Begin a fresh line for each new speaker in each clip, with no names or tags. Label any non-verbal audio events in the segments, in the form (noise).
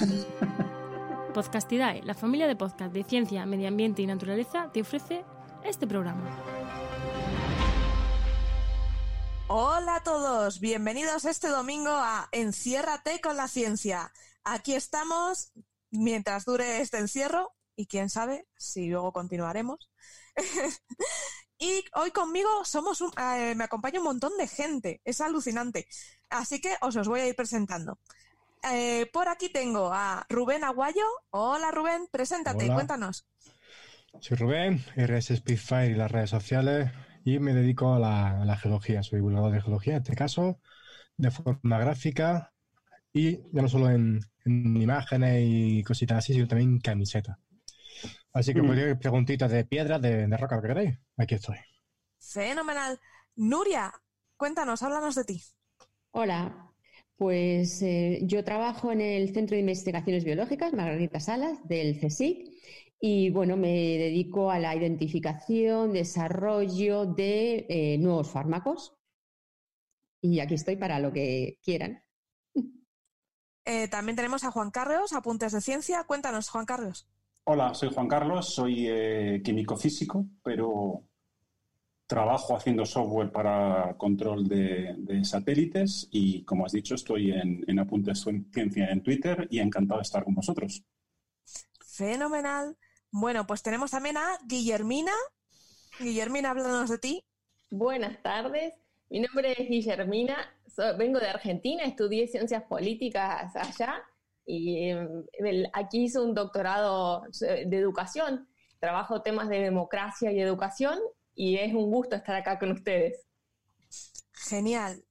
(laughs) Podcastidae, la familia de podcast de ciencia, medio ambiente y naturaleza, te ofrece este programa.
Hola a todos, bienvenidos este domingo a Enciérrate con la ciencia. Aquí estamos mientras dure este encierro y quién sabe si luego continuaremos. (laughs) y hoy conmigo somos eh, me acompaña un montón de gente, es alucinante. Así que os os voy a ir presentando. Eh, por aquí tengo a Rubén Aguayo. Hola Rubén, preséntate, cuéntanos.
Soy Rubén, RS Speedfire y las redes sociales y me dedico a la, geología. Soy divulgador de geología, en este caso, de forma gráfica y ya no solo en, imágenes y cositas así, sino también en camiseta. Así que mm. cualquier preguntita de piedra, de, de roca que queráis, aquí estoy.
Fenomenal. Nuria, cuéntanos, háblanos de ti.
Hola, pues eh, yo trabajo en el Centro de Investigaciones Biológicas, Margarita Salas, del CSIC, y bueno, me dedico a la identificación, desarrollo de eh, nuevos fármacos. Y aquí estoy para lo que quieran.
Eh, también tenemos a Juan Carlos, Apuntes de Ciencia. Cuéntanos, Juan Carlos.
Hola, soy Juan Carlos, soy químico físico, pero trabajo haciendo software para control de, satélites y, como has dicho, estoy en, en Apuntes Ciencia en Twitter y encantado de estar con vosotros.
Fenomenal. Bueno, pues tenemos también a Guillermina. Guillermina, háblanos de ti.
Buenas tardes. Mi nombre es Guillermina. vengo de Argentina, estudié ciencias políticas allá y em, aquí hice un doctorado de educación. Trabajo temas de democracia y educación y es un gusto estar acá con ustedes.
Genial.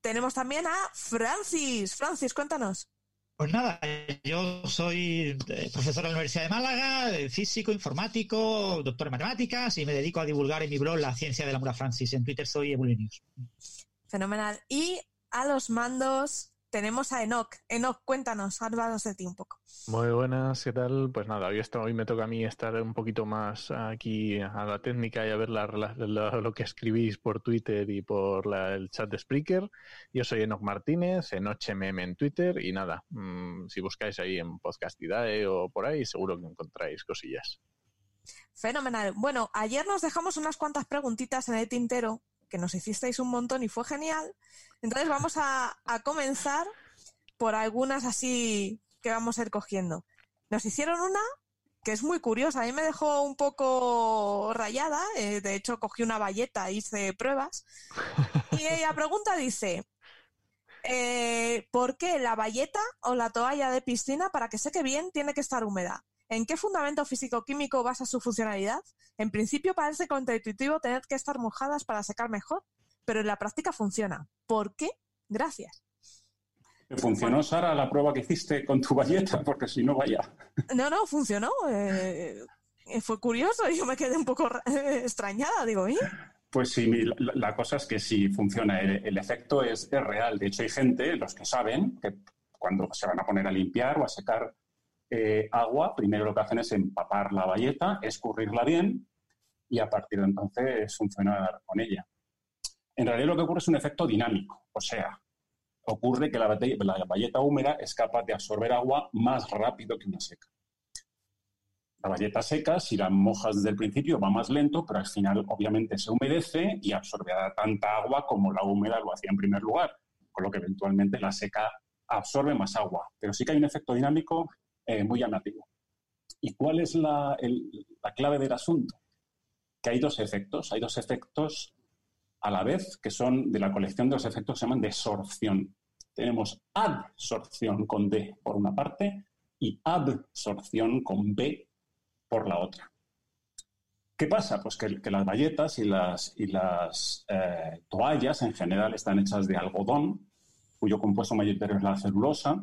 Tenemos también a Francis. Francis, cuéntanos.
Pues nada, yo soy eh, profesor de la Universidad de Málaga, físico, informático, doctor en matemáticas y me dedico a divulgar en mi blog la ciencia de la Mura Francis. En Twitter soy Evolinius.
Fenomenal. Y a los mandos tenemos a Enoch. Enoch, cuéntanos, háblanos de ti un poco.
Muy buenas, ¿qué tal? Pues nada, hoy, hoy me toca a mí estar un poquito más aquí a la técnica y a ver lo que escribís por Twitter y por el chat de Spreaker. Yo soy Enoch Martínez, HMM en Twitter y nada, mm, si buscáis ahí en Podcastidae o por ahí, seguro que encontráis cosillas.
Fenomenal. Bueno, ayer nos dejamos unas cuantas preguntitas en el tintero que nos hicisteis un montón y fue genial. Entonces vamos a, comenzar por algunas así que vamos a ir cogiendo. Nos hicieron una que es muy curiosa, a mí me dejó un poco rayada, eh, de hecho cogí una valleta, hice pruebas, y la pregunta dice, eh, ¿por qué la valleta o la toalla de piscina para que seque bien tiene que estar húmeda? ¿En qué fundamento físico-químico basa su funcionalidad? En principio parece contraintuitivo tener que estar mojadas para secar mejor, pero en la práctica funciona. ¿Por qué? Gracias.
¿Funcionó, Sara, la prueba que hiciste con tu valleta? (laughs) Porque si no, vaya.
No, no, funcionó. Eh, fue curioso y yo me quedé un poco extrañada. Digo, ¿y?
Pues sí, la, cosa es que sí funciona. El, efecto es, es, real. De hecho, hay gente, los que saben, que cuando se van a poner a limpiar o a secar eh, agua, primero lo que hacen es empapar la valleta, escurrirla bien y a partir de entonces funcionar con ella. En realidad lo que ocurre es un efecto dinámico, o sea, ocurre que la, la valleta húmeda es capaz de absorber agua más rápido que una seca. La valleta seca, si la mojas desde el principio, va más lento, pero al final obviamente se humedece y absorberá tanta agua como la húmeda lo hacía en primer lugar, con lo que eventualmente la seca absorbe más agua. Pero sí que hay un efecto dinámico eh, muy llamativo. ¿Y cuál es la, clave del asunto? Que hay dos efectos, hay dos efectos a la vez que son de la colección de los efectos que se llaman desorción. Tenemos adsorción con D por una parte y absorción con B por la otra. ¿Qué pasa? Pues que, las bayetas y las, y las eh, toallas en general están hechas de algodón, cuyo compuesto mayoritario es la celulosa,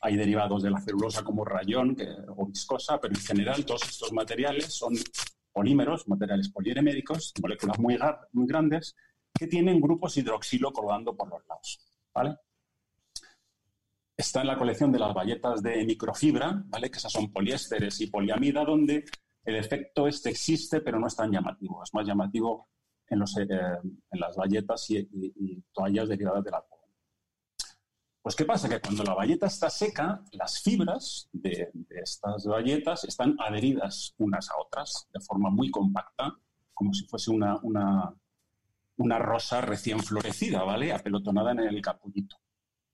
hay derivados de la celulosa como rayón o viscosa, pero en general todos estos materiales son polímeros, materiales poliéméricos, moléculas muy, grandes, que tienen grupos hidroxilo colgando por los lados. ¿vale? Está en la colección de las bayetas de microfibra, ¿vale? que esas son poliésteres y poliamida, donde el efecto este existe, pero no es tan llamativo. Es más llamativo en, eh, las bayetas y, toallas derivadas de la Pues ¿qué pasa? Que cuando la bayeta está seca, las fibras de, estas bayetas están adheridas unas a otras de forma muy compacta, como si fuese una, una, una rosa recién florecida, ¿vale? Apelotonada en el capullito.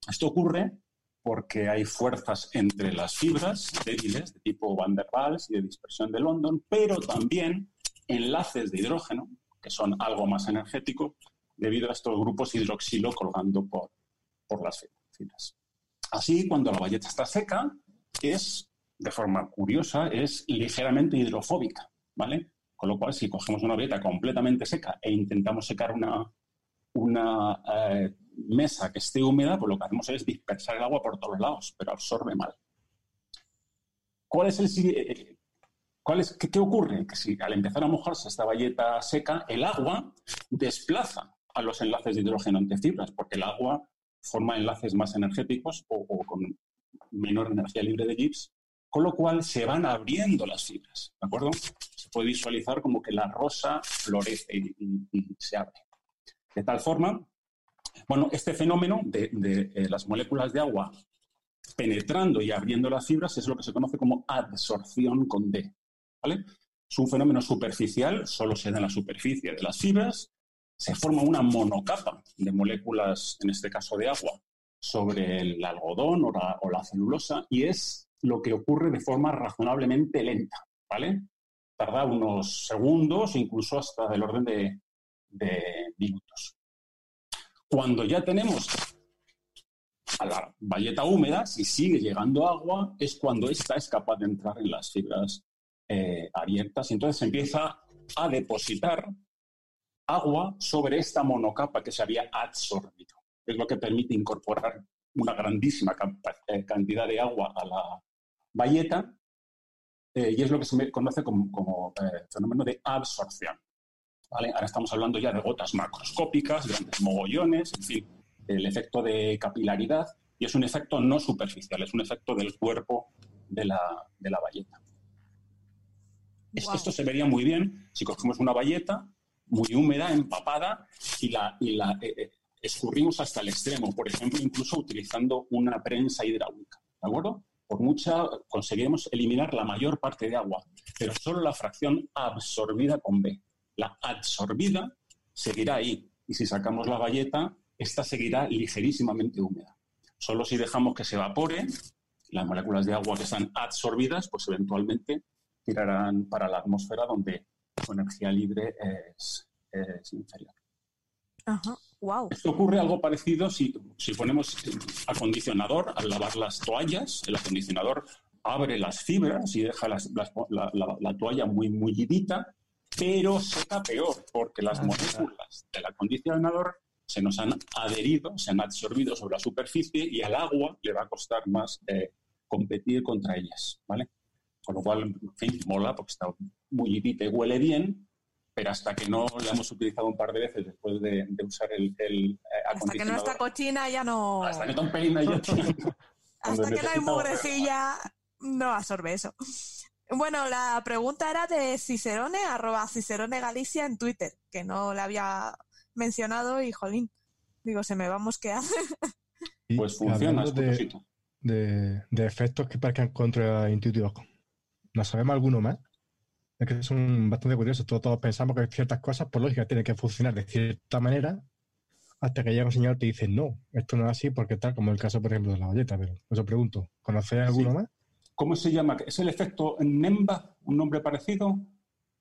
Esto ocurre porque hay fuerzas entre las fibras débiles de tipo Van der Waals y de dispersión de London, pero también enlaces de hidrógeno, que son algo más energéticos, debido a estos grupos hidroxilo colgando por, por las fibras. Así, cuando la bayeta está seca, es, de forma curiosa, es ligeramente hidrofóbica, ¿vale? Con lo cual, si cogemos una bayeta completamente seca e intentamos secar una, una eh, mesa que esté húmeda, pues lo que hacemos es dispersar el agua por todos lados, pero absorbe mal. ¿Cuál es el, eh, cuál es, qué, ocurre? Que si al empezar a mojarse esta valleta seca, el agua desplaza a los enlaces de hidrógeno entre fibras, porque el agua forma enlaces más energéticos o, con menor energía libre de Gibbs, con lo cual se van abriendo las fibras, ¿de acuerdo? Se puede visualizar como que la rosa florece y se abre. De tal forma bueno, este fenómeno de, eh, las moléculas de agua penetrando y abriendo las fibras es lo que se conoce como adsorción con D. ¿vale? Es un fenómeno superficial, solo se da en la superficie de las fibras, se forma una monocapa de moléculas, en este caso de agua, sobre el algodón o la, celulosa y es lo que ocurre de forma razonablemente lenta, ¿vale? Tarda unos segundos, incluso hasta del orden de minutos. Cuando ya tenemos a la valleta húmeda, si sigue llegando agua, es cuando ésta es capaz de entrar en las fibras eh, abiertas y entonces empieza a depositar agua sobre esta monocapa que se había absorbido. Es lo que permite incorporar una grandísima eh, cantidad de agua a la valleta eh, y es lo que se conoce como, fenómeno de absorción. Ahora estamos hablando ya de gotas macroscópicas, grandes mogollones, en fin, el efecto de capilaridad, y es un efecto no superficial, es un efecto del cuerpo de la, de la valleta. Esto se vería muy bien si cogemos una valleta muy húmeda, empapada, y la, y la eh, eh, escurrimos hasta el extremo, por ejemplo, incluso utilizando una prensa hidráulica. ¿De acuerdo? Por mucha conseguiremos eliminar la mayor parte de agua, pero solo la fracción absorbida con B la absorbida seguirá ahí. Y si sacamos la valleta, esta seguirá ligerísimamente húmeda. Solo si dejamos que se evapore, las moléculas de agua que están absorbidas, pues eventualmente tirarán para la atmósfera donde su energía libre es, inferior.
Ajá. Wow.
Esto ocurre algo parecido si, si ponemos acondicionador al lavar las toallas. El acondicionador abre las fibras y deja la, la, toalla muy mullidita pero seca peor, porque las ah, moléculas del acondicionador se nos han adherido, se han absorbido sobre la superficie y al agua le va a costar más eh, competir contra ellas, ¿vale? Con lo cual, en fin, mola porque está muy y huele bien, pero hasta que no la hemos utilizado un par de veces después de, usar el, el acondicionador...
Hasta que no está cochina ya no...
Hasta que no está ya... (laughs)
hasta que no hay mugrecilla no absorbe eso. Bueno, la pregunta era de Cicerone, arroba Cicerone Galicia en Twitter, que no la había mencionado y jolín, digo, se me va a mosquear.
pues funciona,
de, de, de, efectos que parezcan contraintuitivos. ¿No sabemos alguno más? Es que son bastante curiosos. Todos, pensamos que ciertas cosas, por lógica, tienen que funcionar de cierta manera hasta que llega un señor y te dice, no, esto no es así porque tal, como el caso, por ejemplo, de la valleta. Pero os pregunto, ¿conocéis alguno más?
¿Cómo se llama? ¿Es el efecto Nemba, un nombre parecido?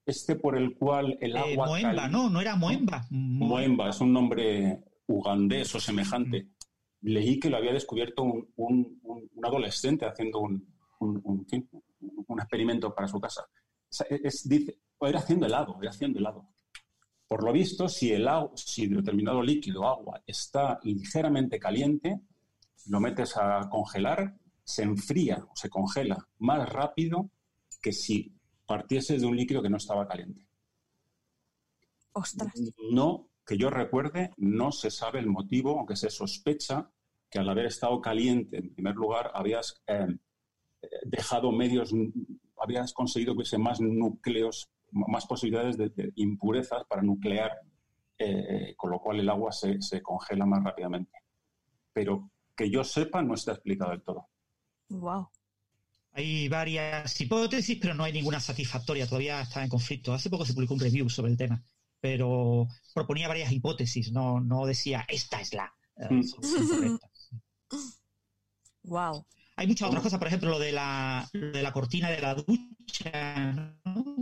Este por el cual el eh, agua...
Moemba, no, no era Moemba.
Moemba, es un nombre ugandés o semejante. Mm. Leí que lo había descubierto un, adolescente haciendo un, experimento para su casa. Es, dice, era haciendo helado, era haciendo helado. Por lo visto, si, el agua, si determinado líquido, agua, está ligeramente caliente, lo metes a congelar se enfría o se congela más rápido que si partieses de un líquido que no estaba caliente.
Ostras.
No, que yo recuerde, no se sabe el motivo, aunque se sospecha que al haber estado caliente, en primer lugar, habías eh, dejado medios, habías conseguido que hubiese más núcleos, más posibilidades de, impurezas para nuclear, eh, con lo cual el agua se, se congela más rápidamente. Pero que yo sepa, no está explicado del todo.
Wow.
Hay varias hipótesis, pero no hay ninguna satisfactoria. Todavía está en conflicto. Hace poco se publicó un review sobre el tema, pero proponía varias hipótesis. No, no decía esta es la eh,
mm. Wow.
Hay muchas otras cosas, por ejemplo, lo de la, de la cortina de la ducha.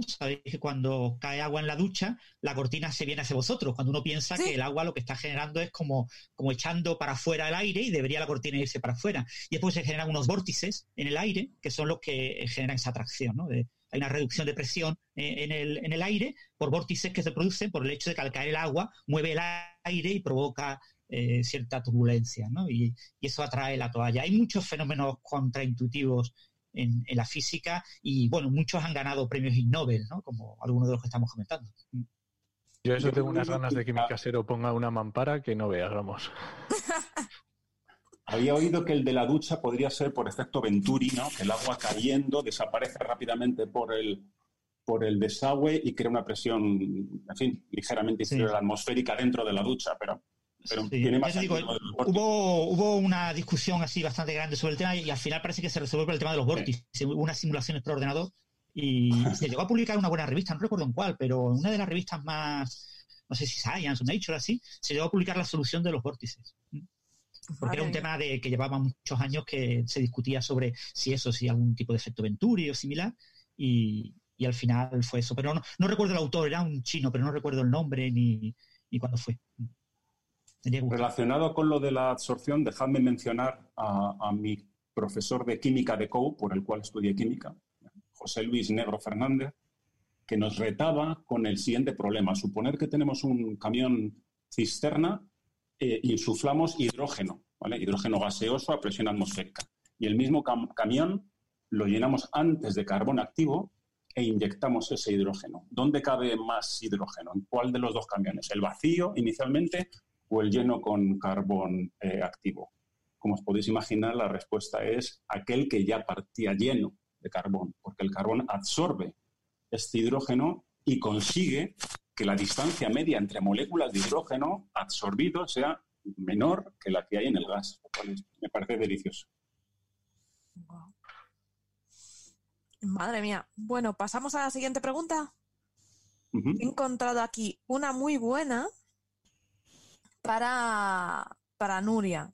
Sabéis que cuando cae agua en la ducha, la cortina se viene hacia vosotros. Cuando uno piensa que el agua lo que está generando es como, como echando para afuera el aire y debería la cortina irse para afuera. Y después se generan unos vórtices en el aire que son los que generan esa atracción. ¿no? hay una reducción de presión eh, en el, en el aire por vórtices que se producen por el hecho de que al caer el agua mueve el aire y provoca eh, cierta turbulencia, ¿no? Y, eso atrae la toalla. Hay muchos fenómenos contraintuitivos en, la física y, bueno, muchos han ganado premios Ig Nobel, ¿no? Como algunos de los que estamos comentando.
Yo eso tengo unas ganas de que mi casero ponga una mampara que no veas, vamos.
Había oído que el de la ducha podría ser por efecto Venturi, ¿no? Que el agua cayendo desaparece rápidamente por el, por el desagüe y crea una presión, en fin, ligeramente inferior a la atmosférica dentro de la ducha, pero
hubo, hubo una discusión así bastante grande sobre el tema y al final parece que se resolvió por el tema de los vórtices. Hubo unas simulaciones por ordenador y (laughs) se llegó a publicar una buena revista, no recuerdo en cuál, pero una de las revistas más, no sé si Science o Nature así, se llegó a publicar la solución de los vórtices. Porque era un tema de que llevaba muchos años que se discutía sobre si eso, si algún tipo de efecto Venturi o similar, y, al final fue eso. Pero no, no, recuerdo el autor, era un chino, pero no recuerdo el nombre ni, ni cuándo fue.
Relacionado con lo de la absorción, dejadme mencionar a, mi profesor de química de COU, por el cual estudié química, José Luis Negro Fernández, que nos retaba con el siguiente problema. Suponer que tenemos un camión cisterna, e insuflamos hidrógeno, hidrógeno gaseoso a presión atmosférica. Y el mismo camión lo llenamos antes de carbón activo e inyectamos ese hidrógeno. ¿Dónde cabe más hidrógeno? ¿En cuál de los dos camiones? ¿El vacío inicialmente o el lleno con carbón eh, activo. Como os podéis imaginar, la respuesta es aquel que ya partía lleno de carbón, porque el carbón absorbe este hidrógeno y consigue que la distancia media entre moléculas de hidrógeno absorbido sea menor que la que hay en el gas, lo cual me parece delicioso.
Madre mía. Bueno, pasamos a la siguiente pregunta. He encontrado aquí una muy buena para, para Nuria.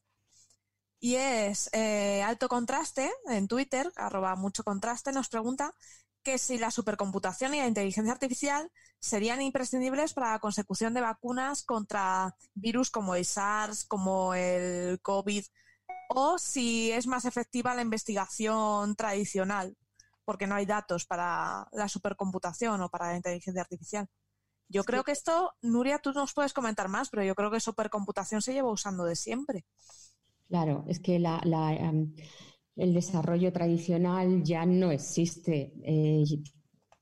Y es eh, Alto Contraste en Twitter, arroba mucho contraste, nos pregunta que si la supercomputación y la inteligencia artificial serían imprescindibles para la consecución de vacunas contra virus como el SARS, como el COVID, o si es más efectiva la investigación tradicional, porque no hay datos para la supercomputación o para la inteligencia artificial. Yo creo que esto, Nuria, tú nos puedes comentar más, pero yo creo que supercomputación se lleva usando de siempre.
Claro, es que em, el desarrollo tradicional ya no existe. Eh,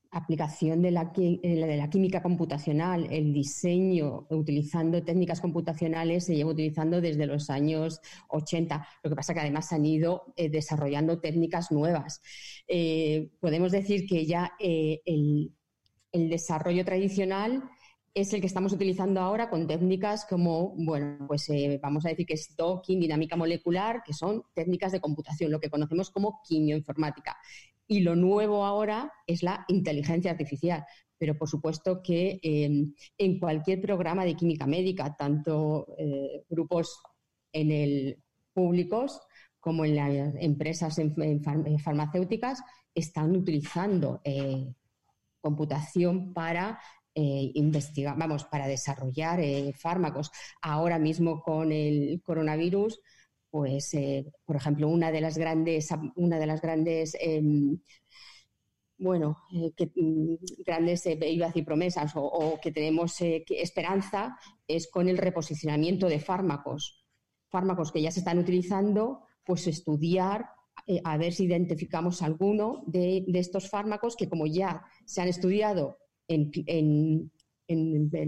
aplicación de la, de la, química computacional, el diseño utilizando técnicas computacionales se lleva utilizando desde los años 80. Lo que pasa es que además han ido eh, desarrollando técnicas nuevas. Eh, podemos decir que ya el, el desarrollo tradicional es el que estamos utilizando ahora con técnicas como, bueno, pues eh, vamos a decir que es docking, dinámica molecular, que son técnicas de computación, lo que conocemos como quimioinformática. Y lo nuevo ahora es la inteligencia artificial. Pero por supuesto que em, en cualquier programa de química médica, tanto eh, grupos en el públicos como en las empresas farmacéuticas, están utilizando eh, computación para eh, investigar, vamos, para desarrollar eh, fármacos. Ahora mismo con el coronavirus, pues, eh, por ejemplo, una de las grandes, una de las grandes em, bueno, que, mm, grandes y promesas o, que tenemos esperanza es con el reposicionamiento de fármacos. Fármacos que ya se están utilizando, pues estudiar a ver si identificamos alguno de, estos fármacos que como ya se han estudiado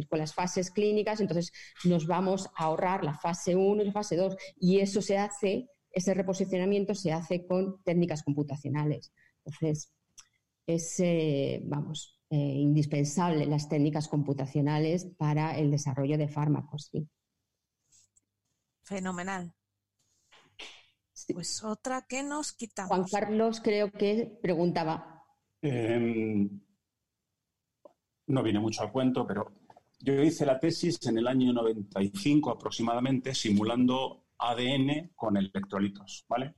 con las fases clínicas, entonces nos vamos a ahorrar la fase 1 y la fase 2 y eso se hace, ese reposicionamiento se hace con técnicas computacionales. Entonces, es, eh, vamos, eh, indispensable las técnicas computacionales para el desarrollo de fármacos.
Fenomenal. Pues otra que nos quitamos.
Juan Carlos creo que preguntaba.
Em, no viene mucho al cuento, pero yo hice la tesis en el año 95 aproximadamente simulando ADN con electrolitos, ¿vale?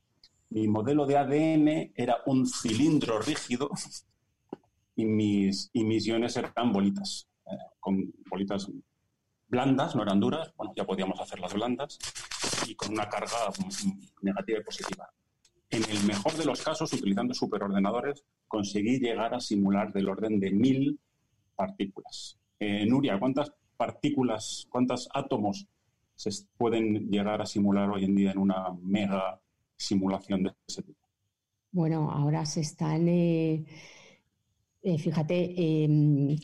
Mi modelo de ADN era un cilindro rígido y mis, y mis iones eran bolitas, eh, con bolitas blandas, no eran duras, bueno, ya podíamos hacerlas blandas, y con una carga negativa y positiva. En el mejor de los casos, utilizando superordenadores, conseguí llegar a simular del orden de mil partículas. Eh, Nuria, ¿cuántas partículas, cuántos átomos se pueden llegar a simular hoy en día en una mega simulación de ese tipo?
Bueno, ahora se están, eh, eh, fíjate, em,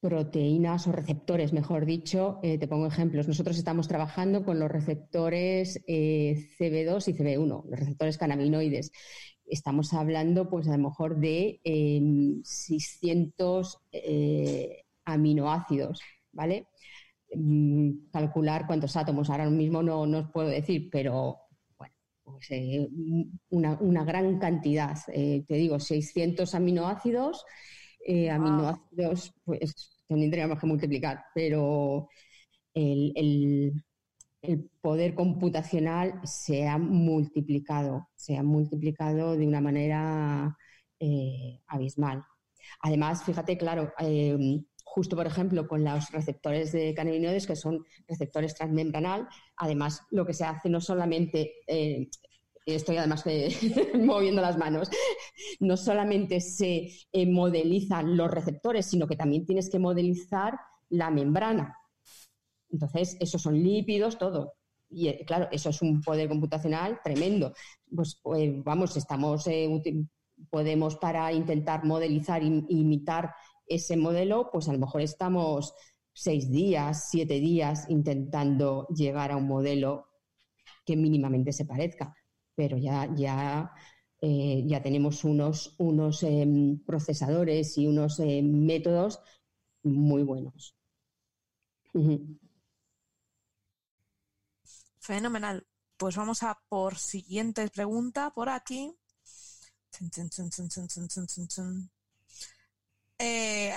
proteínas o receptores, mejor dicho. te pongo ejemplos. Nosotros estamos trabajando con los receptores CB2 y CB1, los receptores cannabinoides. Estamos hablando, pues, a lo mejor de 600 em, aminoácidos, ¿vale? Mm, calcular cuántos átomos ahora mismo no, os puedo decir, pero bueno, pues, eh, una, gran cantidad. Eh, te digo, 600 aminoácidos. Eh, aminoácidos, pues tendríamos que multiplicar, pero el, poder computacional se ha multiplicado, se ha multiplicado de una manera abismal. Además, fíjate, claro, justo por ejemplo con los receptores de cannabinoides, que son receptores transmembranal. Además, lo que se hace no solamente, eh, estoy además (laughs) moviendo las manos, no solamente se eh, modelizan los receptores, sino que también tienes que modelizar la membrana. Entonces, esos son lípidos, todo. Y eh, claro, eso es un poder computacional tremendo. Pues, pues vamos, estamos, podemos para intentar modelizar e imitar ese modelo, pues a lo mejor estamos seis días, siete días intentando llegar a un modelo que mínimamente se parezca, pero ya, ya, eh, ya tenemos unos, unos em, procesadores y unos em, métodos muy buenos.
Fenomenal. Pues vamos a por siguiente pregunta por aquí.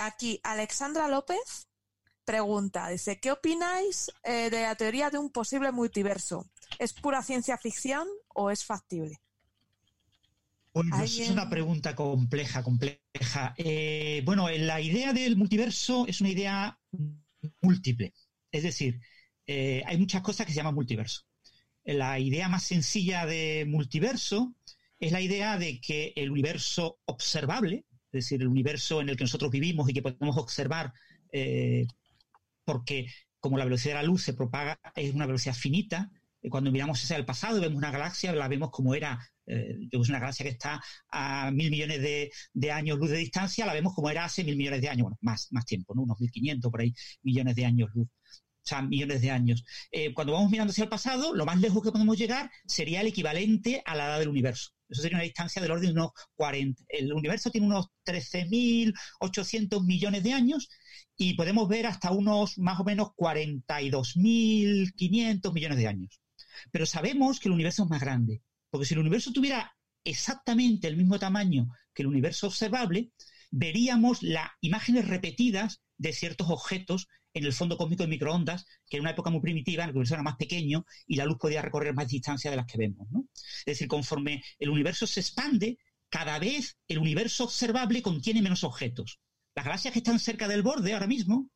Aquí, Alexandra López pregunta, dice, ¿qué opináis eh, de la teoría de un posible multiverso? ¿Es pura ciencia ficción o es factible?
Bueno, es una pregunta compleja, compleja. Eh, bueno, la idea del multiverso es una idea múltiple. Es decir, hay muchas cosas que se llaman multiverso. La idea más sencilla de multiverso es la idea de que el universo observable, es decir, el universo en el que nosotros vivimos y que podemos observar, eh, porque como la velocidad de la luz se propaga, es una velocidad finita. Eh, cuando miramos hacia el pasado vemos una galaxia, la vemos como era, eh, es una galaxia que está a mil millones de, años luz de distancia, la vemos como era hace mil millones de años, bueno, más, tiempo, ¿no? unos 1500 por ahí, millones de años luz o sea, millones de años. cuando vamos mirando hacia el pasado, lo más lejos que podemos llegar sería el equivalente a la edad del universo. Eso sería una distancia del orden de unos 40. El universo tiene unos 13.800 millones de años y podemos ver hasta unos más o menos 42.500 millones de años. Pero sabemos que el universo es más grande, porque si el universo tuviera exactamente el mismo tamaño que el universo observable, veríamos las imágenes repetidas de ciertos objetos en el fondo cósmico de microondas, que en una época muy primitiva el universo era más pequeño y la luz podía recorrer más distancia de las que vemos. Es decir, conforme el universo se expande, cada vez el universo observable contiene menos objetos. Las galaxias que están cerca del borde ahora mismo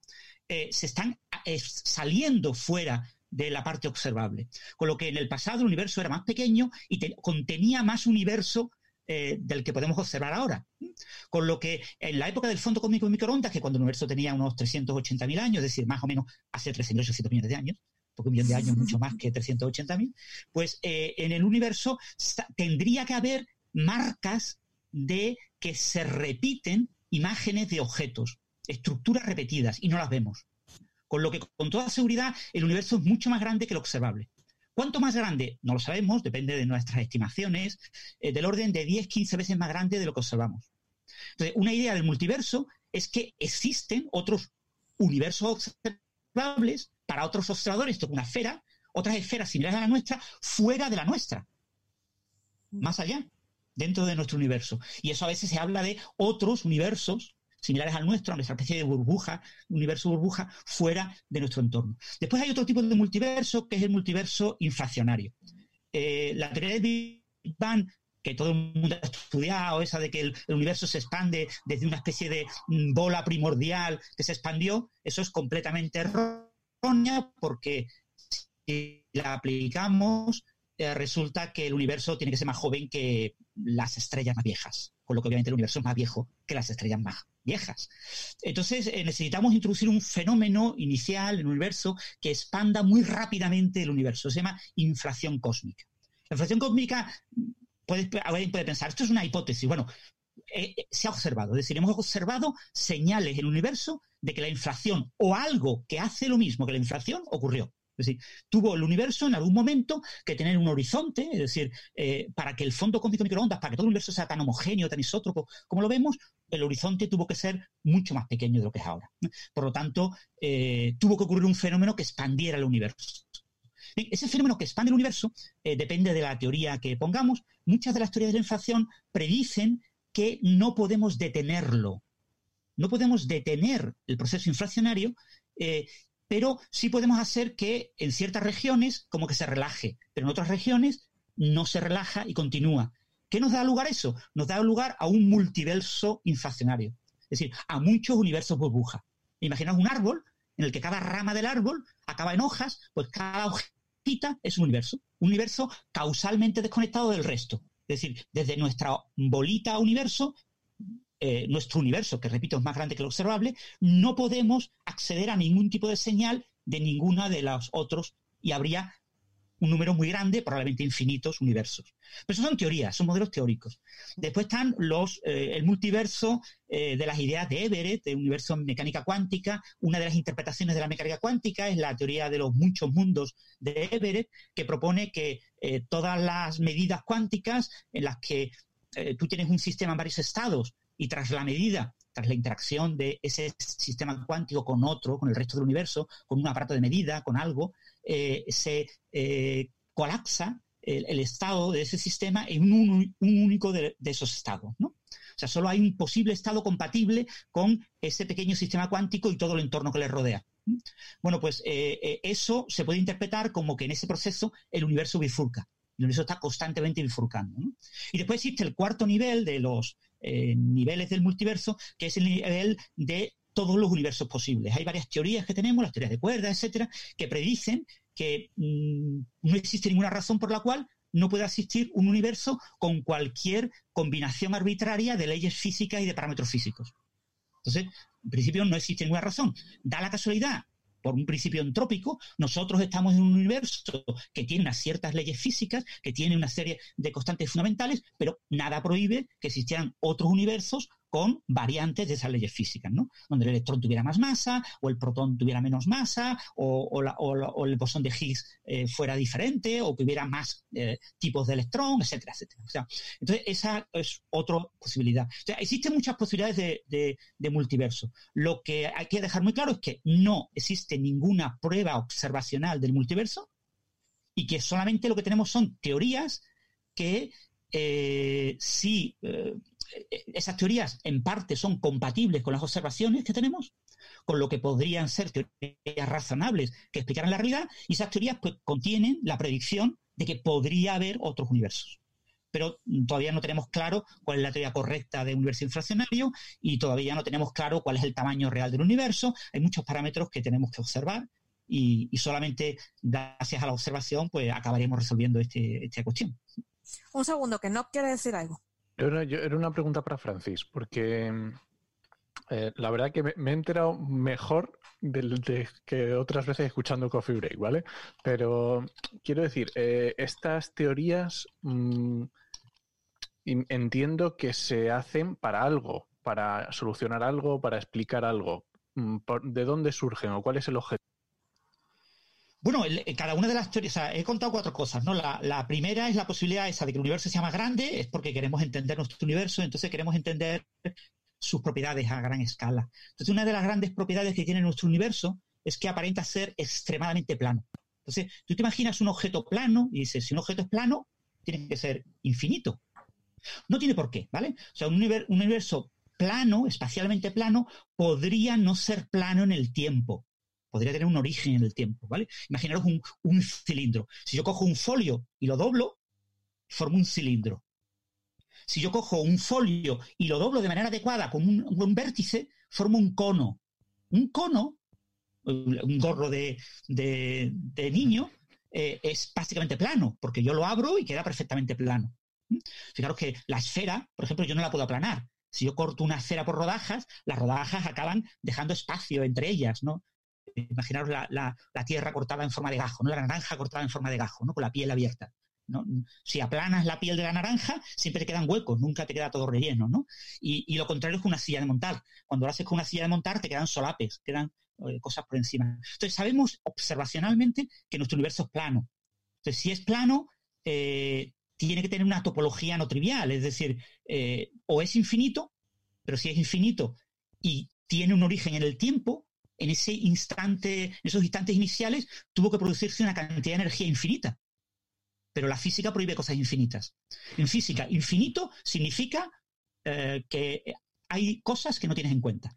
eh, se están eh, saliendo fuera de la parte observable. Con lo que en el pasado el universo era más pequeño y contenía más universo eh, del que podemos observar ahora. Con lo que en la época del fondo cósmico de microondas, que cuando el universo tenía unos 380.000 años, es decir, más o menos hace 3.800 millones de años, porque un millón de años mucho más que 380.000, pues eh, en el universo tendría que haber marcas de que se repiten imágenes de objetos, estructuras repetidas, y no las vemos. Con lo que con toda seguridad el universo es mucho más grande que lo observable. ¿Cuánto más grande? No lo sabemos, depende de nuestras estimaciones, eh, del orden de 10, 15 veces más grande de lo que observamos. Entonces, una idea del multiverso es que existen otros universos observables para otros observadores, esto es una esfera, otras esferas similares a la nuestra, fuera de la nuestra. más allá, dentro de nuestro universo. Y eso a veces se habla de otros universos similares al nuestro, a nuestra especie de burbuja, universo burbuja, fuera de nuestro entorno. Después hay otro tipo de multiverso, que es el multiverso inflacionario. Eh, la teoría de Big Bang que todo el mundo ha estudiado, esa de que el, universo se expande desde una especie de mm, bola primordial que se expandió, eso es completamente errónea porque si la aplicamos eh, resulta que el universo tiene que ser más joven que las estrellas más viejas, con lo que obviamente el universo es más viejo que las estrellas más viejas. Entonces eh, necesitamos introducir un fenómeno inicial en el universo que expanda muy rápidamente el universo, se llama inflación cósmica. La inflación cósmica alguien puede pensar, esto es una hipótesis. Bueno, eh, eh, se ha observado, es decir, hemos observado señales en el universo de que la inflación o algo que hace lo mismo que la inflación ocurrió. Es decir, tuvo el universo en algún momento que tener un horizonte, es decir, eh, para que el fondo cósmico de microondas, para que todo el universo sea tan homogéneo, tan isótropo como lo vemos, el horizonte tuvo que ser mucho más pequeño de lo que es ahora. Por lo tanto, tuvo que ocurrir un fenómeno que expandiera el universo ese fenómeno que expande el universo eh, depende de la teoría que pongamos. Muchas de las teorías de la inflación predicen que no podemos detenerlo. No podemos detener el proceso inflacionario, eh, pero sí podemos hacer que en ciertas regiones como que se relaje, pero en otras regiones no se relaja y continúa. ¿Qué nos da lugar a eso? Nos da lugar a un multiverso inflacionario, es decir, a muchos universos burbuja. Imaginaos un árbol en el que cada rama del árbol acaba en hojas, pues cada es un universo, un universo causalmente desconectado del resto. Es decir, desde nuestra bolita universo, eh, nuestro universo, que repito es más grande que lo observable, no podemos acceder a ningún tipo de señal de ninguna de los otros y habría un número muy grande, probablemente infinitos universos. Pero eso son teorías, son modelos teóricos. Después están los, eh, el multiverso eh, de las ideas de Everett, de universo en mecánica cuántica. Una de las interpretaciones de la mecánica cuántica es la teoría de los muchos mundos de Everett, que propone que todas las medidas cuánticas en las que tú tienes un sistema en varios estados y tras la medida tras la interacción de ese sistema cuántico con otro, con el resto del universo, con un aparato de medida, con algo, eh, se eh, colapsa el, estado de ese sistema en un, único de, esos estados. O sea, solo hay un posible estado compatible con ese pequeño sistema cuántico y todo el entorno que le rodea. Bueno, pues eh, eso se puede interpretar como que en ese proceso el universo bifurca. El universo está constantemente bifurcando. Y después existe el cuarto nivel de los niveles del multiverso, que es el nivel de todos los universos posibles. Hay varias teorías que tenemos, las teorías de cuerdas, etcétera, que predicen que mm, no existe ninguna razón por la cual no pueda existir un universo con cualquier combinación arbitraria de leyes físicas y de parámetros físicos. Entonces, en principio no existe ninguna razón. Da la casualidad, por un principio entrópico, nosotros estamos en un universo que tiene unas ciertas leyes físicas, que tiene una serie de constantes fundamentales, pero nada prohíbe que existieran otros universos con variantes de esas leyes físicas, ¿no? Donde el electrón tuviera más masa, o el protón tuviera menos masa, o, el bosón de Higgs eh, fuera diferente, o que hubiera más eh, tipos de electrón, etcétera, etcétera. O sea, entonces, esa es otra posibilidad. O sea, existen muchas posibilidades de, multiverso. Lo que hay que dejar muy claro es que no existe ninguna prueba observacional del multiverso y que solamente lo que tenemos son teorías que eh, sí esas teorías en parte son compatibles con las observaciones que tenemos, con lo que podrían ser teorías razonables que explicaran la realidad, y esas teorías pues, contienen la predicción de que podría haber otros universos. Pero todavía no tenemos claro cuál es la teoría correcta de universo inflacionario y todavía no tenemos claro cuál es el tamaño real del universo. Hay muchos parámetros que tenemos que observar y, solamente gracias a la observación pues acabaremos resolviendo este, esta cuestión.
Un segundo, que no quiere decir algo.
Era, una pregunta para Francis, porque eh, la verdad que me, he enterado mejor de, que otras veces escuchando Coffee Break, ¿vale? Pero quiero decir, eh, estas teorías mm, entiendo que se hacen para algo, para solucionar algo, para explicar algo. Mm, ¿De dónde surgen o cuál es el objetivo?
Bueno, cada una de las teorías, o sea, he contado cuatro cosas, ¿no? La, primera es la posibilidad esa de que el universo sea más grande, es porque queremos entender nuestro universo, entonces queremos entender sus propiedades a gran escala. Entonces, una de las grandes propiedades que tiene nuestro universo es que aparenta ser extremadamente plano. Entonces, tú te imaginas un objeto plano y dices, si un objeto es plano, tiene que ser infinito. No tiene por qué, ¿vale? O sea, un, universo plano, espacialmente plano, podría no ser plano en el tiempo. Podría tener un origen en el tiempo, ¿vale? Imaginaros un, cilindro. Si yo cojo un folio y lo doblo, formo un cilindro. Si yo cojo un folio y lo doblo de manera adecuada con un, vértice, formo un cono. Un cono, un gorro de, niño, eh, es básicamente plano, porque yo lo abro y queda perfectamente plano. Fijaros que la esfera, por ejemplo, yo no la puedo aplanar. Si yo corto una esfera por rodajas, las rodajas acaban dejando espacio entre ellas, ¿no? Imaginaros la, tierra cortada en forma de gajo, ¿no? La naranja cortada en forma de gajo, ¿no? Con la piel abierta. ¿no? Si aplanas la piel de la naranja, siempre te quedan huecos, nunca te queda todo relleno, ¿no? Y, lo contrario es con una silla de montar. Cuando lo haces con una silla de montar, te quedan solapes, quedan eh, cosas por encima. Entonces, sabemos observacionalmente que nuestro universo es plano. Entonces, si es plano, eh, tiene que tener una topología no trivial, es decir, eh, o es infinito, pero si es infinito y tiene un origen en el tiempo, en ese instante, en esos instantes iniciales, tuvo que producirse una cantidad de energía infinita. Pero la física prohíbe cosas infinitas. En física, infinito significa eh, que hay cosas que no tienes en cuenta.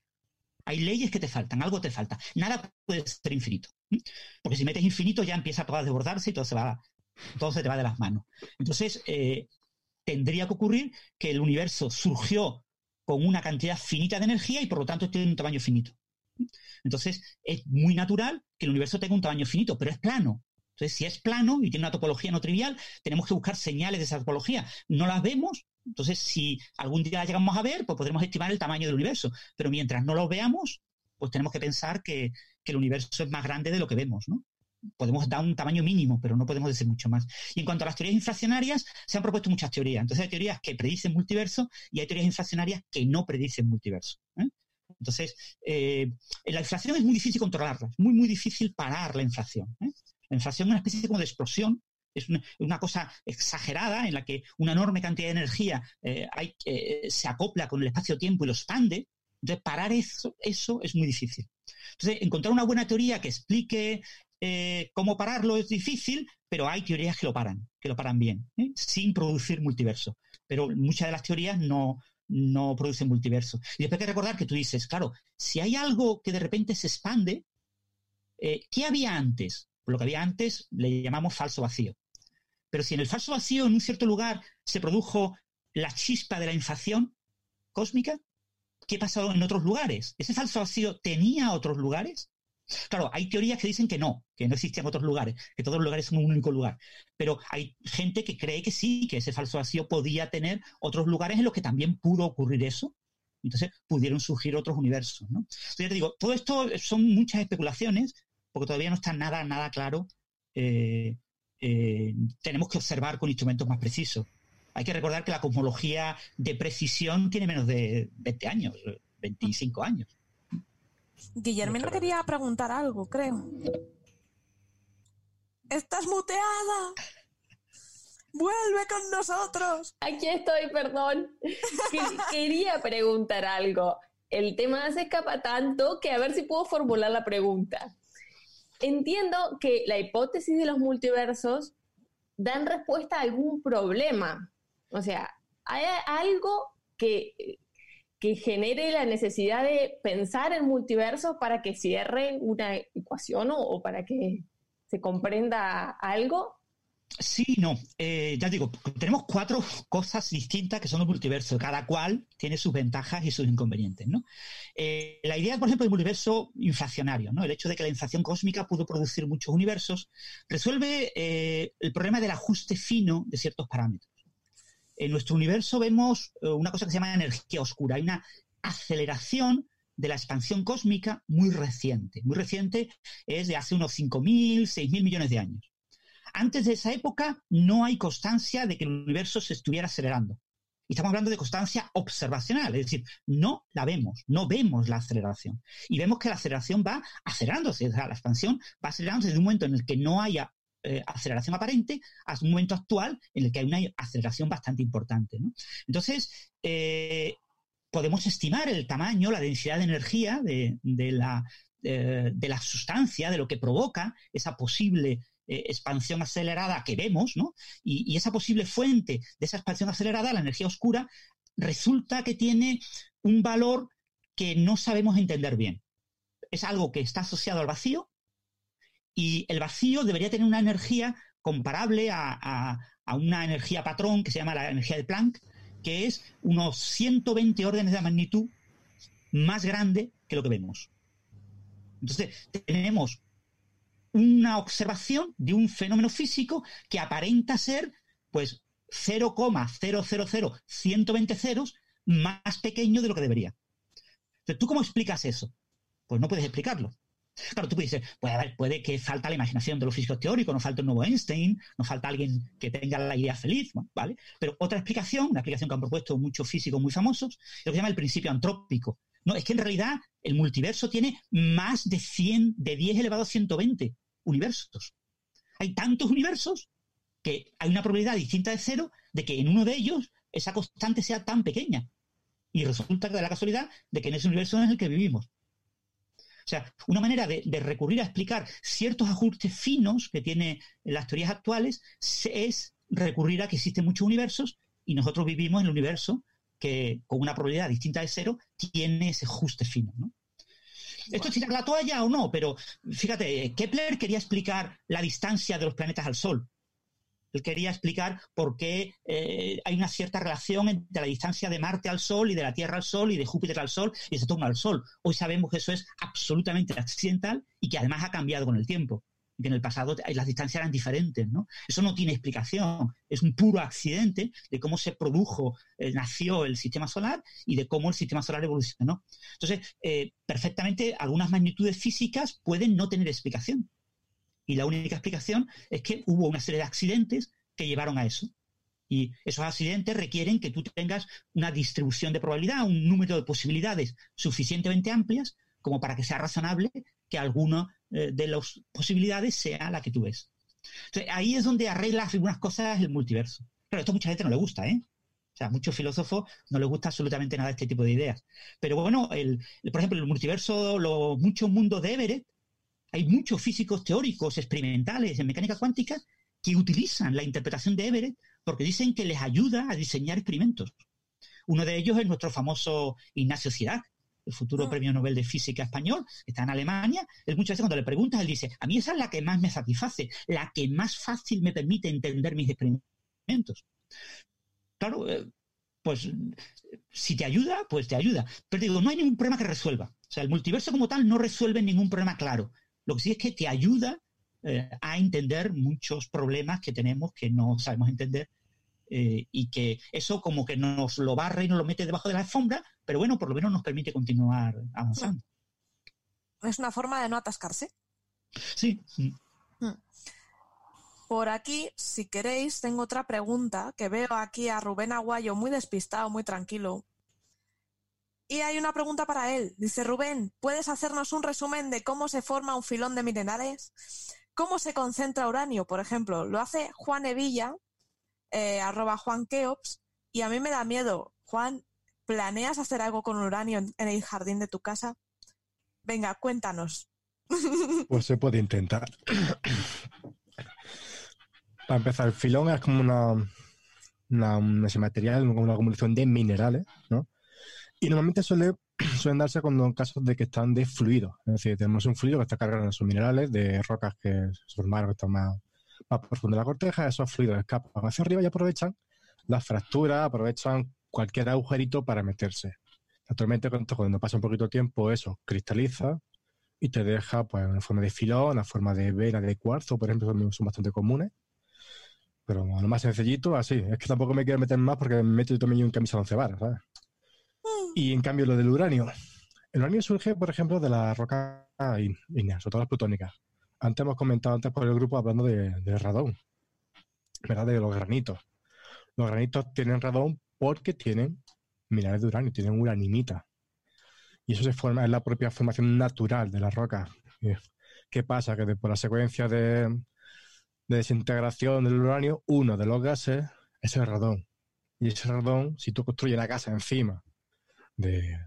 Hay leyes que te faltan, algo te falta. Nada puede ser infinito. Porque si metes infinito ya empieza todo a desbordarse y todo se va todo se te va de las manos. Entonces, eh, tendría que ocurrir que el universo surgió con una cantidad finita de energía y por lo tanto tiene un tamaño finito. Entonces, es muy natural que el universo tenga un tamaño finito, pero es plano. Entonces, si es plano y tiene una topología no trivial, tenemos que buscar señales de esa topología. No las vemos, entonces si algún día las llegamos a ver, pues podremos estimar el tamaño del universo. Pero mientras no lo veamos, pues tenemos que pensar que, el universo es más grande de lo que vemos, ¿no? podemos dar un tamaño mínimo, pero no podemos decir mucho más. Y en cuanto a las teorías inflacionarias, se han propuesto muchas teorías. Entonces hay teorías que predicen multiverso y hay teorías inflacionarias que no predicen multiverso. ¿eh? Entonces, eh, la inflación es muy difícil controlarla, es muy, muy difícil parar la inflación. ¿eh? La inflación es una especie como de explosión, es una, cosa exagerada en la que una enorme cantidad de energía se acopla con el espacio-tiempo y lo expande. Entonces, parar eso, eso es muy difícil. Entonces, encontrar una buena teoría que explique eh, cómo pararlo es difícil, pero hay teorías que lo paran, que lo paran bien, ¿eh? sin producir multiverso. Pero muchas de las teorías no, no producen multiverso. Y después hay que recordar que tú dices, claro, si hay algo que de repente se expande, eh, ¿qué había antes? Lo que había antes le llamamos falso vacío. Pero si en el falso vacío, en un cierto lugar, se produjo la chispa de la inflación cósmica, ¿qué pasó en otros lugares? ¿Ese falso vacío tenía otros lugares? Claro, hay teorías que dicen que no, que no existían otros lugares, que todos los lugares son un único lugar. Pero hay gente que cree que sí, que ese falso vacío podía tener otros lugares en los que también pudo ocurrir eso. Entonces pudieron surgir otros universos. ¿no? Entonces, te digo, todo esto son muchas especulaciones, porque todavía no está nada, nada claro. Eh, eh, tenemos que observar con instrumentos más precisos. Hay que recordar que la cosmología de precisión tiene menos de 20 años, 25 años.
Guillermina quería preguntar algo, creo. ¡Estás muteada! ¡Vuelve con nosotros!
Aquí estoy, perdón. Quería preguntar algo. El tema se escapa tanto que a ver si puedo formular la pregunta. Entiendo que la hipótesis de los multiversos dan respuesta a algún problema. O sea, hay algo que que genere la necesidad de pensar en multiverso para que cierre una ecuación o, para que se comprenda algo?
Sí, no. Eh, ya digo, tenemos cuatro cosas distintas que son el multiverso. Cada cual tiene sus ventajas y sus inconvenientes. ¿no? Eh, la idea, por ejemplo, del multiverso inflacionario, ¿no? el hecho de que la inflación cósmica pudo producir muchos universos, resuelve eh, el problema del ajuste fino de ciertos parámetros en nuestro universo vemos eh, una cosa que se llama energía oscura. Hay una aceleración de la expansión cósmica muy reciente. Muy reciente es de hace unos 5.000, 6.000 millones de años. Antes de esa época no hay constancia de que el universo se estuviera acelerando. Y estamos hablando de constancia observacional, es decir, no la vemos, no vemos la aceleración. Y vemos que la aceleración va acelerándose, o la expansión va acelerándose desde un momento en el que no haya eh, aceleración aparente a un momento actual en el que hay una aceleración bastante importante. Entonces, eh, podemos estimar el tamaño, la densidad de energía de, la, de la sustancia, de lo que provoca esa posible eh, expansión acelerada que vemos, ¿no? Y, esa posible fuente de esa expansión acelerada, la energía oscura, resulta que tiene un valor que no sabemos entender bien. Es algo que está asociado al vacío y el vacío debería tener una energía comparable a, una energía patrón que se llama la energía de Planck, que es unos 120 órdenes de magnitud más grande que lo que vemos. Entonces, tenemos una observación de un fenómeno físico que aparenta ser, pues, 0,000 ceros más pequeño de lo que debería. Entonces, ¿tú cómo explicas eso? Pues no puedes explicarlo. Claro, tú puedes decir, puede, puede que falta la imaginación de los físicos teóricos, no falta un nuevo Einstein, no falta alguien que tenga la idea feliz, ¿vale? Pero otra explicación, una explicación que han propuesto muchos físicos muy famosos, es lo que se llama el principio antrópico. No, es que en realidad el multiverso tiene más de 100, de 10 elevado a 120 universos. Hay tantos universos que hay una probabilidad distinta de cero de que en uno de ellos esa constante sea tan pequeña. Y resulta que da la casualidad de que en ese universo es el que vivimos. O sea, una manera de, recurrir a explicar ciertos ajustes finos que tiene las teorías actuales es recurrir a que existen muchos universos y nosotros vivimos en el universo que con una probabilidad distinta de cero tiene ese ajuste fino. ¿no? Esto es tirar la toalla o no, pero fíjate, Kepler quería explicar la distancia de los planetas al Sol. Él quería explicar por qué eh, hay una cierta relación entre la distancia de Marte al Sol y de la Tierra al Sol y de Júpiter al Sol y de Saturno al Sol. Hoy sabemos que eso es absolutamente accidental y que además ha cambiado con el tiempo. Que en el pasado las distancias eran diferentes, ¿no? Eso no tiene explicación. Es un puro accidente de cómo se produjo, eh, nació el sistema solar y de cómo el sistema solar evolucionó. Entonces, eh, perfectamente algunas magnitudes físicas pueden no tener explicación y la única explicación es que hubo una serie de accidentes que llevaron a eso. Y esos accidentes requieren que tú tengas una distribución de probabilidad, un número de posibilidades suficientemente amplias como para que sea razonable que alguna eh, de las posibilidades sea la que tú ves. Entonces, ahí es donde arreglas algunas cosas el multiverso. Pero esto a mucha gente no le gusta, ¿eh? O sea, a muchos filósofos no les gusta absolutamente nada este tipo de ideas. Pero bueno, el, por ejemplo, el multiverso, los muchos mundos de Everett, hay muchos físicos teóricos experimentales en mecánica cuántica que utilizan la interpretación de Everett porque dicen que les ayuda a diseñar experimentos. Uno de ellos es nuestro famoso Ignacio Cirac, el futuro ah. premio Nobel de Física español, está en Alemania. Él muchas veces cuando le preguntas, él dice, a mí esa es la que más me satisface, la que más fácil me permite entender mis experimentos. Claro, eh, pues si te ayuda, pues te ayuda. Pero digo, no hay ningún problema que resuelva. O sea, el multiverso como tal no resuelve ningún problema claro. Lo que sí es que te ayuda eh, a entender muchos problemas que tenemos que no sabemos entender eh, y que eso como que nos lo barre y nos lo mete debajo de la alfombra, pero bueno, por lo menos nos permite continuar avanzando.
Es una forma de no atascarse.
Sí.
Hmm. Por aquí, si queréis, tengo otra pregunta que veo aquí a Rubén Aguayo muy despistado, muy tranquilo. Y hay una pregunta para él. Dice Rubén, ¿puedes hacernos un resumen de cómo se forma un filón de minerales? ¿Cómo se concentra uranio, por ejemplo? Lo hace Juan Evilla, eh, arroba Juan Keops, y a mí me da miedo. Juan, ¿planeas hacer algo con uranio en el jardín de tu casa? Venga, cuéntanos. (laughs)
Pues se puede intentar. (clears throat) Para empezar, el filón es como una, una, ese material, una acumulación de minerales, ¿no? Y normalmente suele, (clears throat) suelen darse cuando en casos de que están de fluido. Es decir, tenemos un fluido que está cargado en sus minerales, de rocas que se formaron, que están más, más profundo de la corteja, esos fluidos escapan hacia arriba y aprovechan las fracturas, aprovechan cualquier agujerito para meterse. Actualmente, cuando pasa un poquito de tiempo, eso cristaliza y te deja pues, una forma de filón, una forma de vena de cuarzo, por ejemplo, son bastante comunes. Pero lo más sencillito, así. Es que tampoco me quiero meter más porque me meto yo también en camisa de once varas, ¿sabes? Y en cambio, lo del uranio. El uranio surge, por ejemplo, de la roca ígnea, sobre todo las plutónicas. Antes hemos comentado antes por el grupo hablando de, radón, ¿verdad? De los granitos. Los granitos tienen radón porque tienen minerales de uranio, tienen uranimita. Y eso se forma, es la propia formación natural de la roca. ¿Qué pasa? Que después la secuencia de, de desintegración del uranio, uno de los gases es el radón. Y ese radón, si tú construyes la casa encima de,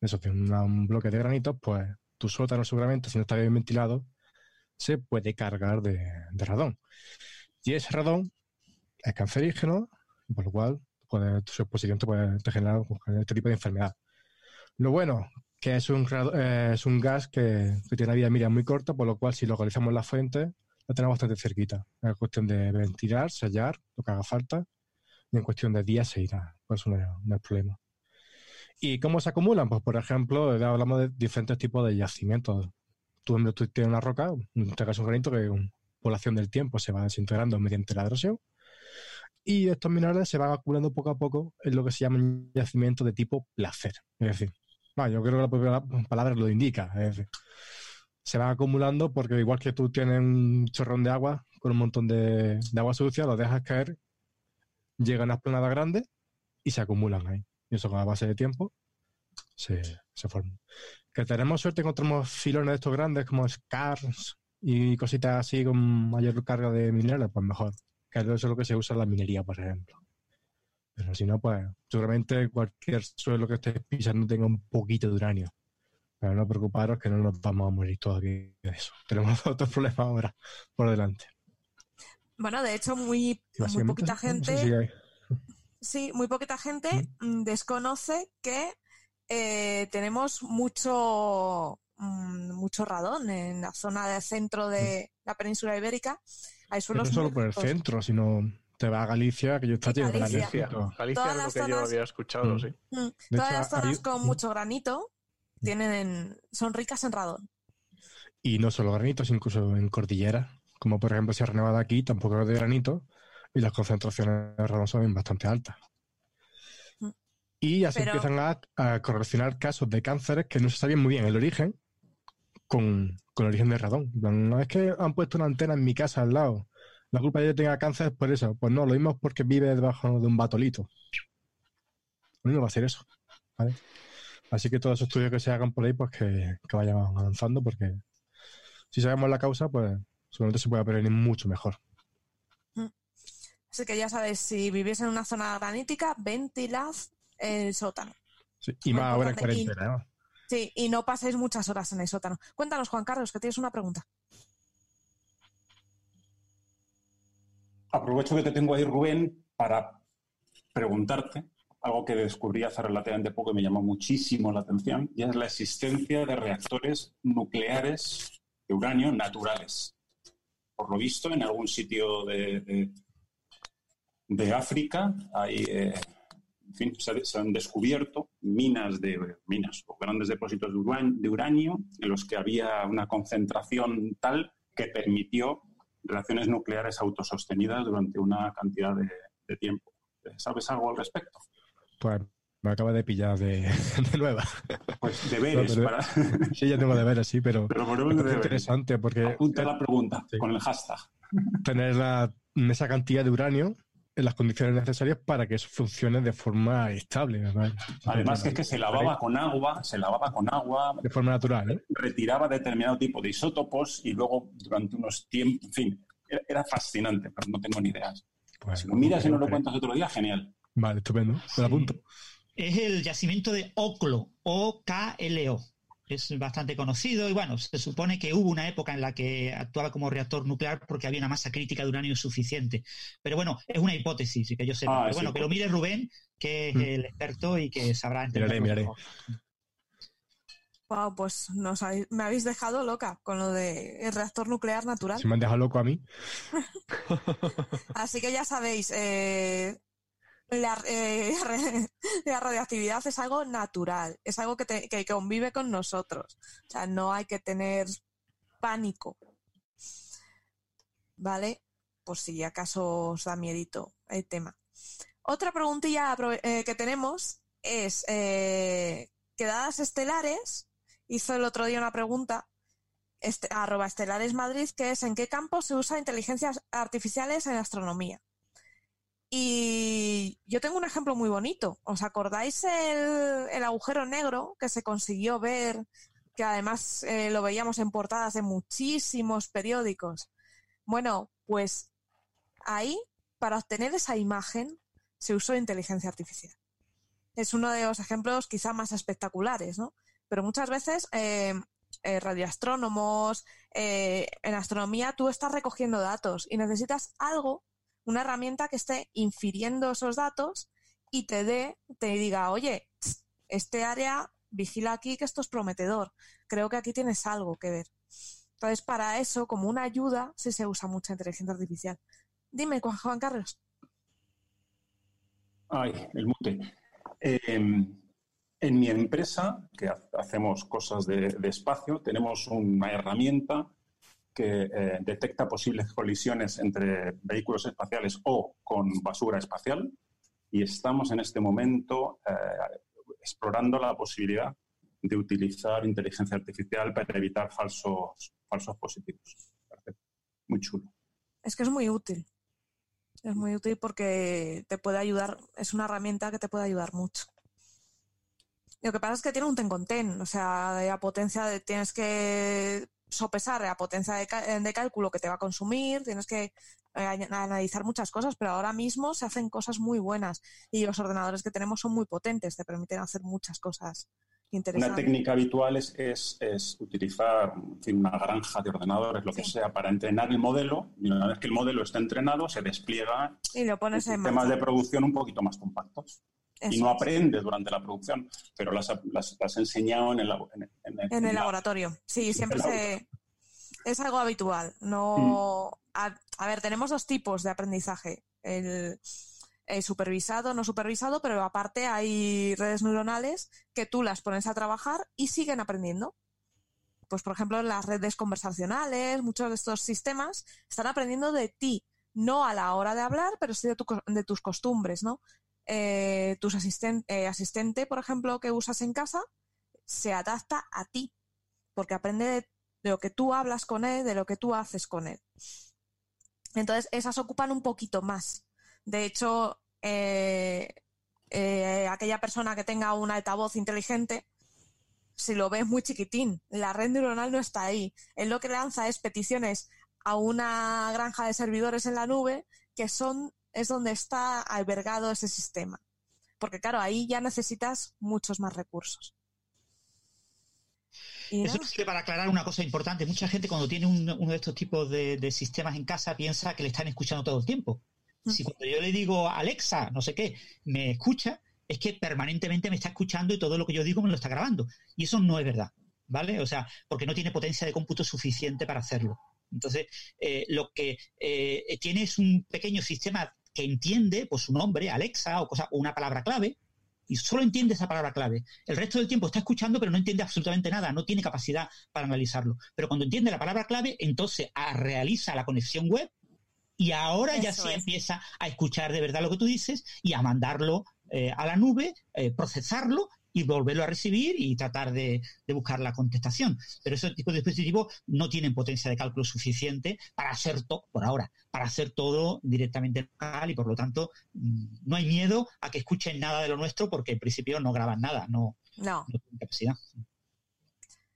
eso, de un bloque de granitos, pues tu sótano seguramente, si no está bien ventilado, se puede cargar de, radón. Y ese radón es cancerígeno, por lo cual puede, su exposición te puede generar este tipo de enfermedad. Lo bueno, que es un, eh, gas que, que tiene una vida media muy corta, por lo cual si localizamos la fuente, la tenemos bastante cerquita. Es cuestión de ventilar, sellar, lo que haga falta, y en cuestión de días se irá. Pues no, no es problema. ¿Y cómo se acumulan? Pues, por ejemplo, ya hablamos de diferentes tipos de yacimientos. Tú, tú tienes una roca, hagas un granito que con población del tiempo se va desintegrando mediante la erosión. Y estos minerales se van acumulando poco a poco en lo que se llaman yacimientos de tipo placer. Es decir, yo creo que la propia palabra lo indica. Es decir, se van acumulando porque igual que tú tienes un chorrón de agua con un montón de, agua sucia, lo dejas caer, llegan a unas planadas grandes y se acumulan ahí. Y eso con la base de tiempo se, se forma. Que tenemos suerte encontramos filones de estos grandes como scars y cositas así con mayor carga de minerales, pues mejor. Que eso es lo que se usa en la minería, por ejemplo. Pero si no, pues seguramente cualquier suelo que estés pisando tenga un poquito de uranio. Pero no preocuparos que no nos vamos a morir todos aquí de eso. (laughs) Tenemos otros problemas ahora por delante.
Bueno, de hecho, muy, muy poquita
no sé
gente,
si
sí, muy poquita gente mm, desconoce que eh, tenemos mucho, mm, mucho radón en la zona del centro de la península ibérica. Hay suelos
no solo por el
ricos.
centro, sino te va a Galicia, que yo está lleno de
Galicia.
Galicia,
granito.
Galicia
Todas
es lo
las
que yo
zonas-
había escuchado,
Mm.
sí.
De
Todas
hecho,
las zonas
hay-
con mucho granito tienen, son ricas en radón.
Y no solo granitos, incluso en cordilleras, como por ejemplo Sierra Nevada aquí, tampoco es de granito, y las concentraciones de radón son bastante altas.
Mm.
Y ya se
Pero-
empiezan a, a correlacionar casos de cánceres que no se sabían muy bien el origen con, con el origen del radón. No es que han puesto una antena en mi casa al lado. La culpa de que tenga cáncer es por eso. Pues no, lo mismo es porque vive debajo de un batolito. Lo mismo va a ser eso. ¿vale? Así que todos esos estudios que se hagan por ahí, pues que, que vayan avanzando, porque si sabemos la causa, pues seguramente se puede prevenir mucho mejor.
Así que ya sabéis, si vivís en una zona granítica, ventilad el sótano.
Sí, y más ahora en cuarentena. ¿no?
Sí, y no paséis muchas horas en el sótano. Cuéntanos, Juan Carlos, que tienes una pregunta.
Aprovecho que te tengo ahí, Rubén, para preguntarte algo que descubrí hace relativamente poco y me llamó muchísimo la atención, y es la existencia de reactores nucleares de uranio naturales. Por lo visto, en algún sitio de, de- de África hay, eh, en fin, se, se han descubierto minas de minas o grandes depósitos de uran- de uranio en los que había una concentración tal que permitió relaciones nucleares autosostenidas durante una cantidad de, de tiempo. ¿Sabes algo al respecto?
Pues me acaba de pillar de, (laughs) de nueva.
Pues deberes
No, pero-
para... (laughs)
Sí, ya tengo deberes, sí, pero
Pero
parece
deberes.
interesante porque
Apunta la pregunta
Sí.
con el hashtag.
tener la- esa cantidad de uranio las condiciones necesarias para que eso funcione de forma estable.
Además que es que se lavaba con agua, se lavaba con agua,
De forma natural, ¿eh?
retiraba determinado tipo de isótopos y luego durante unos tiempos, en fin, era, era fascinante, pero no tengo ni ideas.
Pues,
Si lo miras y no lo cuentas otro día, genial.
Vale, estupendo. Me
Sí.
lo apunto.
Es el yacimiento de Oklo, O-K-L-O. Es bastante conocido y bueno, se supone que hubo una época en la que actuaba como reactor nuclear porque había una masa crítica de uranio suficiente. Pero bueno, es una hipótesis y que yo sepa.
Ah,
Pero
sí,
bueno, que lo mire Rubén, que es
Mm.
el experto y que sabrá entenderlo
Miraré,
mejor.
Wow, pues nos habéis- me habéis dejado loca con lo del reactor nuclear natural.
Si me han dejado loco a mí, (laughs) (laughs)
Así que ya sabéis, eh, la, eh, (laughs) la radioactividad es algo natural, es algo que, te- que convive con nosotros. O sea, no hay que tener pánico. ¿Vale? Por si acaso os da miedito el tema. Otra preguntilla eh, que tenemos es, eh, quedadas estelares, hizo el otro día una pregunta este, arroba estelares Madrid, que es en qué campo se usa inteligencias artificiales en astronomía. Y yo tengo un ejemplo muy bonito. ¿Os acordáis el, el agujero negro que se consiguió ver, que además eh, lo veíamos en portadas de muchísimos periódicos? Bueno, pues ahí, para obtener esa imagen, se usó inteligencia artificial. Es uno de los ejemplos quizá más espectaculares, ¿no? Pero muchas veces eh, eh, radioastrónomos. eh, en astronomía tú estás recogiendo datos y necesitas algo, una herramienta que esté infiriendo esos datos y te dé, te diga, oye, este área vigila aquí que esto es prometedor. Creo que aquí tienes algo que ver. Entonces, para eso, como una ayuda, sí se usa mucha inteligencia artificial. Dime, Juan, Carlos.
Ay, el mute. Eh, en mi empresa, que ha- hacemos cosas de, de espacio, tenemos una herramienta que eh, detecta posibles colisiones entre vehículos espaciales o con basura espacial y estamos en este momento eh, explorando la posibilidad de utilizar inteligencia artificial para evitar falsos, falsos positivos. Muy chulo.
Es que es muy útil. Es muy útil porque te puede ayudar, es una herramienta que te puede ayudar mucho. Lo que pasa es que tiene un ten con ten, o sea, la potencia de, tienes que sopesar la potencia de, de cálculo que te va a consumir, tienes que eh, analizar muchas cosas, pero ahora mismo se hacen cosas muy buenas y los ordenadores que tenemos son muy potentes, te permiten hacer muchas cosas
Una
interesantes.
técnica habitual es, es- es utilizar en fin, una granja de ordenadores, lo que sea, para entrenar el modelo. Y una vez que el modelo está entrenado, se despliega
Y lo pones en
sistemas de producción un poquito más compactos. Y no
es.
aprendes durante la producción, pero las, las, las has enseñado en el, en, en-
el
la-
laboratorio, sí, siempre se... Es algo habitual. No... A, a ver, tenemos dos tipos de aprendizaje. El, el supervisado, no supervisado, pero aparte hay redes neuronales que tú las pones a trabajar y siguen aprendiendo. Pues, por ejemplo, las redes conversacionales, muchos de estos sistemas están aprendiendo de ti, no a la hora de hablar, pero sí de, tu de tus costumbres, ¿no? Eh, tus asisten- eh, asistente, por ejemplo, que usas en casa, se adapta a ti, porque aprende de, lo que tú hablas con él, de lo que tú haces con él. Entonces, esas ocupan un poquito más. De hecho, eh, aquella persona que tenga un altavoz inteligente, si lo ves muy chiquitín, la red neuronal no está ahí. Él lo que lanza es peticiones a una granja de servidores en la nube, que son, es donde está albergado ese sistema. Porque claro, ahí ya necesitas muchos más recursos.
Eso sirve para aclarar una cosa importante. Mucha gente cuando tiene un- uno de estos tipos de, de sistemas en casa piensa que le están escuchando todo el tiempo. Si cuando yo le digo Alexa, no sé qué, me escucha, es que permanentemente me está escuchando y todo lo que yo digo me lo está grabando. Y eso no es verdad, ¿vale? O sea, porque no tiene potencia de cómputo suficiente para hacerlo. Entonces, eh, lo que eh, tiene es un pequeño sistema que entiende pues, su nombre, Alexa, o, cosa, o una palabra clave, y solo entiende esa palabra clave. El resto del tiempo está escuchando, pero no entiende absolutamente nada, no tiene capacidad para analizarlo. Pero cuando entiende la palabra clave, entonces ah, realiza la conexión web y ahora ya sí empieza a escuchar de verdad lo que tú dices y a mandarlo eh, a la nube, eh, procesarlo y volverlo a recibir y tratar de, de buscar la contestación. Pero ese tipo de dispositivos no tienen potencia de cálculo suficiente para hacer todo, por ahora, para hacer todo directamente local y por lo tanto mm, no hay miedo a que escuchen nada de lo nuestro porque en principio no graban nada, no,
No,
no tienen capacidad.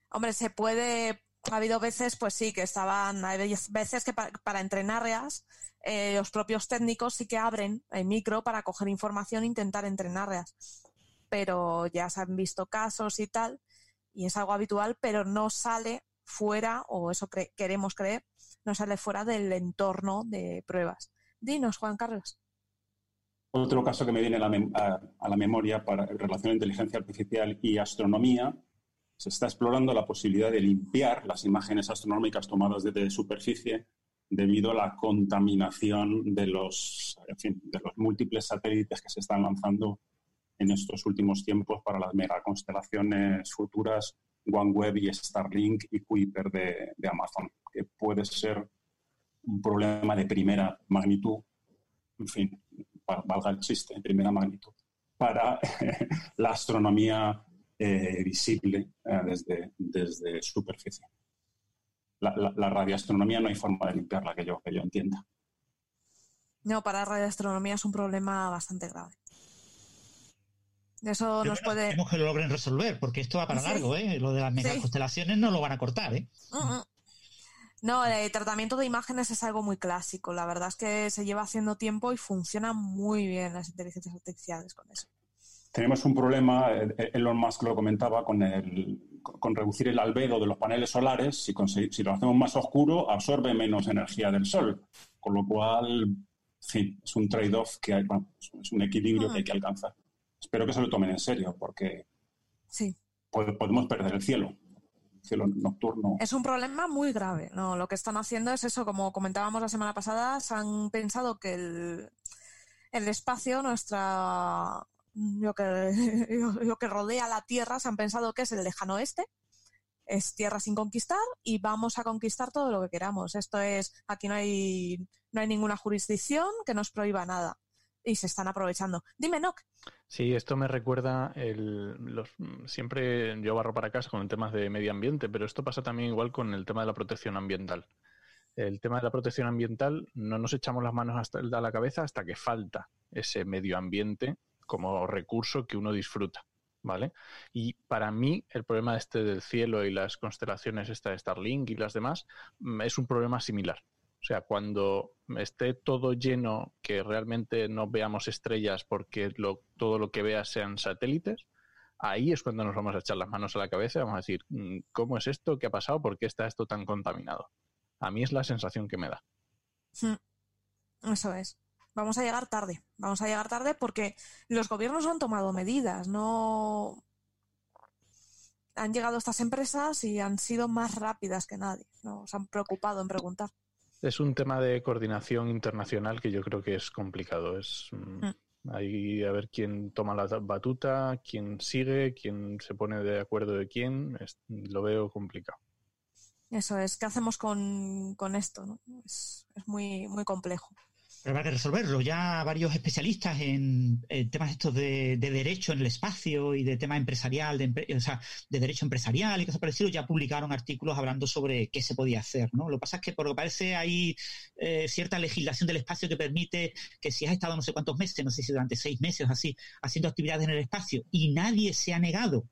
hombre, se puede. Ha habido veces, pues sí, que estaban. Hay veces que pa- para entrenarlas, eh, los propios técnicos sí que abren el micro para coger información e intentar entrenarlas. Pero ya se han visto casos y tal, y es algo habitual, pero no sale fuera, o eso queremos creer, no sale fuera del entorno de pruebas. Dinos, Juan Carlos.
Otro caso que me viene a la, memoria para en relación a inteligencia artificial y astronomía, se está explorando la posibilidad de limpiar las imágenes astronómicas tomadas desde superficie debido a la contaminación de los, de los múltiples satélites que se están lanzando en estos últimos tiempos para las megaconstelaciones futuras OneWeb y Starlink y Kuiper de, Amazon, que puede ser un problema de primera magnitud, en fin, va- valga el chiste, de primera magnitud, para (laughs) la astronomía eh, visible eh, desde, desde superficie. La, la, la radioastronomía no hay forma de limpiarla que yo, que yo entienda.
No, para radioastronomía es un problema bastante grave. Eso
Pero
nos
bueno,
puede.
esperemos que lo logren resolver, porque esto va para
Sí.
largo, ¿eh? Lo de las megaconstelaciones no lo van a cortar, ¿eh?
Mm, mm. No, el tratamiento de imágenes es algo muy clásico. La verdad es que se lleva haciendo tiempo y funcionan muy bien las inteligencias artificiales con eso.
tenemos un problema, eh, eh, Elon Musk lo comentaba, con, el, con reducir el albedo de los paneles solares. Si, si lo hacemos más oscuro, absorbe menos energía del sol. Con lo cual, sí, es un trade-off que hay, es un equilibrio que hay que alcanzar. Espero que se lo tomen en serio, porque
sí.
podemos perder el cielo. El cielo nocturno.
Es un problema muy grave. No, lo que están haciendo es eso, como comentábamos la semana pasada, se han pensado que el, el espacio, nuestra lo que, (laughs) lo que rodea la Tierra, se han pensado que es el lejano oeste, es tierra sin conquistar y vamos a conquistar todo lo que queramos. Esto es, aquí no hay, no hay ninguna jurisdicción que nos prohíba nada y se están aprovechando. Dime, Nock.
Sí, esto me recuerda el, los, siempre yo barro para casa con el tema de medio ambiente, pero esto pasa también igual con el tema de la protección ambiental. El tema de la protección ambiental no nos echamos las manos hasta a la cabeza hasta que falta ese medio ambiente como recurso que uno disfruta. ¿Vale? Y para mí, el problema este del cielo y las constelaciones, esta de Starlink y las demás, mm, es un problema similar. O sea, cuando esté todo lleno, que realmente no veamos estrellas porque todo lo que veas sean satélites, ahí es cuando nos vamos a echar las manos a la cabeza y vamos a decir, mm, ¿cómo es esto? ¿Qué ha pasado? ¿Por qué está esto tan contaminado? A mí es la sensación que me da.
Hmm. Eso es vamos a llegar tarde. Vamos a llegar tarde porque los gobiernos han tomado medidas, no han llegado estas empresas y han sido más rápidas que nadie. No se han preocupado en preguntar.
Es un tema de coordinación internacional que yo creo que es complicado. Es mm, mm. ahí a ver quién toma la batuta, quién sigue, quién se pone de acuerdo de quién. lo veo complicado.
Eso es. ¿Qué hacemos con, esto? Es, es muy, muy complejo.
Habrá que resolverlo. Ya varios especialistas en, temas estos de, derecho en el espacio y de tema empresarial, de, o sea, de derecho empresarial y cosas parecidas, ya publicaron artículos hablando sobre qué se podía hacer. ¿no? Lo que pasa es que, por lo que parece, hay eh, cierta legislación del espacio que permite que si has estado no sé cuántos meses, no sé si durante seis meses o así, haciendo actividades en el espacio y nadie se ha negado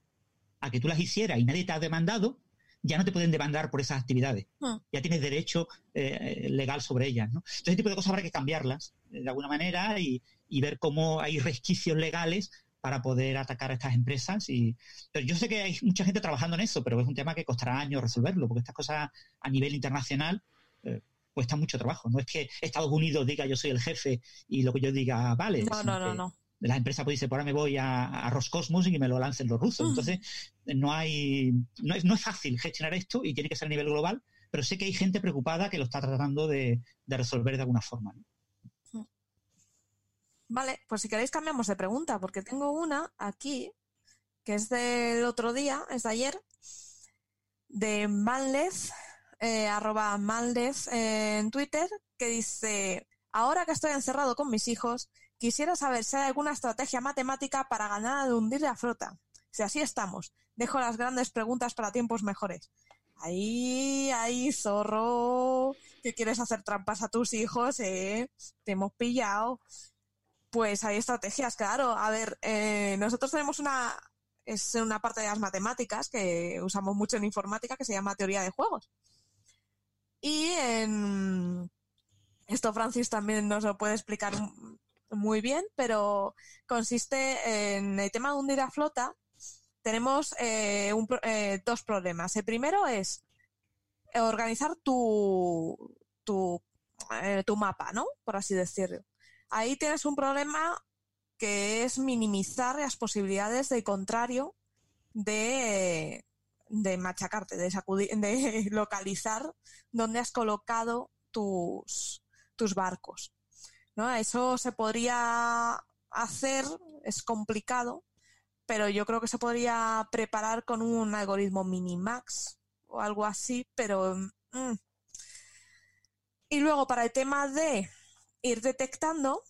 a que tú las hicieras y nadie te ha demandado, ya no te pueden demandar por esas actividades. Ah. Ya tienes derecho eh, legal sobre ellas. ¿no? Entonces, ese tipo de cosas habrá que cambiarlas eh, de alguna manera y, ver cómo hay resquicios legales para poder atacar a estas empresas. Y, pero yo sé que hay mucha gente trabajando en eso, pero es un tema que costará años resolverlo, porque estas cosas a nivel internacional eh, cuesta mucho trabajo. No es que Estados Unidos diga yo soy el jefe y lo que yo diga vale.
No, no, no, no
la empresa puede decir, pues ahora me voy a, Roscosmos y me lo lancen los rusos. Mm. Entonces, no hay, no es, no es fácil gestionar esto y tiene que ser a nivel global, pero sé que hay gente preocupada que lo está tratando de, resolver de alguna forma. Mm.
Vale, pues si queréis cambiamos de pregunta, porque tengo una aquí, que es del otro día, es de ayer, de Manlez, eh, arroba Manlez en Twitter, que dice, ahora que estoy encerrado con mis hijos, Quisiera saber si hay alguna estrategia matemática para ganar de hundir la flota. Si así estamos, dejo las grandes preguntas para tiempos mejores. Ahí, ahí, zorro, que quieres hacer trampas a tus hijos, eh, te hemos pillado. Pues hay estrategias, claro. A ver, eh, nosotros tenemos una, es una parte de las matemáticas que usamos mucho en informática que se llama teoría de juegos. Y en, esto Francis también nos lo puede explicar muy bien, pero consiste en el tema de hundir a flota. Tenemos eh, eh, dos problemas. El primero es organizar tu, tu, eh, tu mapa, ¿no? Por así decirlo. Ahí tienes un problema que es minimizar las posibilidades de contrario de, de machacarte, de, de (laughs) localizar dónde has colocado tus, tus barcos. Eso se podría hacer, es complicado, pero yo creo que se podría preparar con un algoritmo minimax o algo así, pero... Mm. Y luego para el tema de ir detectando,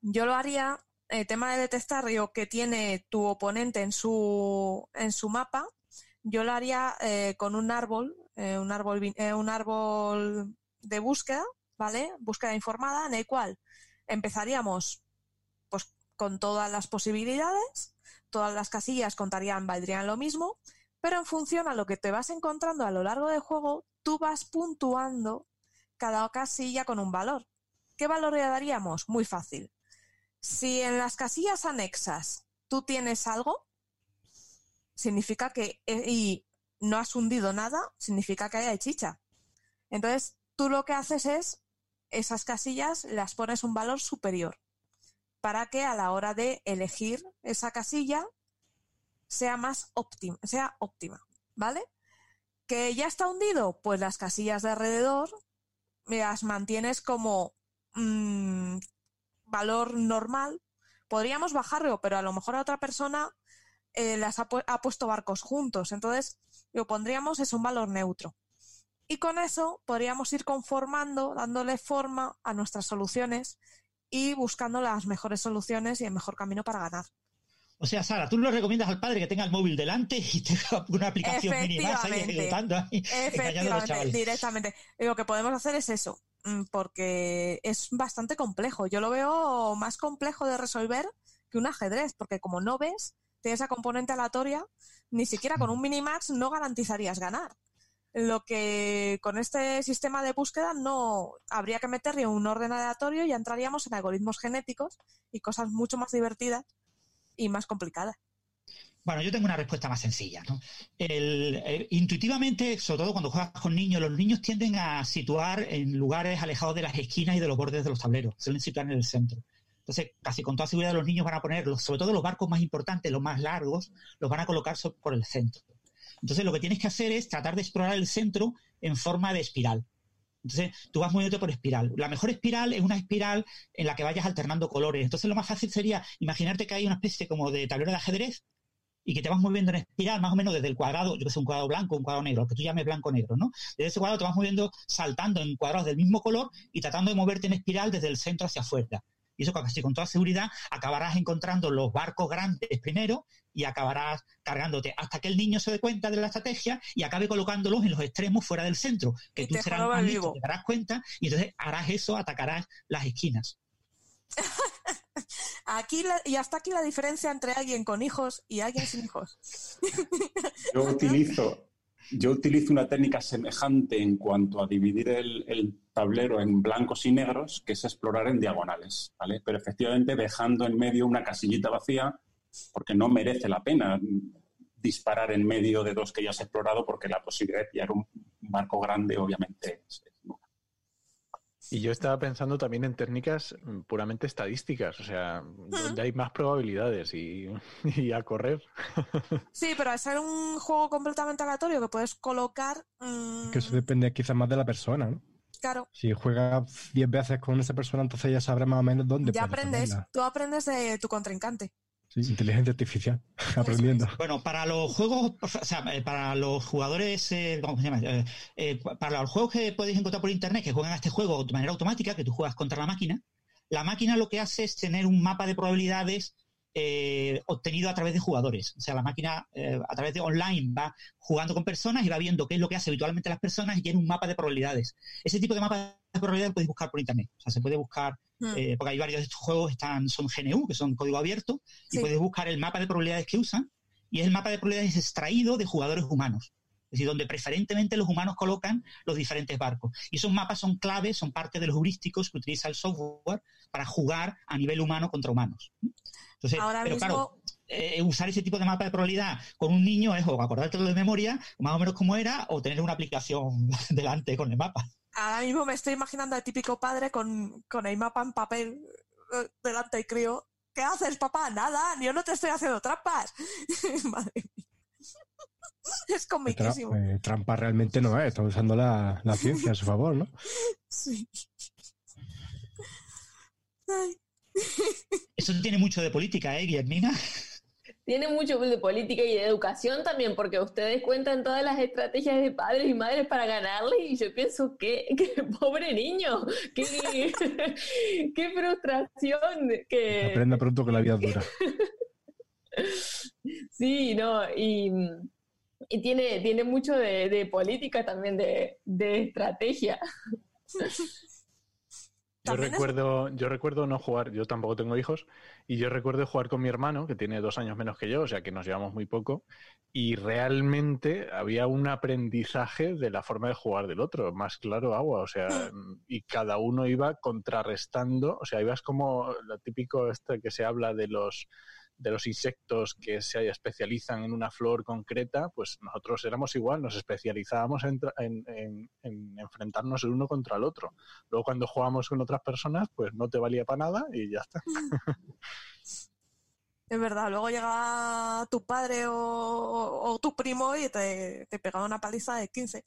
yo lo haría, el tema de detectar lo que tiene tu oponente en su, en su mapa, yo lo haría eh, con un árbol, eh, un árbol, eh, un árbol de búsqueda, ¿vale? Búsqueda informada en el cual empezaríamos pues con todas las posibilidades, todas las casillas contarían, valdrían lo mismo, pero en función a lo que te vas encontrando a lo largo del juego, tú vas puntuando cada casilla con un valor. ¿Qué valor le daríamos? Muy fácil. Si en las casillas anexas tú tienes algo, significa que eh, y no has hundido nada, significa que hay chicha. Entonces, tú lo que haces es esas casillas las pones un valor superior para que a la hora de elegir esa casilla sea más óptima, sea óptima, ¿vale? Que ya está hundido, pues las casillas de alrededor las mantienes como mm, valor normal. Podríamos bajarlo, pero a lo mejor a otra persona eh, las ha, ha, puesto barcos juntos. Entonces, lo pondríamos es un valor neutro. Y con eso podríamos ir conformando, dándole forma a nuestras soluciones y buscando las mejores soluciones y el mejor camino para ganar.
O sea, Sara, tú le recomiendas al padre que tenga el móvil delante y tenga una aplicación mínima
Efectivamente, directamente. Lo que podemos hacer es eso, mm, porque es bastante complejo. Yo lo veo más complejo de resolver que un ajedrez, porque como no ves, tiene esa componente aleatoria, ni siquiera con un minimax no garantizarías ganar. Lo que con este sistema de búsqueda no habría que meterle un orden aleatorio y ya entraríamos en algoritmos genéticos y cosas mucho más divertidas y más complicadas.
Bueno, yo tengo una respuesta más sencilla. ¿no? intuitivamente, sobre todo cuando juegas con niños, los niños tienden a situar en lugares alejados de las esquinas y de los bordes de los tableros. Suelen situar en el centro. Entonces, casi con toda seguridad los niños van a poner, sobre todo los barcos más importantes, los más largos, los van a colocar por el centro. Entonces, lo que tienes que hacer es tratar de explorar el centro en forma de espiral. Entonces, tú vas moviéndote por espiral. La mejor espiral es una espiral en la que vayas alternando colores. Entonces, lo más fácil sería imaginarte que hay una especie como de tablero de ajedrez y que te vas moviendo en espiral más o menos desde el cuadrado, yo que sé, un cuadrado blanco, un cuadrado negro, que tú llames blanco-negro, ¿no? Desde ese cuadrado te vas moviendo saltando en cuadrados del mismo color y tratando de moverte en espiral desde el centro hacia afuera. Y eso casi con toda seguridad acabarás encontrando los barcos grandes primero y acabarás cargándote hasta que el niño se dé cuenta de la estrategia y acabe colocándolos en los extremos fuera del centro, que tú serás te darás cuenta y entonces harás eso, atacarás las esquinas. (laughs)
aquí y hasta aquí la diferencia entre alguien con hijos y alguien sin hijos.
Yo (laughs) utilizo yo utilizo una técnica semejante en cuanto a dividir el, tablero en blancos y negros, que es explorar en diagonales, ¿vale? Pero efectivamente dejando en medio una casillita vacía, porque no merece la pena disparar en medio de dos que ya has explorado, porque la posibilidad de pillar un barco grande, obviamente, es,
y yo estaba pensando también en técnicas mm, puramente estadísticas, o sea, donde hay más probabilidades (laughs) y, a correr.
Sí, pero al ser un juego completamente aleatorio que puedes colocar... Mm,
que eso depende quizás más de la persona, ¿no?
Claro.
Si juegas 10 veces con esa persona, entonces ya sabrás más o menos dónde.
Ya aprendes, tú aprendes de tu contrincante
inteligencia artificial, (laughs) aprendiendo.
Bueno, para los juegos, o sea, eh, para los jugadores, eh, ¿cómo se llama? Eh, para los juegos que podéis encontrar por internet que juegan a este juego de manera automática, que tú juegas contra la máquina, la máquina lo que hace es tener un mapa de probabilidades obtenido a través de jugadores. O sea, la máquina a través de online va jugando con personas y va viendo qué es lo que hace habitualmente las personas y tiene un mapa de probabilidades. Ese tipo de mapa de probabilidades podéis buscar por internet. O sea, se puede buscar Hmm. Eh, porque hay varios de estos juegos están, son GNU, que son código abierto, y puedes buscar el mapa de probabilidades que usan, y es el mapa de probabilidades extraído de jugadores humanos. Es decir, donde preferentemente los humanos colocan los diferentes barcos. Y esos mapas son claves, son parte de los heurísticos que utiliza el software para jugar a nivel humano contra humanos. Entonces, pero claro, eh, usar ese tipo de mapa de probabilidad con un niño es o acordártelo de memoria, más o menos como era, o tener una aplicación (laughs) delante con el mapa
ahora mismo me estoy imaginando al típico padre con, con el mapa en papel eh, delante y crío. ¿Qué haces, papá? Nada, yo no te estoy haciendo trampas. (laughs) Madre mía. Es comiquísimo.
Eh, trampa realmente no es, está usando la, la ciencia a su favor, ¿no? Sí.
Eso tiene mucho de política, ¿eh, Guillermina? (laughs)
tiene mucho de política y de educación también, porque ustedes cuentan todas las estrategias de padres y madres para ganarle y yo pienso que, (laughs) pobre niño, qué, (laughs) qué frustración. Que,
Aprenda pronto que la vida dura. (laughs)
sí, no, y, y tiene, tiene mucho de, política también, de, de estrategia.
Yo recuerdo, yo recuerdo no jugar, yo tampoco tengo hijos, y yo recuerdo jugar con mi hermano, que tiene dos años menos que yo, o sea que nos llevamos muy poco, y realmente había un aprendizaje de la forma de jugar del otro, más claro agua, o sea, y cada uno iba contrarrestando, o sea, ibas como lo típico este que se habla de los de los insectos que se especializan en una flor concreta, pues nosotros éramos igual, nos especializábamos en, en, enfrentarnos el uno contra el otro. Luego cuando jugábamos con otras personas, pues no te valía para nada y ya está. (laughs)
Es verdad, luego llegaba tu padre o, tu primo y te, te pegaba una paliza de 15.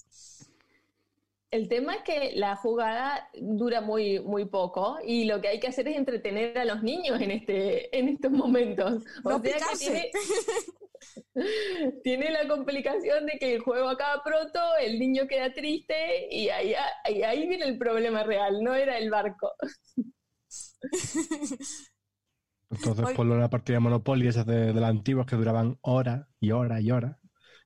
El tema es que la jugada dura muy, muy poco y lo que hay que hacer es entretener a los niños en, este, en estos momentos. O sea que (laughs) tiene, la complicación de que el juego acaba pronto, el niño queda triste y ahí, ahí, viene el problema real, no era el barco.
Entonces, por lo de la partida de Monopoly, esas de, de las antiguas que duraban horas y horas y horas,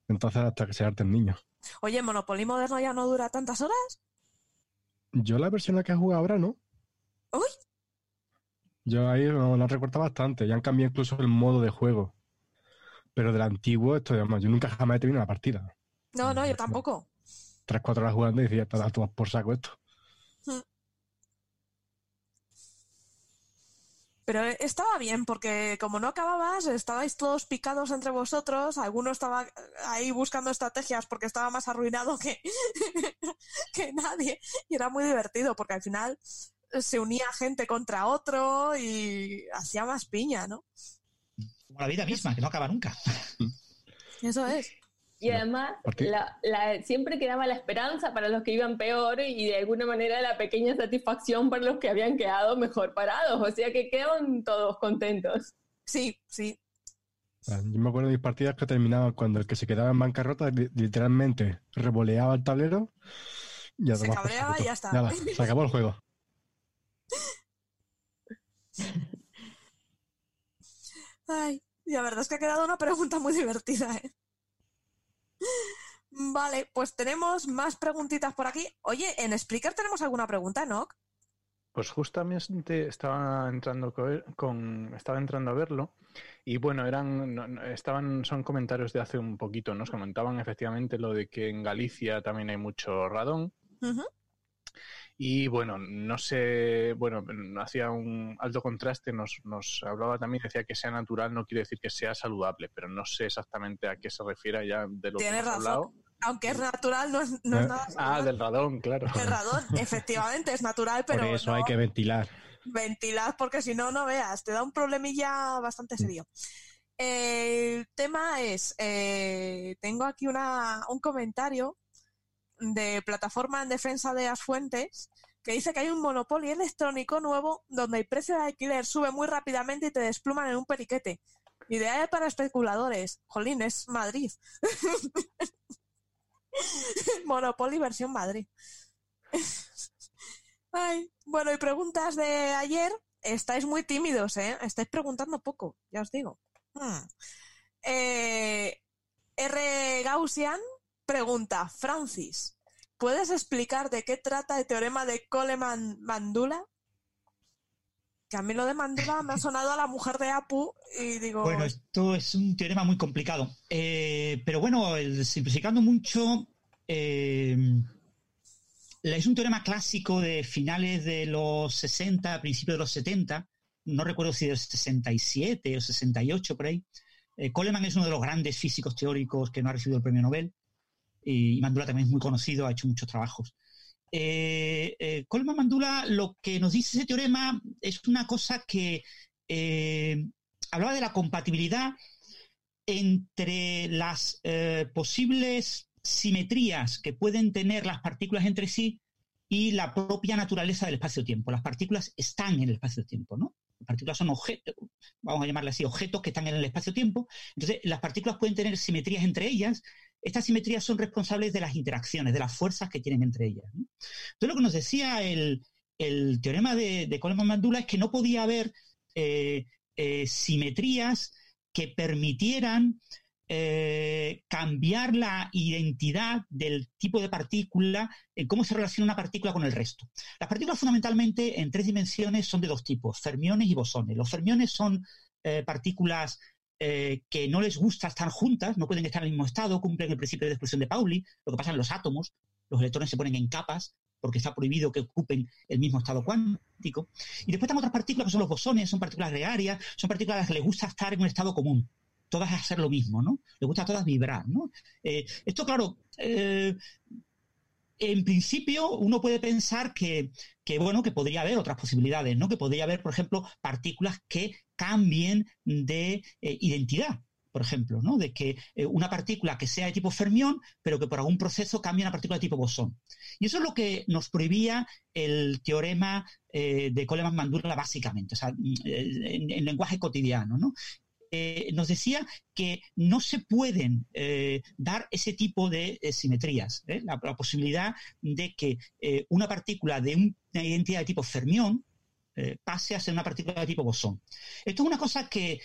entonces hasta que se harten niños.
Oye, ¿Monopoly moderno ya no dura tantas horas?
Yo la versión a que he jugado ahora no.
¿Uy?
Yo ahí lo, lo recortado bastante. Ya han cambiado incluso el modo de juego. Pero del antiguo, esto, digamos, yo nunca jamás he tenido una partida.
No, no, yo tampoco.
Tres, cuatro horas jugando y decía, te das por saco esto. Hmm.
Pero estaba bien, porque como no acababas, estabais todos picados entre vosotros, alguno estaba ahí buscando estrategias porque estaba más arruinado que, (laughs) que nadie, y era muy divertido, porque al final se unía gente contra otro y hacía más piña, ¿no?
Como la vida misma, que no acaba nunca. (laughs)
Eso es.
Y además, siempre quedaba la esperanza para los que iban peor y de alguna manera la pequeña satisfacción para los que habían quedado mejor parados. O sea que quedaron todos contentos.
Sí, sí.
Ah, yo me acuerdo de mis partidas que terminaban cuando el que se quedaba en bancarrota literalmente revoleaba el tablero
y se cabreaba y ya está.
se acabó el juego. (laughs)
Ay, y la verdad es que ha quedado una pregunta muy divertida, ¿eh? Vale, pues tenemos más preguntitas por aquí. Oye, en Spreaker tenemos alguna pregunta, ¿no?
Pues justamente estaba entrando con, estaba entrando a verlo y bueno, eran estaban son comentarios de hace un poquito, nos comentaban efectivamente lo de que en Galicia también hay mucho radón. Y bueno, no sé, bueno, hacía un alto contraste, nos, nos hablaba también, decía que sea natural no quiere decir que sea saludable, pero no sé exactamente a qué se refiere ya de lo que hemos hablado.
Aunque es natural, no es, no es
eh,
nada
Ah, del radón, claro.
El radón, (laughs) efectivamente, es natural, pero.
Por eso hay que ventilar.
Ventilar, porque si no, no veas, te da un problemilla bastante serio. el tema es, eh, tengo aquí una, un comentario de plataforma en defensa de las fuentes que dice que hay un monopolio electrónico nuevo donde el precio de alquiler sube muy rápidamente y te despluman en un periquete. Ideal para especuladores. Jolín, es Madrid. (laughs) Monopoly versión Madrid. (laughs) Ay, bueno, y preguntas de ayer. Estáis muy tímidos, ¿eh? Estáis preguntando poco, ya os digo. Hmm. Eh, R. Gaussian pregunta, Francis, ¿puedes explicar de qué trata el teorema de Coleman-Mandula? Que a mí lo de Mandula me ha sonado a la mujer de Apu y digo...
Bueno, esto es un teorema muy complicado. Eh, pero bueno, simplificando mucho, eh, es un teorema clásico de finales de los 60, principios de los 70, no recuerdo si del 67 o 68 por ahí. Eh, Coleman es uno de los grandes físicos teóricos que no ha recibido el premio Nobel y Mandula también es muy conocido, ha hecho muchos trabajos. Eh, eh, Coleman Mandula lo que nos dice ese teorema es una cosa que eh, hablaba de la compatibilidad entre las eh, posibles simetrías que pueden tener las partículas entre sí y la propia naturaleza del espacio-tiempo. Las partículas están en el espacio-tiempo, ¿no? Las partículas son objetos, vamos a llamarle así, objetos que están en el espacio-tiempo. Entonces, las partículas pueden tener simetrías entre ellas estas simetrías son responsables de las interacciones, de las fuerzas que tienen entre ellas. Entonces, lo que nos decía el, teorema de, Coleman-Mandula es que no podía haber eh, eh, simetrías que permitieran eh, cambiar la identidad del tipo de partícula, en cómo se relaciona una partícula con el resto. Las partículas fundamentalmente en tres dimensiones son de dos tipos, fermiones y bosones. Los fermiones son partículas eh, que no les gusta estar juntas, no pueden estar en el mismo estado, cumplen el principio de exclusión de Pauli, lo que pasa en los átomos, los electrones se ponen en capas porque está prohibido que ocupen el mismo estado cuántico. Y después están otras partículas que son los bosones, son partículas gregarias, son partículas a las que les gusta estar en un estado común todas hacer lo mismo, ¿no? Le gusta a todas vibrar, ¿no? Eh, esto, claro, eh, en principio uno puede pensar que, bueno, que podría haber otras posibilidades, ¿no? Que podría haber, por ejemplo, partículas que cambien de eh, identidad, por ejemplo, ¿no? De que una partícula que sea de tipo fermión, pero que por algún proceso cambie a una partícula de tipo bosón. Y eso es lo que nos prohibía el teorema de Coleman-Mandula básicamente, o sea, en, en, lenguaje cotidiano, ¿no? Eh, nos decía que no se pueden eh, dar ese tipo de eh, simetrías. La, posibilidad de que una partícula de una identidad de tipo fermión pase a ser una partícula de tipo bosón. Esto es una cosa que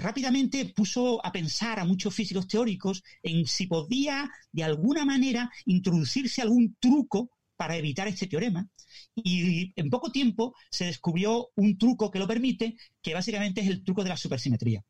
rápidamente puso a pensar a muchos físicos teóricos en si podía de alguna manera introducirse algún truco para evitar este teorema. Y en poco tiempo se descubrió un truco que lo permite, que básicamente es el truco de la supersimetría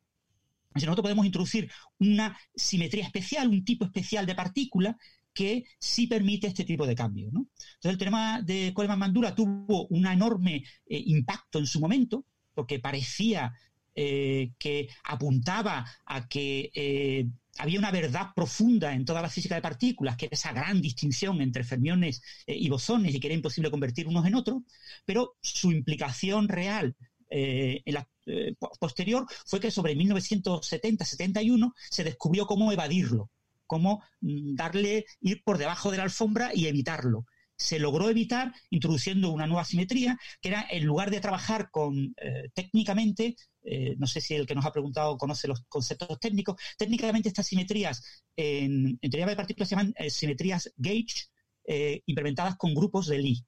nosotros podemos introducir una simetría especial, un tipo especial de partícula que sí permite este tipo de cambio. Entonces, el tema de Coleman-Mandula tuvo un enorme eh, impacto en su momento, porque parecía eh, que apuntaba a que eh, había una verdad profunda en toda la física de partículas, que era esa gran distinción entre fermiones y bosones y que era imposible convertir unos en otros, pero su implicación real en la posterior fue que sobre 1970-71 se descubrió cómo evadirlo, cómo mm, darle, ir por debajo de la alfombra y evitarlo. Se logró evitar introduciendo una nueva simetría, que era en lugar de trabajar con eh, técnicamente, eh, no sé si el que nos ha preguntado conoce los conceptos técnicos, técnicamente estas simetrías en, en teoría de partículas se llaman simetrías gauge implementadas con grupos de Lie.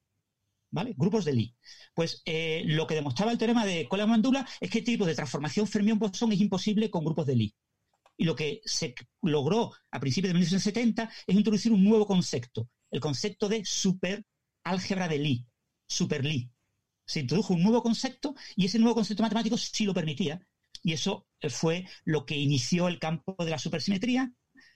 ¿vale? Grupos de Lie. Pues eh, lo que demostraba el teorema de Coleman-Mandula es que este tipo de transformación fermión-bosón es imposible con grupos de Lie. Y lo que se logró a principios de 1970 es introducir un nuevo concepto, el concepto de superálgebra de Lie, super Lie. Se introdujo un nuevo concepto y ese nuevo concepto matemático sí lo permitía. Y eso fue lo que inició el campo de la supersimetría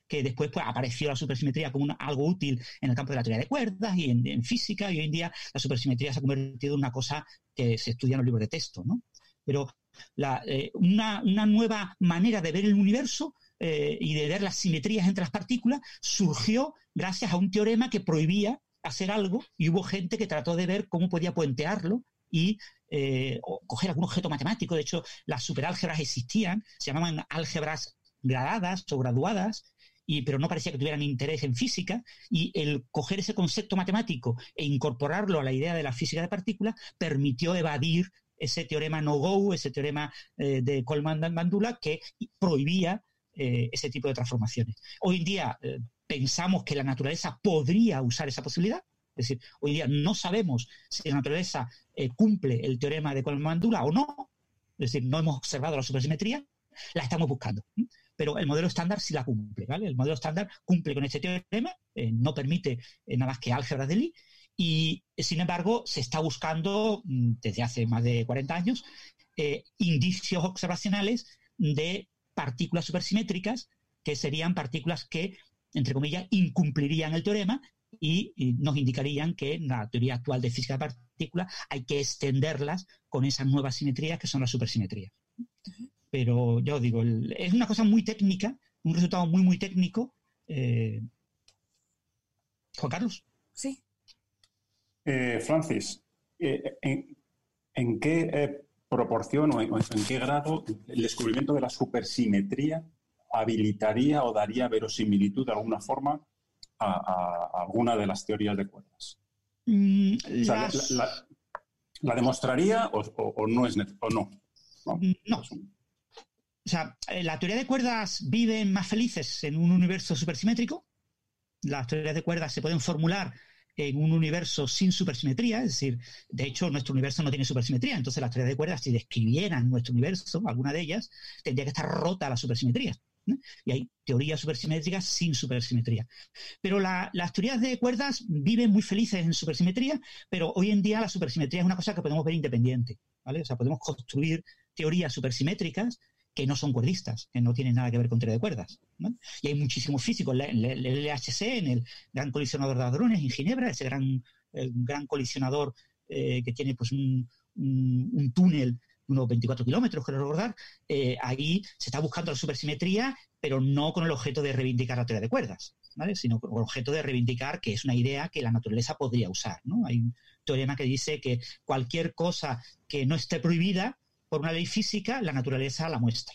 que después pues, apareció la supersimetría como algo útil en el campo de la teoría de cuerdas y en, física, y hoy en día la supersimetría se ha convertido en una cosa que se estudia en los libros de texto, ¿no? Pero eh, una, nueva manera de ver el universo eh, y de ver las simetrías entre las partículas surgió gracias a un teorema que prohibía hacer algo y hubo gente que trató de ver cómo podía puentearlo y eh, coger algún objeto matemático. De hecho, las superálgebras existían, se llamaban álgebras gradadas o graduadas, pero no parecía que tuvieran interés en física, y el coger ese concepto matemático e incorporarlo a la idea de la física de partículas permitió evadir ese teorema no-go, ese teorema eh, de Coleman-Mandula que prohibía eh, ese tipo de transformaciones. Hoy en día eh, pensamos que la naturaleza podría usar esa posibilidad, es decir, hoy en día no sabemos si la naturaleza cumple el teorema de Coleman-Mandula o no, es decir, no hemos observado la supersimetría, la estamos buscando pero el modelo estándar sí la cumple, ¿vale? El modelo estándar cumple con este teorema, no permite nada más que álgebras de Lie, y sin embargo se está buscando mm, desde hace más de 40 años eh, indicios observacionales de partículas supersimétricas, que serían partículas que, entre comillas, incumplirían el teorema y, nos indicarían que en la teoría actual de física de partículas hay que extenderlas con esas nuevas simetrías que son las supersimetrías. Pero yo digo, es una cosa muy técnica, un resultado muy, muy técnico. Eh, Juan Carlos.
Sí.
Eh, Francis, eh, ¿en, qué proporción o en, qué grado el descubrimiento de la supersimetría habilitaría o daría verosimilitud de alguna forma a, alguna de las teorías de cuerdas?
Mm,
la, demostraría o, no es o no?
No. no. O sea, eh, la teoría de cuerdas viven más felices en un universo supersimétrico. Las teorías de cuerdas se pueden formular en un universo sin supersimetría, es decir, de hecho nuestro universo no tiene supersimetría, entonces las teorías de cuerdas, si describieran nuestro universo, alguna de ellas, tendría que estar rota la supersimetría. Y hay teorías supersimétricas sin supersimetría. Pero las teorías de cuerdas viven muy felices en supersimetría, pero hoy en día la supersimetría es una cosa que podemos ver independiente. ¿vale? O sea, podemos construir teorías supersimétricas que no son cuerdistas, que no tienen nada que ver con teoría de cuerdas. Y hay muchísimos físicos, el, LHC, en el Gran Colisionador de Hadrones, en Ginebra, ese gran, gran colisionador eh, que tiene pues un, túnel de unos 24 kilómetros, quiero recordar, eh, ahí se está buscando la supersimetría, pero no con el objeto de reivindicar la teoría de cuerdas, ¿vale? sino con el objeto de reivindicar que es una idea que la naturaleza podría usar. ¿no? Hay un teorema que dice que cualquier cosa que no esté prohibida por una ley física, la naturaleza la muestra.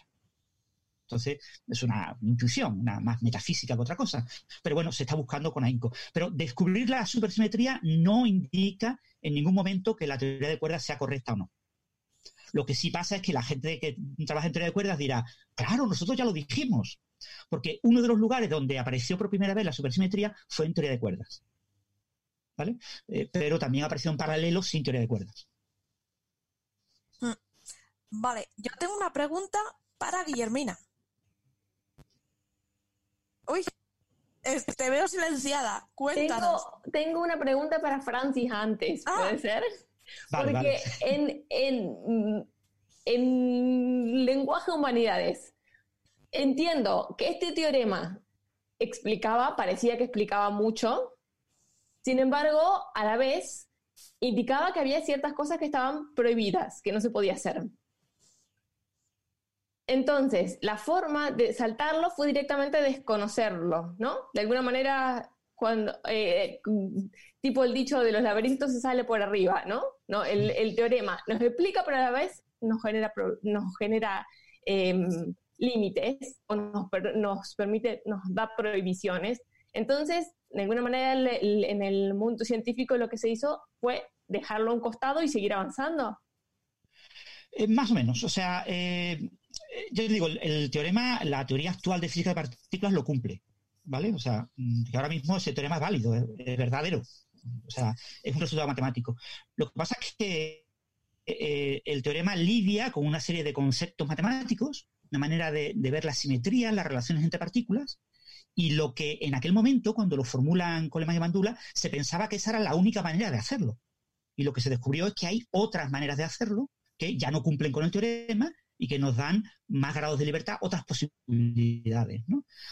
Entonces, es una intuición, una más metafísica que otra cosa. Pero bueno, se está buscando con ahínco. Pero descubrir la supersimetría no indica en ningún momento que la teoría de cuerdas sea correcta o no. Lo que sí pasa es que la gente que trabaja en teoría de cuerdas dirá, claro, nosotros ya lo dijimos. Porque uno de los lugares donde apareció por primera vez la supersimetría fue en teoría de cuerdas. ¿Vale? Eh, pero también apareció en paralelo sin teoría de cuerdas.
Vale, yo tengo una pregunta para Guillermina. Uy, te veo silenciada. Cuéntanos.
Tengo, una pregunta para Francis antes, ah. ¿puede ser? Porque En, en, en lenguaje humanidades, entiendo que este teorema explicaba, parecía que explicaba mucho, sin embargo, a la vez indicaba que había ciertas cosas que estaban prohibidas, que no se podía hacer. Entonces, la forma de saltarlo fue directamente desconocerlo, ¿no? De alguna manera, cuando, eh, tipo el dicho de los laberintos se sale por arriba, ¿no? ¿No? El, teorema nos explica, pero a la vez nos genera, nos genera em, límites o nos, nos, permite, nos da prohibiciones. Entonces, de alguna manera, en el mundo científico lo que se hizo fue dejarlo a un costado y seguir avanzando.
Eh, más o menos, o sea, eh, yo digo, el, teorema, la teoría actual de física de partículas lo cumple, ¿vale? O sea, mm, que ahora mismo ese teorema es válido, es, verdadero. O sea, es un resultado matemático. Lo que pasa es que eh, el teorema lidia con una serie de conceptos matemáticos, una manera de, ver la simetría, las relaciones entre partículas, y lo que en aquel momento, cuando lo formulan Coleman y Mandula, se pensaba que esa era la única manera de hacerlo. Y lo que se descubrió es que hay otras maneras de hacerlo que ya no cumplen con el teorema y que nos dan más grados de libertad, otras posibilidades.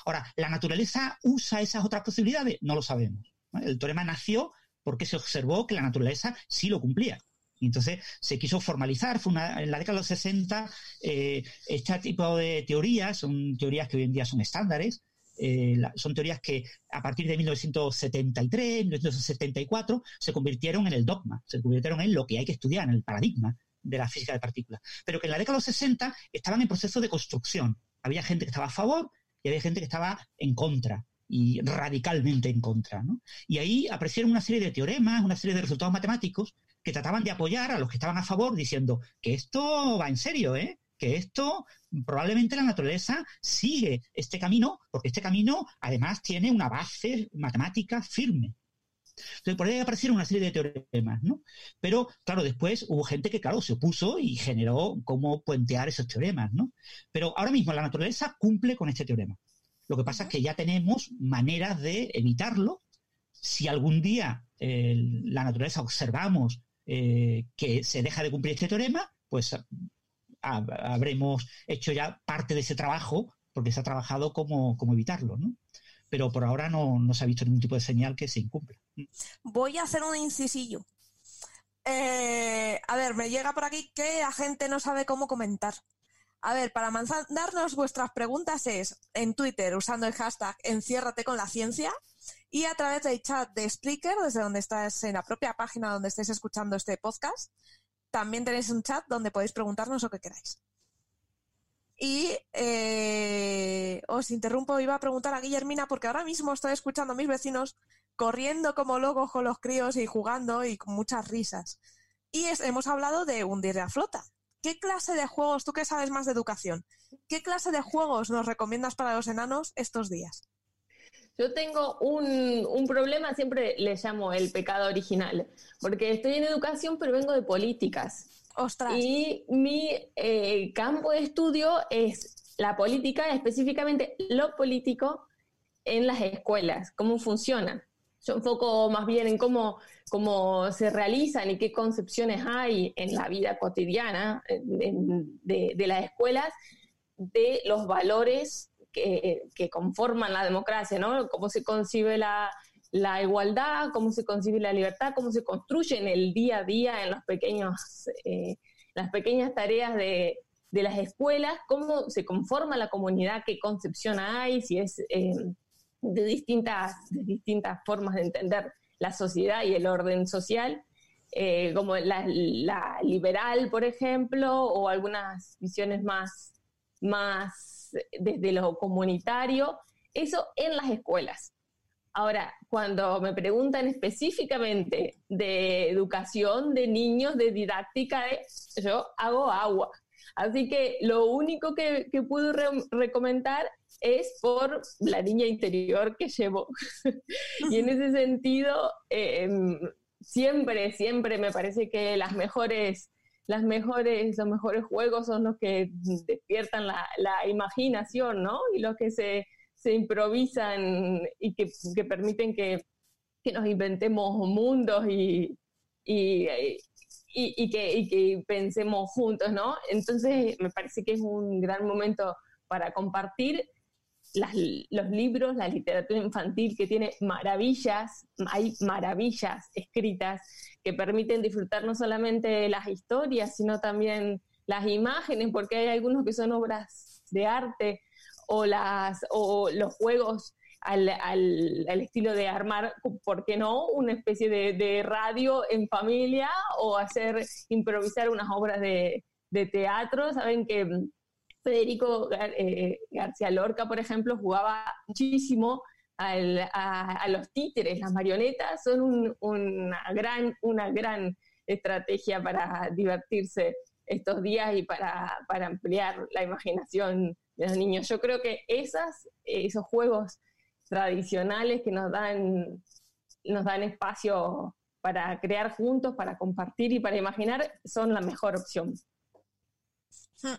Ahora, ¿la naturaleza usa esas otras posibilidades? No lo sabemos. El teorema nació porque se observó que la naturaleza sí lo cumplía. Y entonces se quiso formalizar, fue en la década de los 60, eh, este tipo de teorías, son teorías que hoy en día son estándares, eh, son teorías que a partir de 1973, 1974, se convirtieron en el dogma, se convirtieron en lo que hay que estudiar, en el paradigma de la física de partículas, pero que en la década de los 60 estaban en proceso de construcción. Había gente que estaba a favor y había gente que estaba en contra y radicalmente en contra. Y ahí aparecieron una serie de teoremas, una serie de resultados matemáticos que trataban de apoyar a los que estaban a favor diciendo que esto va en serio, ¿eh? que esto probablemente la naturaleza sigue este camino, porque este camino además tiene una base matemática firme. Entonces, por ahí aparecieron una serie de teoremas, ¿no? Pero, claro, después hubo gente que, claro, se opuso y generó cómo puentear esos teoremas, ¿no? Pero ahora mismo la naturaleza cumple con este teorema. Lo que pasa es que ya tenemos maneras de evitarlo. Si algún día eh, la naturaleza observamos eh, que se deja de cumplir este teorema, pues habremos hecho ya parte de ese trabajo porque se ha trabajado como, como evitarlo, ¿no? Pero por ahora no, se ha visto ningún tipo de señal que se incumpla.
Voy a hacer un incisillo. Eh, a ver, me llega por aquí que la gente no sabe cómo comentar. A ver, para mandarnos vuestras preguntas es en Twitter usando el hashtag enciérrate con la ciencia y a través del chat de Spreaker, desde donde estás en la propia página donde estáis escuchando este podcast. También tenéis un chat donde podéis preguntarnos lo que queráis. Y eh, os interrumpo, iba a preguntar a Guillermina, porque ahora mismo estoy escuchando a mis vecinos corriendo como locos con los críos y jugando y con muchas risas. Y hemos hablado de hundir la flota. ¿Qué clase de juegos, tú que sabes más de educación, qué clase de juegos nos recomiendas para los enanos estos días?
Yo tengo un, un, problema, siempre le llamo el pecado original, porque estoy en educación, pero vengo de políticas. Y mi eh, campo de estudio es la política, específicamente lo político en las escuelas, cómo funciona. Yo enfoco más bien en cómo, cómo se realizan y qué concepciones hay en la vida cotidiana de, de, las escuelas de los valores que, que, conforman la democracia, ¿no? Cómo se concibe la, la, igualdad, cómo se concibe la libertad, cómo se construye en el día a día, en eh, las pequeñas tareas de, de, las escuelas, cómo se conforma la comunidad, qué concepción hay, si es eh, de, distintas, distintas formas de entender la sociedad y el orden social. Eh, como la, la, liberal, por ejemplo, o algunas visiones más, más desde lo comunitario, eso en las escuelas. Ahora, cuando me preguntan específicamente de educación de niños, de didáctica, yo hago agua. Así que lo único que, que puedo recomendar es por la niña interior que llevo. (laughs) y en ese sentido, em, siempre, siempre me parece que las mejores, las mejores, los mejores juegos son los que despiertan la, la imaginación, ¿no? Y los que se, se improvisan y que, que permiten que, que, nos inventemos mundos y, y, y, que, y, que, pensemos juntos, ¿no? Entonces, me parece que es un gran momento para compartir las, los libros, la literatura infantil que tiene maravillas, hay maravillas escritas que permiten disfrutar no solamente las historias, sino también las imágenes, porque hay algunos que son obras de arte o, las, o los juegos al, al, al, estilo de armar, ¿por qué no?, una especie de, de, radio en familia o hacer, improvisar unas obras de, de teatro. Saben que Federico eh, García Lorca, por ejemplo, jugaba muchísimo a, los títeres, las marionetas son un, una, gran, una gran estrategia para divertirse estos días y para, para ampliar la imaginación de los niños. Yo creo que esas, esos juegos tradicionales que nos dan, nos dan espacio para crear juntos, para compartir y para imaginar, son la mejor opción.
Hmm.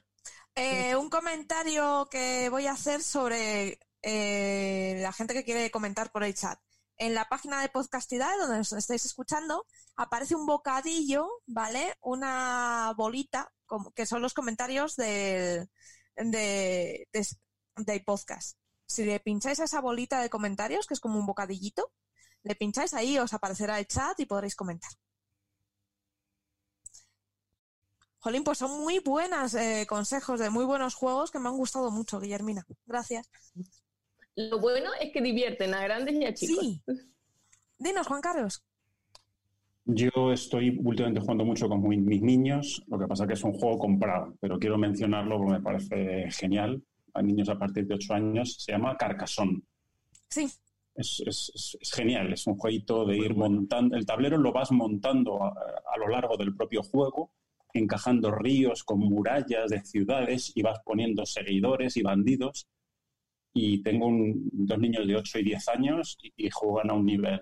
Eh, un comentario que voy a hacer sobre eh, la gente que quiere comentar por el chat. En la página de Podcastidad, donde nos estáis escuchando, aparece un bocadillo, ¿vale? Una bolita, como, que son los comentarios del, de, de, de podcast. Si le pincháis a esa bolita de comentarios, que es como un bocadillito, le pincháis ahí, os aparecerá el chat y podréis comentar. Jolín, pues son muy buenos eh, consejos de muy buenos juegos que me han gustado mucho, Guillermina. Gracias.
Lo bueno es que divierten a grandes y a chicos. Sí.
Dinos, Juan Carlos.
Yo estoy últimamente jugando mucho con mis niños, lo que pasa que es un juego comprado, pero quiero mencionarlo porque me parece genial. A niños a partir de 8 años se llama Carcassonne.
Sí.
Es, es, es, genial, es un jueguito de ir montando, el tablero lo vas montando a, a lo largo del propio juego encajando ríos con murallas de ciudades y vas poniendo seguidores y bandidos. Y tengo un, dos niños de 8 y 10 años y, y, juegan a un nivel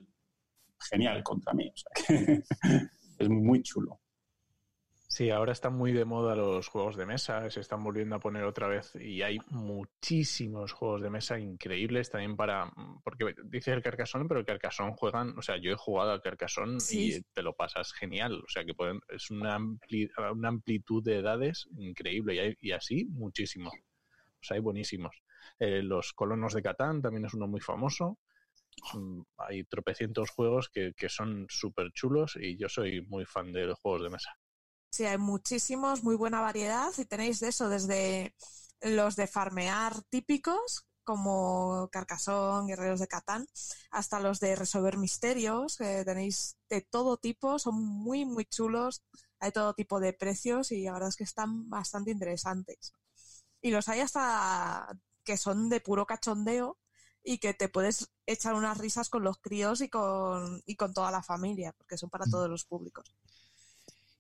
genial contra mí. O sea que (laughs) es muy chulo.
Sí, ahora están muy de moda los juegos de mesa, se están volviendo a poner otra vez y hay muchísimos juegos de mesa increíbles también para, porque dice el Carcassonne, pero el Carcassonne juegan, o sea, yo he jugado al Carcassonne sí. y te lo pasas genial, o sea que pueden, es una, ampli, una amplitud de edades increíble y, hay, y así muchísimos, o sea, hay buenísimos. Eh, los colonos de Catán también es uno muy famoso, hay tropecientos juegos que, que son súper chulos y yo soy muy fan de los juegos de mesa.
Sí, hay muchísimos, muy buena variedad y tenéis de eso, desde los de farmear típicos, como Carcasón, Guerreros de Catán, hasta los de resolver misterios, que tenéis de todo tipo, son muy, muy chulos, hay todo tipo de precios y la verdad es que están bastante interesantes. Y los hay hasta que son de puro cachondeo y que te puedes echar unas risas con los críos y con, y con toda la familia, porque son para todos los públicos.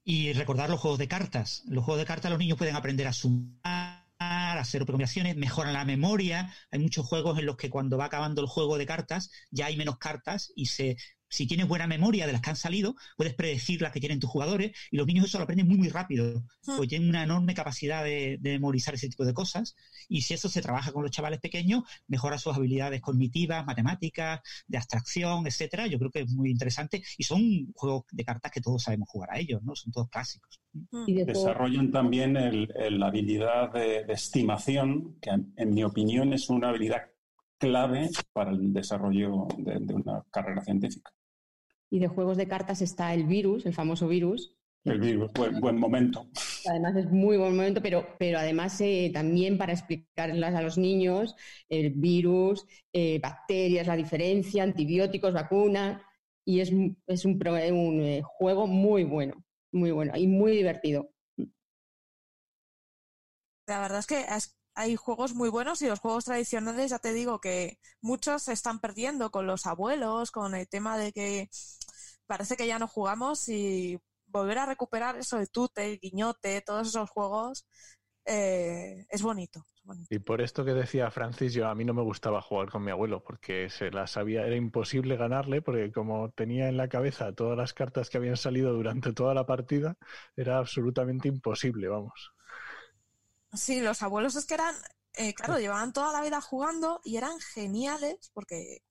Y recordar los juegos de cartas. Los juegos de cartas los niños pueden aprender a sumar, a hacer combinaciones, mejoran la memoria. Hay muchos juegos en los que cuando va acabando el juego de cartas ya hay menos cartas y se si tienes buena memoria de las que han salido, puedes predecir las que tienen tus jugadores y los niños eso lo aprenden muy, muy rápido,
Hmm.
pues tienen una enorme capacidad de, de memorizar ese tipo de cosas y si eso se trabaja con los chavales pequeños, mejora sus habilidades cognitivas, matemáticas, de abstracción, etcétera. Yo creo que es muy interesante y son juegos de cartas que todos sabemos jugar a ellos, ¿no? Son todos clásicos.
Y de juego-
Desarrollan también el- el- la habilidad de, de estimación, que en, en mi opinión es una habilidad clave para el desarrollo de, de una carrera científica.
Y de juegos de cartas está el virus, el famoso virus,
El virus, buen, buen momento.
además es muy buen momento, pero, pero además eh, también para explicarles a los niños el virus, eh, bacterias, la diferencia, antibióticos, vacunas, y es, es un, eh, juego muy bueno, muy bueno y muy divertido.
La verdad es que hay juegos muy buenos y los juegos tradicionales, ya te digo que muchos se están perdiendo con los abuelos, con el tema de que parece que ya no jugamos y volver a recuperar eso de tute, el guiñote, todos esos juegos eh, es bonito. es bonito.
Y por esto que decía Francis, yo a mí no me gustaba jugar con mi abuelo porque se la sabía, era imposible ganarle porque como tenía en la cabeza todas las cartas que habían salido durante toda la partida, era absolutamente imposible, vamos.
Sí, los abuelos es que eran, eh, claro, llevaban toda la vida jugando y eran geniales porque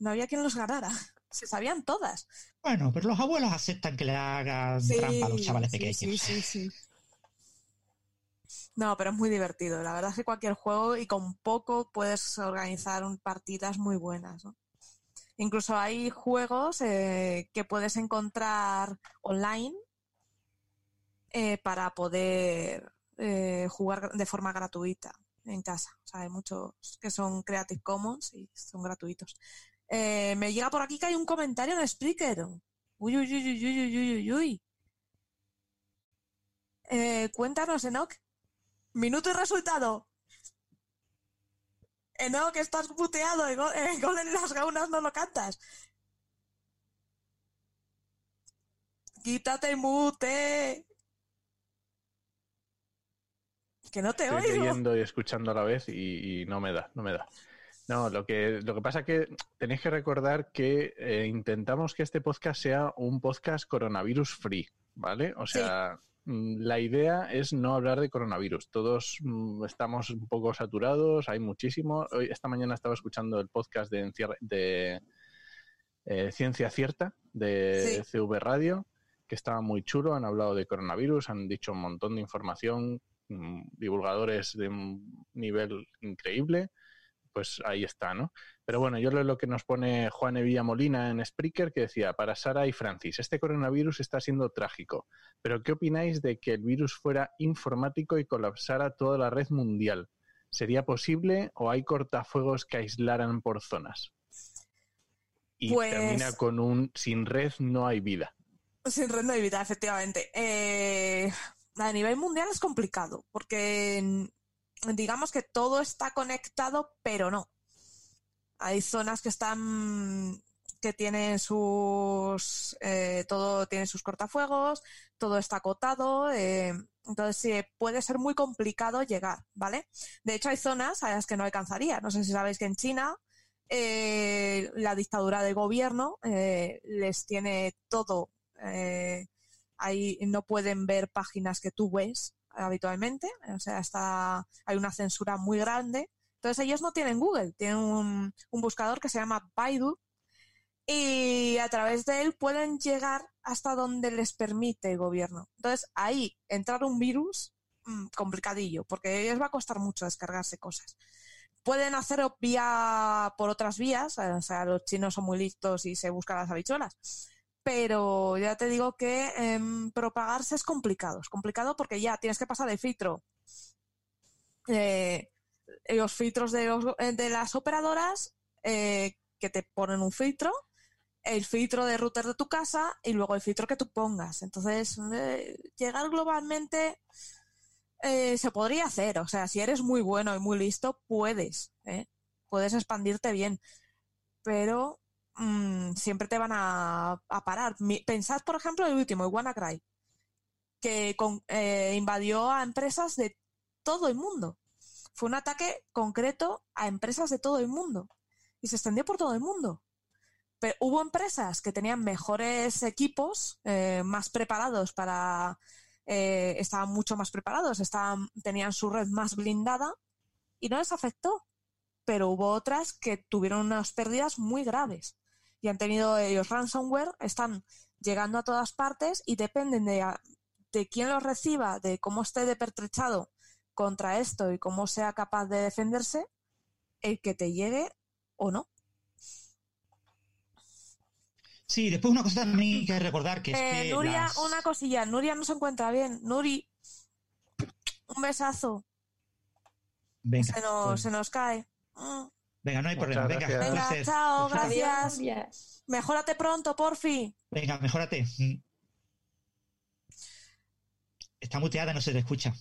no había quien los ganara. (laughs) Se sabían todas.
Bueno, pero los abuelos aceptan que le hagan
Sí,
trampa a los chavales
sí,
pequeños.
sí, sí, sí. No, pero es muy divertido. La verdad es que cualquier juego y con poco puedes organizar un- partidas muy buenas. ¿no? Incluso hay juegos eh, que puedes encontrar online eh, para poder eh, jugar de forma gratuita en casa. O sea, hay muchos que son Creative Commons y son gratuitos. Eh, me llega por aquí que hay un comentario en Spreaker. Uy, uy, uy, uy, uy, uy, uy, uy. Eh, cuéntanos, Enoch. Minuto y resultado. Enoch, estás puteado. El gol, el gol las gaunas no lo cantas. Quítate mute. Que no te
Estoy
oigo.
leyendo y escuchando a la vez y, y no me da, no me da. No, lo que, lo que pasa es que tenéis que recordar que eh, intentamos que este podcast sea un podcast coronavirus free, ¿vale? O sea, mm, la idea es no hablar de coronavirus. Todos mm, estamos un poco saturados, hay muchísimo. Hoy, esta mañana estaba escuchando el podcast de, eh, Ciencia Cierta de
Sí.
CV Radio, que estaba muy chulo. Han hablado de coronavirus, han dicho un montón de información, divulgadores de un nivel increíble. Pues ahí está, ¿no? Pero bueno, yo leo lo que nos pone Juan Evilla Molina en Spreaker, que decía, para Sara y Francis, este coronavirus está siendo trágico, pero ¿qué opináis de que el virus fuera informático y colapsara toda la red mundial? ¿Sería posible o hay cortafuegos que aislaran por zonas? Y
Pues-
termina con un sin red no hay vida.
Sin red no hay vida, efectivamente. Eh, a nivel mundial es complicado, porque digamos que todo está conectado, pero no. Hay zonas que están que tienen sus eh, todo tiene sus cortafuegos, todo está acotado, eh, entonces sí, puede ser muy complicado llegar, ¿vale? De hecho, hay zonas a las que no alcanzaría. No sé si sabéis que en China eh, la dictadura del gobierno eh, les tiene todo eh, ahí no pueden ver páginas que tú ves habitualmente, o sea, está, hay una censura muy grande. Entonces ellos no tienen Google, tienen un, un buscador que se llama Baidu y a través de él pueden llegar hasta donde les permite el gobierno. Entonces ahí entrar un virus, mm, complicadillo, porque ellos va a costar mucho descargarse cosas. Pueden hacerlo vía por otras vías, o sea, los chinos son muy listos y se buscan las habichuelas pero ya te digo que em, propagarse es complicado. Es complicado porque ya tienes que pasar el filtro. eh, los filtros de, eh, de las operadoras eh, que te ponen un filtro, el filtro de router de tu casa y luego el filtro que tú pongas. Entonces, eh, llegar globalmente se podría hacer. O sea, si eres muy bueno y muy listo, puedes. Puedes expandirte bien. Pero mm, siempre te van a, parar. Pensad, por ejemplo, el último, WannaCry, que eh, invadió a empresas de todo el mundo. Fue un ataque concreto a empresas de todo el mundo y se extendió por todo el mundo. Pero hubo empresas que tenían mejores equipos, eh, más preparados para... eh, estaban mucho más preparados, estaban, tenían su red más blindada y no les afectó. Pero hubo otras que tuvieron unas pérdidas muy graves y han tenido ellos ransomware, están llegando a todas partes y dependen de, de quién los reciba, de cómo esté de pertrechado contra esto y cómo sea capaz de defenderse, el que te llegue o no.
Sí, después una cosa también hay que recordar que es
Eh,
que
Nuria,
las-
una cosilla. Nuria no se encuentra bien. Nuri, un besazo.
Venga,
se, nos,
pues,
se nos cae. Mm.
Venga, no hay
Muchas
problema. Venga,
gracias.
Venga, chao, gracias.
Adiós.
Mejórate pronto, porfi.
Venga, mejórate. Está muteada, no se te escucha.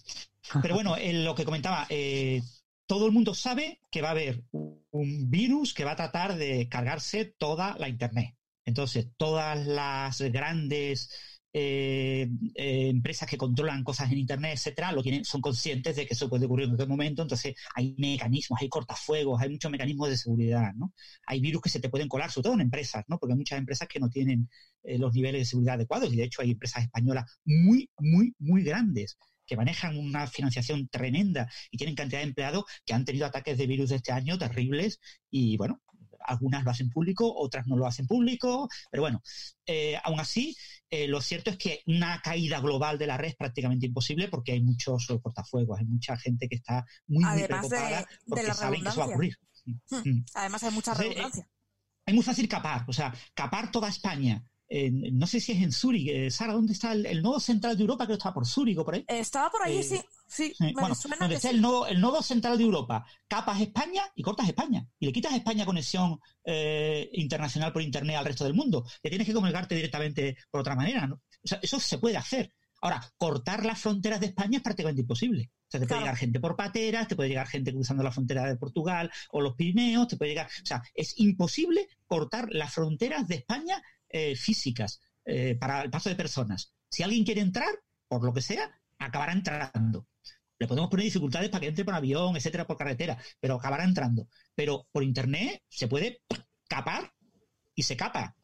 Pero bueno, eh, lo que comentaba, eh, todo el mundo sabe que va a haber un virus que va a tratar de cargarse toda la Internet. Entonces, todas las grandes eh, eh, empresas que controlan cosas en Internet, etcétera, lo tienen, son conscientes de que eso puede ocurrir en cualquier momento. Entonces, hay mecanismos, hay cortafuegos, hay muchos mecanismos de seguridad, ¿no? Hay virus que se te pueden colar, sobre todo en empresas, ¿no? Porque hay muchas empresas que no tienen eh, los niveles de seguridad adecuados y de hecho hay empresas españolas muy, muy, muy grandes que manejan una financiación tremenda y tienen cantidad de empleados que han tenido ataques de virus este año terribles y bueno, algunas lo hacen público, otras no lo hacen público, pero bueno, eh, aún así, eh, lo cierto es que una caída global de la red es prácticamente imposible porque hay muchos cortafuegos, hay mucha gente que está muy,
Además
preocupada
de
porque
la
saben que eso va a ocurrir.
Hmm.
Mm.
Además hay mucha
Entonces,
redundancia.
Es muy fácil capar, o sea, capar toda España. Eh, no sé si es en Zúrich. Eh, Sara, ¿dónde está el, el nodo central de Europa? Creo que estaba por Zúrich o por ahí.
Eh, Estaba por ahí,
eh,
sí. Sí, me
bueno,
suena
donde
que
está
sí.
el nodo, el nodo central de Europa, capas España y cortas España. Y le quitas a España conexión eh, internacional por Internet al resto del mundo. Le tienes que comunicarte directamente por otra manera. ¿no? O sea, eso se puede hacer. Ahora, cortar las fronteras de España es prácticamente imposible. O sea, te puede llegar gente por pateras, te puede llegar gente cruzando la frontera de Portugal o los Pirineos, te puede llegar. O sea, es imposible cortar las fronteras de España eh, físicas eh, para el paso de personas. Si alguien quiere entrar, por lo que sea, acabará entrando. Le podemos poner dificultades para que entre por avión, etcétera, por carretera, pero acabará entrando. Pero por internet se puede capar y se capa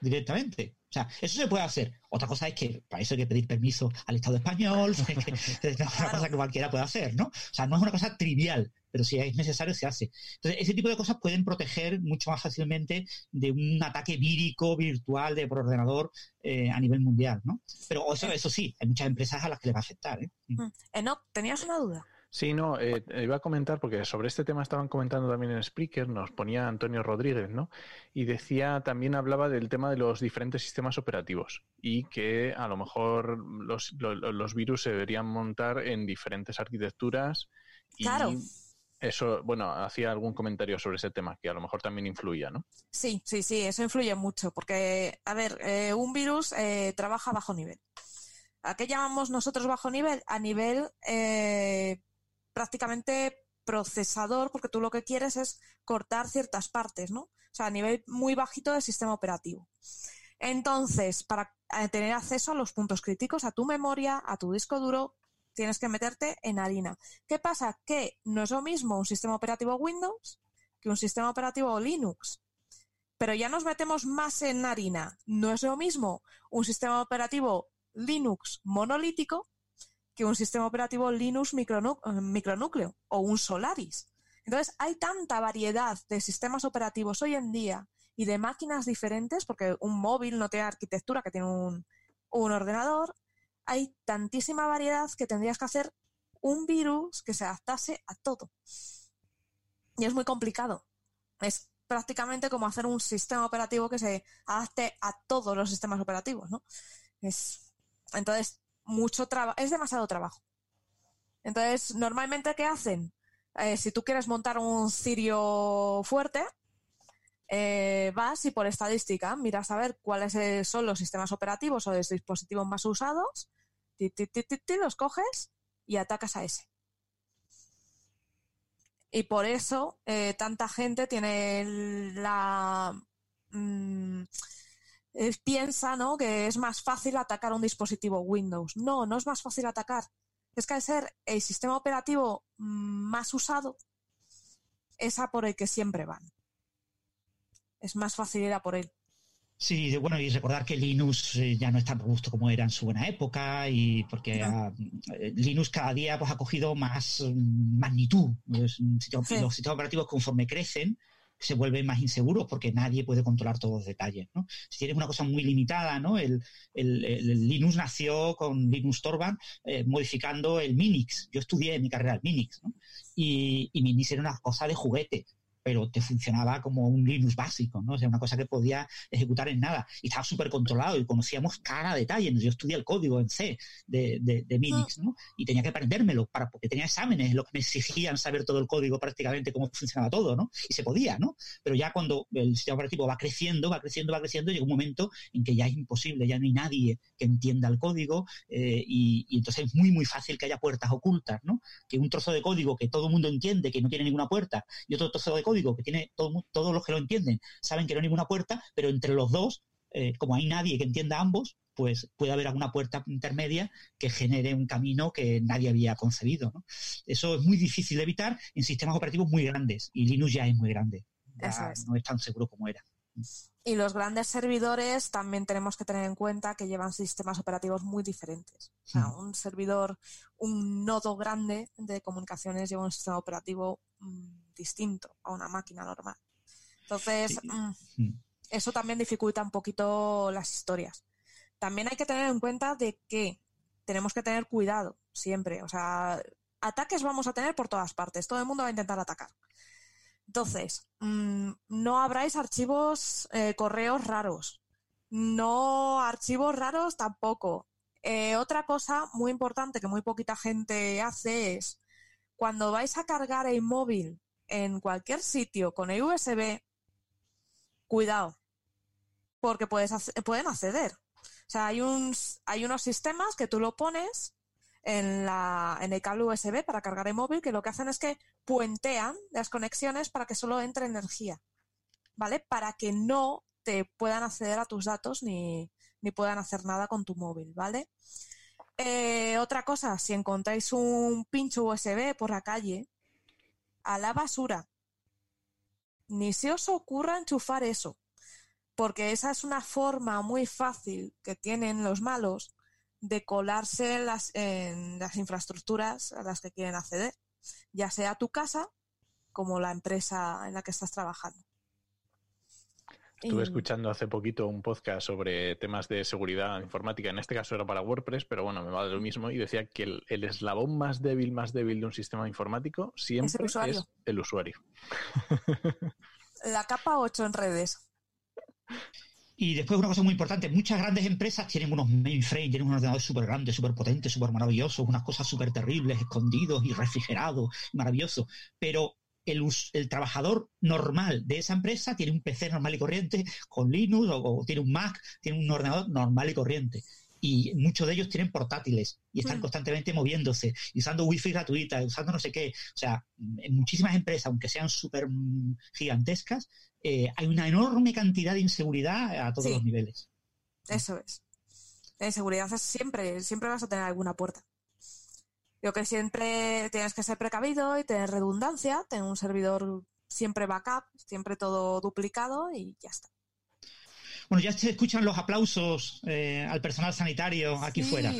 directamente. O sea, eso se puede hacer. Otra cosa es que para eso hay que pedir permiso al Estado español, (laughs) que es una cosa que cualquiera puede hacer, ¿no? O sea, no es una cosa trivial, pero si es necesario se hace. Entonces, ese tipo de cosas pueden proteger mucho más fácilmente de un ataque vírico, virtual, de por ordenador eh, a nivel mundial, ¿no? Pero eso, eso sí, hay muchas empresas a las que les va a afectar, ¿eh?
Mm. Enoch, ¿tenías una duda?
Sí, no, eh, iba a comentar, porque sobre este tema estaban comentando también en Spreaker, nos ponía Antonio Rodríguez, ¿no? Y decía, también hablaba del tema de los diferentes sistemas operativos y que a lo mejor los, lo- lo- los virus se deberían montar en diferentes arquitecturas y
Claro.
eso, bueno, hacía algún comentario sobre ese tema, que a lo mejor también influía, ¿no?
Sí, sí, sí, eso influye mucho, porque, a ver, eh, un virus eh, trabaja bajo nivel. ¿A qué llamamos nosotros bajo nivel? A nivel eh, prácticamente procesador, porque tú lo que quieres es cortar ciertas partes, ¿no? O sea, a nivel muy bajito del sistema operativo. Entonces, para eh, tener acceso a los puntos críticos, a tu memoria, a tu disco duro, tienes que meterte en harina. ¿Qué pasa? Que no es lo mismo un sistema operativo Windows que un sistema operativo Linux. Pero ya nos metemos más en harina. No es lo mismo un sistema operativo Linux monolítico que un sistema operativo Linux eh, micronúcleo o un Solaris. Entonces, hay tanta variedad de sistemas operativos hoy en día y de máquinas diferentes, porque un móvil no tiene arquitectura que tiene un, un ordenador, hay tantísima variedad que tendrías que hacer un virus que se adaptase a todo. Y es muy complicado. Es prácticamente como hacer un sistema operativo que se adapte a todos los sistemas operativos, ¿no? Es, entonces, mucho trabajo, es demasiado trabajo. Entonces, normalmente, ¿qué hacen? Eh, si tú quieres montar un cirio fuerte, eh, vas y por estadística miras a ver cuáles eh, son los sistemas operativos o los dispositivos más usados, ti, ti, ti, los coges y atacas a ese. Y por eso tanta gente tiene la... mm, eh, piensa ¿no? que es más fácil atacar un dispositivo Windows. No, no es más fácil atacar. Es que al ser el sistema operativo mm, más usado, es a por el que siempre van. Es más fácil ir a por él.
Sí, bueno, y recordar que Linux eh, ya no es tan robusto como era en su buena época y porque eh, Linux cada día pues, ha cogido más mm, magnitud. Los, sistemas, los sistemas operativos conforme crecen se vuelven más inseguros porque nadie puede controlar todos los detalles. ¿no? Si tienes una cosa muy limitada, ¿no? el, el, el Linux nació con Linux Torvalds eh, modificando el Minix. Yo estudié en mi carrera el Minix ¿no? y, y Minix era una cosa de juguete pero te funcionaba como un Linux básico, ¿no? O sea, una cosa que podía ejecutar en nada. Y estaba súper controlado y conocíamos cada detalle. Yo estudié el código en C de, de, de Minix, ¿no? Y tenía que aprendérmelo para, porque tenía exámenes, lo que me exigían saber todo el código prácticamente, cómo funcionaba todo, ¿no? Y se podía, ¿no? Pero ya cuando el sistema operativo va creciendo, va creciendo, va creciendo, llega un momento en que ya es imposible, ya no hay nadie que entienda el código eh, y, y, entonces es muy, muy fácil que haya puertas ocultas, ¿no? Que un trozo de código que todo el mundo entiende que no tiene ninguna puerta y otro trozo de código que tiene todo, todos los que lo entienden saben que no hay ninguna puerta, pero entre los dos, eh, como hay nadie que entienda ambos, pues puede haber alguna puerta intermedia que genere un camino que nadie había concebido. ¿no? Eso es muy difícil de evitar en sistemas operativos muy grandes y Linux ya es muy grande. Ya es. No es tan seguro como era.
Y los grandes servidores también tenemos que tener en cuenta que llevan sistemas operativos muy diferentes. O sea, un servidor, un nodo grande de comunicaciones lleva un sistema operativo mmm, distinto a una máquina normal. Entonces, mmm, eso también dificulta un poquito las historias. También hay que tener en cuenta de que tenemos que tener cuidado siempre. O sea, ataques vamos a tener por todas partes. Todo el mundo va a intentar atacar. Entonces, mmm, no abráis archivos, eh, correos raros. No archivos raros tampoco. Eh, otra cosa muy importante que muy poquita gente hace es cuando vais a cargar el móvil en cualquier sitio con el USB, cuidado, porque puedes, pueden acceder. O sea, hay, un, hay unos sistemas que tú lo pones en, la, en el cable USB para cargar el móvil que lo que hacen es que puentean las conexiones para que solo entre energía, ¿vale? Para que no te puedan acceder a tus datos ni, ni puedan hacer nada con tu móvil, ¿vale? Eh, otra cosa, si encontráis un pincho USB por la calle, a la basura. Ni se os ocurra enchufar eso, porque esa es una forma muy fácil que tienen los malos de colarse las, en las infraestructuras a las que quieren acceder, ya sea tu casa como la empresa en la que estás trabajando.
Estuve escuchando hace poquito un podcast sobre temas de seguridad informática. En este caso era para WordPress, pero bueno, me va de lo mismo. Y decía que el, el eslabón más débil, más débil de un sistema informático siempre ¿Es el, es el usuario. (laughs) (laughs)
La capa 8 en redes.
Y después una cosa muy importante, muchas grandes empresas tienen unos mainframes, tienen unos ordenadores súper grandes, súper potentes, súper maravillosos, unas cosas súper terribles, escondidos y refrigerados, maravillosos. Pero el, el, trabajador normal de esa empresa tiene un PC normal y corriente con Linux o, o, tiene un Mac, tiene un ordenador normal y corriente. Y muchos de ellos tienen portátiles y están mm. constantemente moviéndose, usando wifi gratuita, usando no sé qué. O sea, en muchísimas empresas, aunque sean súper gigantescas, eh, hay una enorme cantidad de inseguridad a todos sí. los niveles.
Eso es. La inseguridad es siempre, siempre vas a tener alguna puerta. Yo que siempre tienes que ser precavido y tener redundancia, tener un servidor siempre backup, siempre todo duplicado y ya está.
Bueno, ya se escuchan los aplausos eh, al personal sanitario aquí sí. fuera.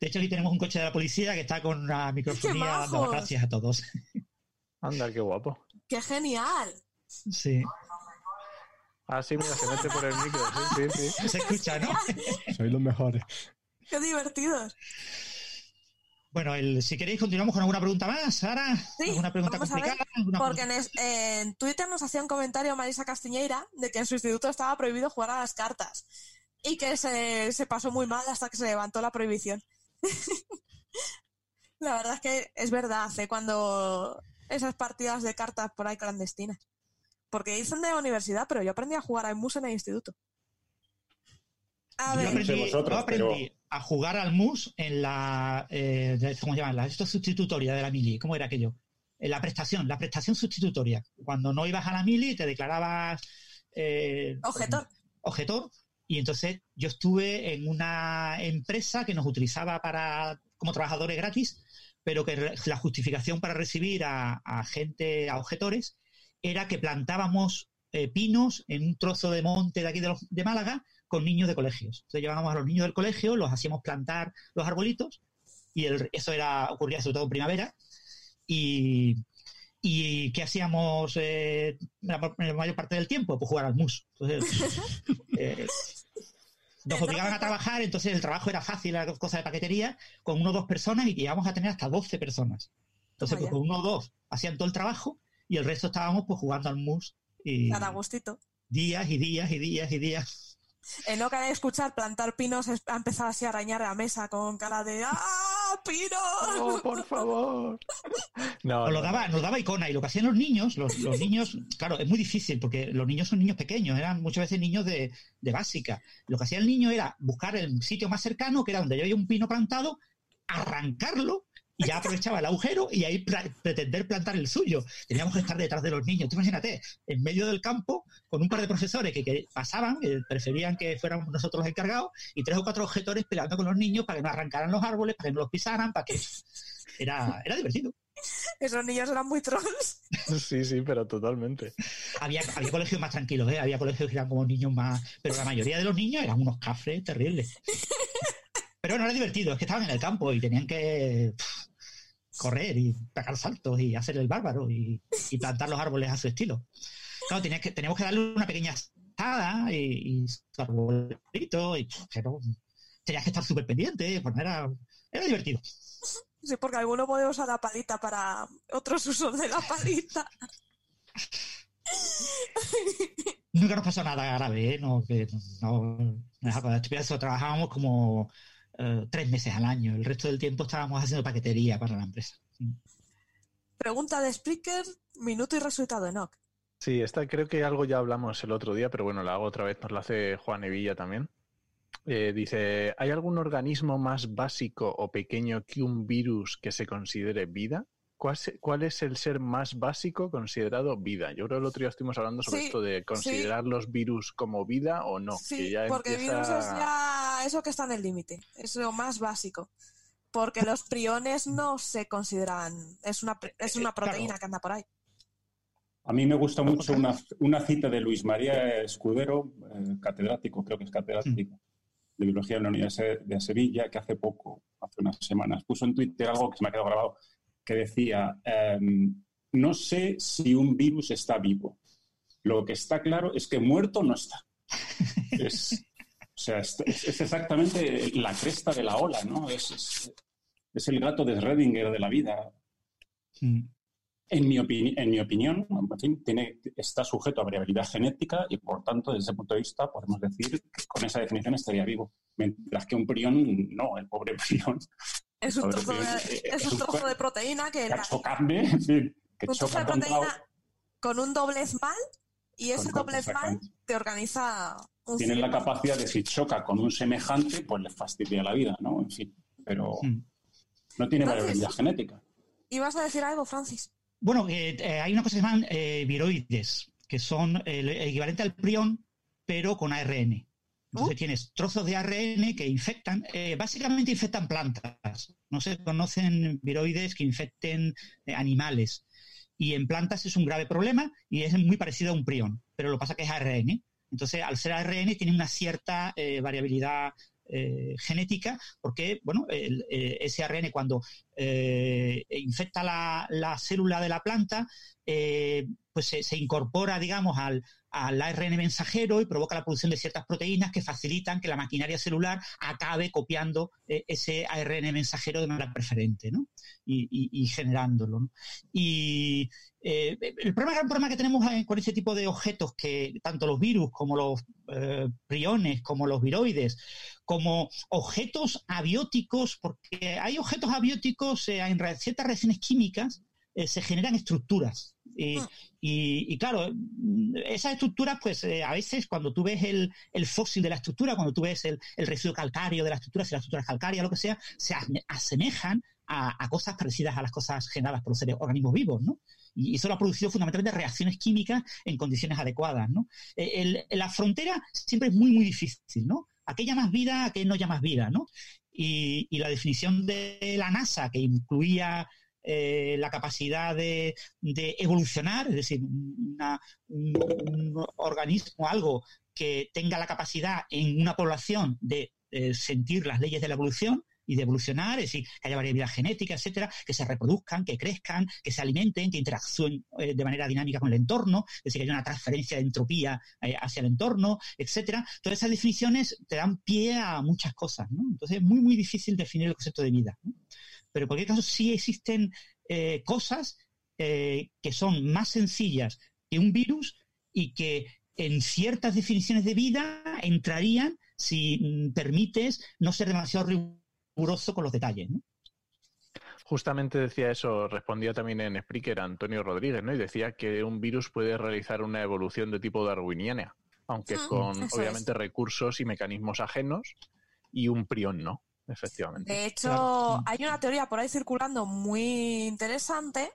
De hecho, aquí tenemos un coche de la policía que está con la microfonía dando gracias a todos.
Anda, qué guapo.
¡Qué genial!
Sí.
Ah, sí, mira, se mete por el micro. Sí, sí, sí.
Se escucha, ¿no? (laughs)
Soy los mejores.
¡Qué divertidos!
Bueno, el, si queréis continuamos con alguna pregunta más, Sara.
Sí,
¿Alguna pregunta
vamos complicada? A ver, ¿Alguna porque pregunta? En, en, Twitter nos hacía un comentario Marisa Castiñeira de que en su instituto estaba prohibido jugar a las cartas y que se, se pasó muy mal hasta que se levantó la prohibición. (laughs) la verdad es que es verdad, hace cuando esas partidas de cartas por ahí clandestinas. Porque dicen de la universidad, pero yo aprendí a jugar al mus en el instituto.
A ver. Yo aprendí, vosotros, yo aprendí pero... a jugar al mus en la. Eh, ¿Cómo se llama? Esto es sustitutoria de la mili. ¿Cómo era aquello? En la prestación, la prestación sustitutoria. Cuando no ibas a la mili, te declarabas. Eh,
objetor.
Objetor. Y entonces yo estuve en una empresa que nos utilizaba para como trabajadores gratis, pero que la justificación para recibir a, a gente, a objetores, era que plantábamos eh, pinos en un trozo de monte de aquí de, los- de Málaga con niños de colegios. Entonces llevábamos a los niños del colegio, los hacíamos plantar los arbolitos y el- eso era ocurría sobre todo en primavera. Y, y ¿qué hacíamos eh, la, ma- la mayor parte del tiempo? Pues jugar al mus. Entonces, (laughs) eh, nos obligaban a trabajar, entonces el trabajo era fácil, era cosa de paquetería, con uno o dos personas y llegamos a tener hasta 12 personas. Entonces, pues con uno o dos hacían todo el trabajo y el resto estábamos pues jugando al mus y
Nada, gustito.
días y días y días y días.
En no cabe escuchar plantar pinos, es- ha empezado así a arañar la mesa con cara de ¡Ah, pinos!
¡Oh, por favor! No,
Nos lo
no,
daba, nos daba icona y lo que hacían los niños, los, los niños, claro, es muy difícil porque los niños son niños pequeños, eran muchas veces niños de, de básica. Lo que hacía el niño era buscar el sitio más cercano, que era donde había un pino plantado, arrancarlo y ya aprovechaba el agujero y ahí pla- pretender plantar el suyo. Teníamos que estar detrás de los niños. Tú imagínate, en medio del campo, con un par de profesores que, que pasaban, eh, preferían que fuéramos nosotros los encargados, y tres o cuatro objetores peleando con los niños para que no arrancaran los árboles, para que no los pisaran, para que... Era, era divertido.
Esos niños eran muy trolls.
Sí, sí, pero totalmente.
Había, había colegios más tranquilos, ¿eh? había colegios que eran como niños más. Pero la mayoría de los niños eran unos cafres terribles. (laughs) Pero no era divertido, es que estaban en el campo y tenían que pff, correr y pegar saltos y hacer el bárbaro y, y plantar los árboles a su estilo. Claro, que, teníamos que darle una pequeña asada y, y su arbolito, y, pero tenías que estar súper pendiente, pues no era, era divertido.
Sí, porque alguno puede usar la palita para otros usos de la palita.
Nunca nos pasó nada grave, ¿eh? No, que no. Trabajábamos como eh, tres meses al año. El resto del tiempo estábamos haciendo paquetería para la empresa.
Pregunta de Spreaker, minuto y resultado de Nock.
Sí, esta creo que algo ya hablamos el otro día, pero bueno, la hago otra vez, nos la hace Juan Evilla también. Eh, dice, ¿hay algún organismo más básico o pequeño que un virus que se considere vida? ¿Cuál, se- cuál es el ser más básico considerado vida? Yo creo que el otro día estuvimos hablando sobre
Sí,
esto de considerar los virus como vida o no. que
sí,
ya
porque
empieza-
virus es ya eso que está en el límite, es lo más básico. Porque los priones no se consideran, es una, es una
Eh, claro.
proteína que anda por ahí.
A mí me gusta mucho una, una cita de Luis María Escudero, eh, catedrático, creo que es catedrático de biología en la Universidad de Sevilla, que hace poco, hace unas semanas, puso en Twitter algo que se me ha quedado grabado, que decía, em, no sé si un virus está vivo. Lo que está claro es que muerto no está. (laughs) Es, o sea, es, es- exactamente la cresta de la ola, ¿no? Es, es- es el gato de Schrödinger de la vida.
Mm.
En mi, en mi opinión, en fin, tiene, está sujeto a variabilidad genética y, por tanto, desde ese punto de vista, podemos decir que con esa definición estaría vivo. Mientras que un prión, no, el pobre prión,
Es un trozo de,
eh,
es un trozo de proteína que
carne, (laughs) en fin, que
un trozo de
choca contra
proteína con un doblez mal y ese
Con-
doblez mal
exactamente.
te organiza
tienen la capacidad de si choca con un semejante, pues le fastidia la vida, ¿no? En fin, pero
Mm.
no tiene variabilidad genética.
¿Ibas a decir algo, Francis?
Bueno, eh, eh, hay una cosa que se llaman eh, viroides, que son el, el equivalente al prión, pero con ARN. Entonces
Uh.
tienes trozos de ARN que infectan, eh, básicamente infectan plantas. No se conocen viroides que infecten eh, animales. Y en plantas es un grave problema y es muy parecido a un prión, pero lo que pasa que es ARN. Entonces, al ser ARN, tiene una cierta eh, variabilidad eh, genética, porque, bueno, el- eh, ese ARN cuando infecta la, la célula de la planta, pues se, se incorpora, digamos, al, al ARN mensajero y provoca la producción de ciertas proteínas que facilitan que la maquinaria celular acabe copiando eh, ese ARN mensajero de manera preferente, ¿no? Y, generándolo. Y eh, el problema, gran problema que tenemos eh, con este tipo de objetos, que tanto los virus como los eh, priones, como los viroides, como objetos abióticos, porque hay objetos abióticos en ciertas reacciones químicas, se generan estructuras. Y,
Mm.
y- y claro, mm, esas estructuras, pues eh, a veces cuando tú ves el, el fósil de la estructura, cuando tú ves el, el residuo calcáreo de la estructura, si la estructura es calcárea, lo que sea, se ase- asemejan a, a cosas parecidas a las cosas generadas por los seres organismos vivos, ¿no? Y eso lo ha producido fundamentalmente reacciones químicas en condiciones adecuadas, ¿no? El- la frontera siempre es muy, muy difícil, ¿no? ¿A qué llamas vida? ¿A qué no llamas vida, ¿no? Y, y la definición de la NASA, que incluía eh, la capacidad de, evolucionar, es decir, un, organismo, algo que tenga la capacidad en una población de eh, sentir las leyes de la evolución, y de evolucionar, es decir, que haya variabilidad genética, etcétera, que se reproduzcan, que crezcan, que se alimenten, que interactúen eh, de manera dinámica con el entorno, es decir, que haya una transferencia de entropía eh, hacia el entorno, etcétera. Todas esas definiciones te dan pie a muchas cosas, ¿no? Entonces es muy, muy difícil definir el concepto de vida. Pero en cualquier caso sí existen eh, cosas que son más sencillas que un virus y que en ciertas definiciones de vida entrarían si mm, permites no ser demasiado riguroso con los detalles, ¿no?
Justamente decía eso, respondía también en Spreaker Antonio Rodríguez, ¿no? Y decía que un virus puede realizar una evolución de tipo darwiniana, aunque ah, con obviamente recursos y mecanismos ajenos, y un prión no, efectivamente.
De hecho, hay una teoría por ahí circulando muy interesante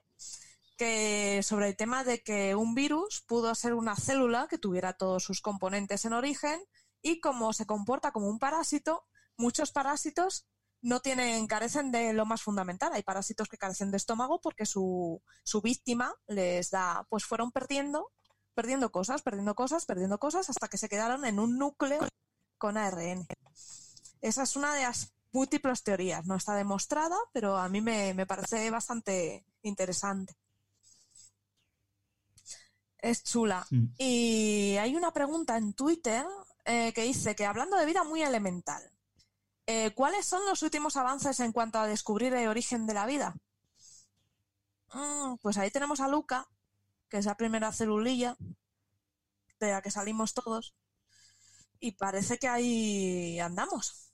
que sobre el tema de que un virus pudo ser una célula que tuviera todos sus componentes en origen y como se comporta como un parásito, muchos parásitos no tienen, carecen de lo más fundamental. Hay parásitos que carecen de estómago porque su, su víctima les da, pues fueron perdiendo, perdiendo cosas, perdiendo cosas, perdiendo cosas, hasta que se quedaron en un núcleo con ARN. Esa es una de las múltiples teorías. No está demostrada, pero a mí me, parece bastante interesante. Es chula. Y hay una pregunta en Twitter eh, que dice que hablando de vida muy elemental, eh, ¿Cuáles son los últimos avances en cuanto a descubrir el origen de la vida? Mm, pues ahí tenemos a Luca, que es la primera celulilla de la que salimos todos, y parece que ahí andamos.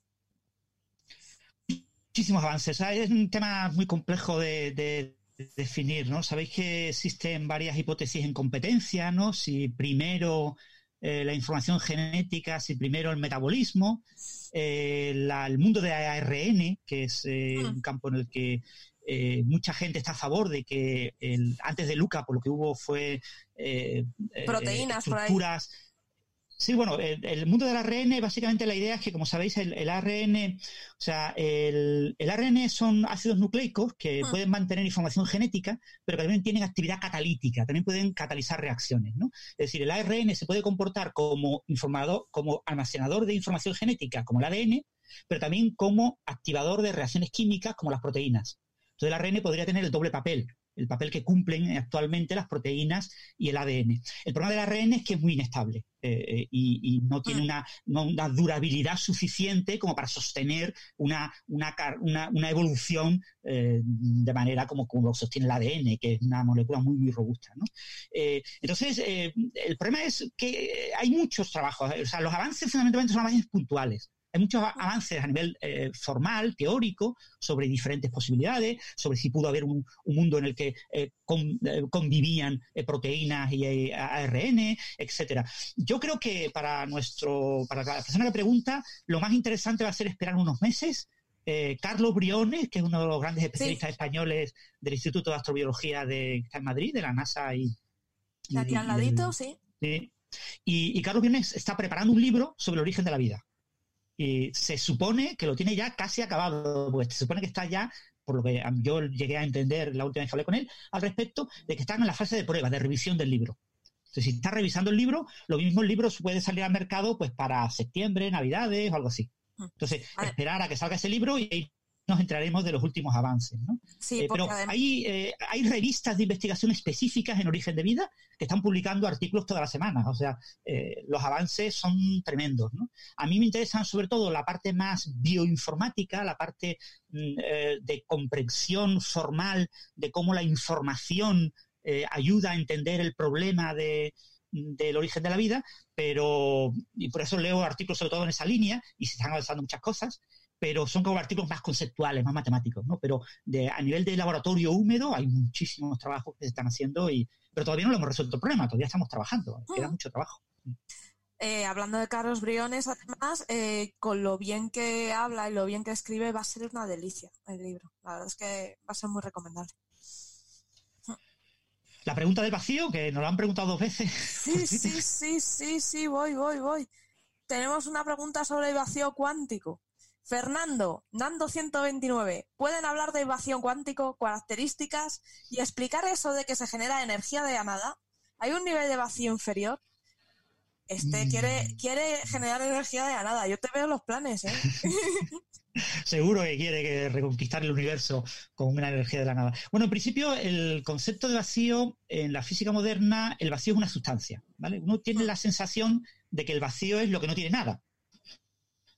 Muchísimos avances. Es un tema muy complejo de, definir, ¿no? Sabéis que existen varias hipótesis en competencia, ¿no? Si primero eh, la información genética, si primero el metabolismo, eh, el mundo de ARN, que es eh, un campo en el que mucha gente está a favor de que antes de Luca, por lo que hubo fue
proteínas
estructuras, Sí, bueno, el, mundo del ARN, básicamente la idea es que, como sabéis, el, ARN, o sea, el, ARN son ácidos nucleicos que ah. pueden mantener información genética, pero que también tienen actividad catalítica, también pueden catalizar reacciones, ¿no? Es decir, el ARN se puede comportar como informador, como almacenador de información genética, como el ADN, pero también como activador de reacciones químicas, como las proteínas. Entonces, el ARN podría tener el doble papel el papel que cumplen actualmente las proteínas y el ADN. El problema del ARN es que es muy inestable eh, eh, y, no tiene ah. una, durabilidad suficiente como para sostener una, una, evolución eh, de manera como, como lo sostiene el ADN, que es una molécula muy, muy robusta. entonces, el problema es que hay muchos trabajos, o sea, los avances fundamentalmente son avances puntuales. Hay muchos avances a nivel eh, formal, teórico, sobre diferentes posibilidades, sobre si pudo haber un, mundo en el que eh, eh, convivían proteínas y ARN, etcétera. Yo creo que para nuestro, para la persona que pregunta, lo más interesante va a ser esperar unos meses. Carlos Briones, que es uno de los grandes especialistas españoles del Instituto de Astrobiología de está en Madrid, de la NASA y,
aquí al ladito, sí.
Y, y Carlos Briones está preparando un libro sobre el origen de la vida y se supone que lo tiene ya casi acabado, pues se supone que está ya, por lo que yo llegué a entender la última vez que hablé con él, al respecto de que están en la fase de prueba, de revisión del libro. Entonces, si está revisando el libro, lo mismo el libro puede salir al mercado pues para septiembre, navidades o algo así. Mm. Entonces, esperar a que salga ese libro y nos entraremos de los últimos avances. ¿no?
Sí,
eh, pero hay, eh, hay revistas de investigación específicas en origen de vida que están publicando artículos todas las semanas. O sea, eh, los avances son tremendos. ¿no? A mí me interesan sobre todo la parte más bioinformática, la parte mm, de comprensión formal de cómo la información ayuda a entender el problema de, del origen de la vida, pero y por eso leo artículos sobre todo en esa línea y se están avanzando muchas cosas pero son como artículos más conceptuales, más matemáticos, ¿no? Pero de, a nivel de laboratorio húmedo hay muchísimos trabajos que se están haciendo, y, pero todavía no lo hemos resuelto el problema, todavía estamos trabajando, queda mucho trabajo.
Eh, hablando de Carlos Briones, además, eh, con lo bien que habla y lo bien que escribe, va a ser una delicia el libro. La verdad es que va a ser muy recomendable.
La pregunta del vacío, que nos lo han preguntado dos veces.
Sí, (laughs) sí, sí, sí, sí, voy, voy, voy. Tenemos una pregunta sobre el vacío cuántico Fernando, Nando 129, ¿pueden hablar de evasión cuántico, características y explicar eso de que se genera energía de la nada? ¿Hay un nivel de vacío inferior? Este quiere,
Mm.
quiere generar energía de la nada. Yo te veo los planes, ¿eh? (laughs)
Seguro que quiere reconquistar el universo con una energía de la nada. Bueno, en principio, el concepto de vacío en la física moderna, el vacío es una sustancia, ¿vale? Uno tiene la sensación de que el vacío es lo que no tiene nada.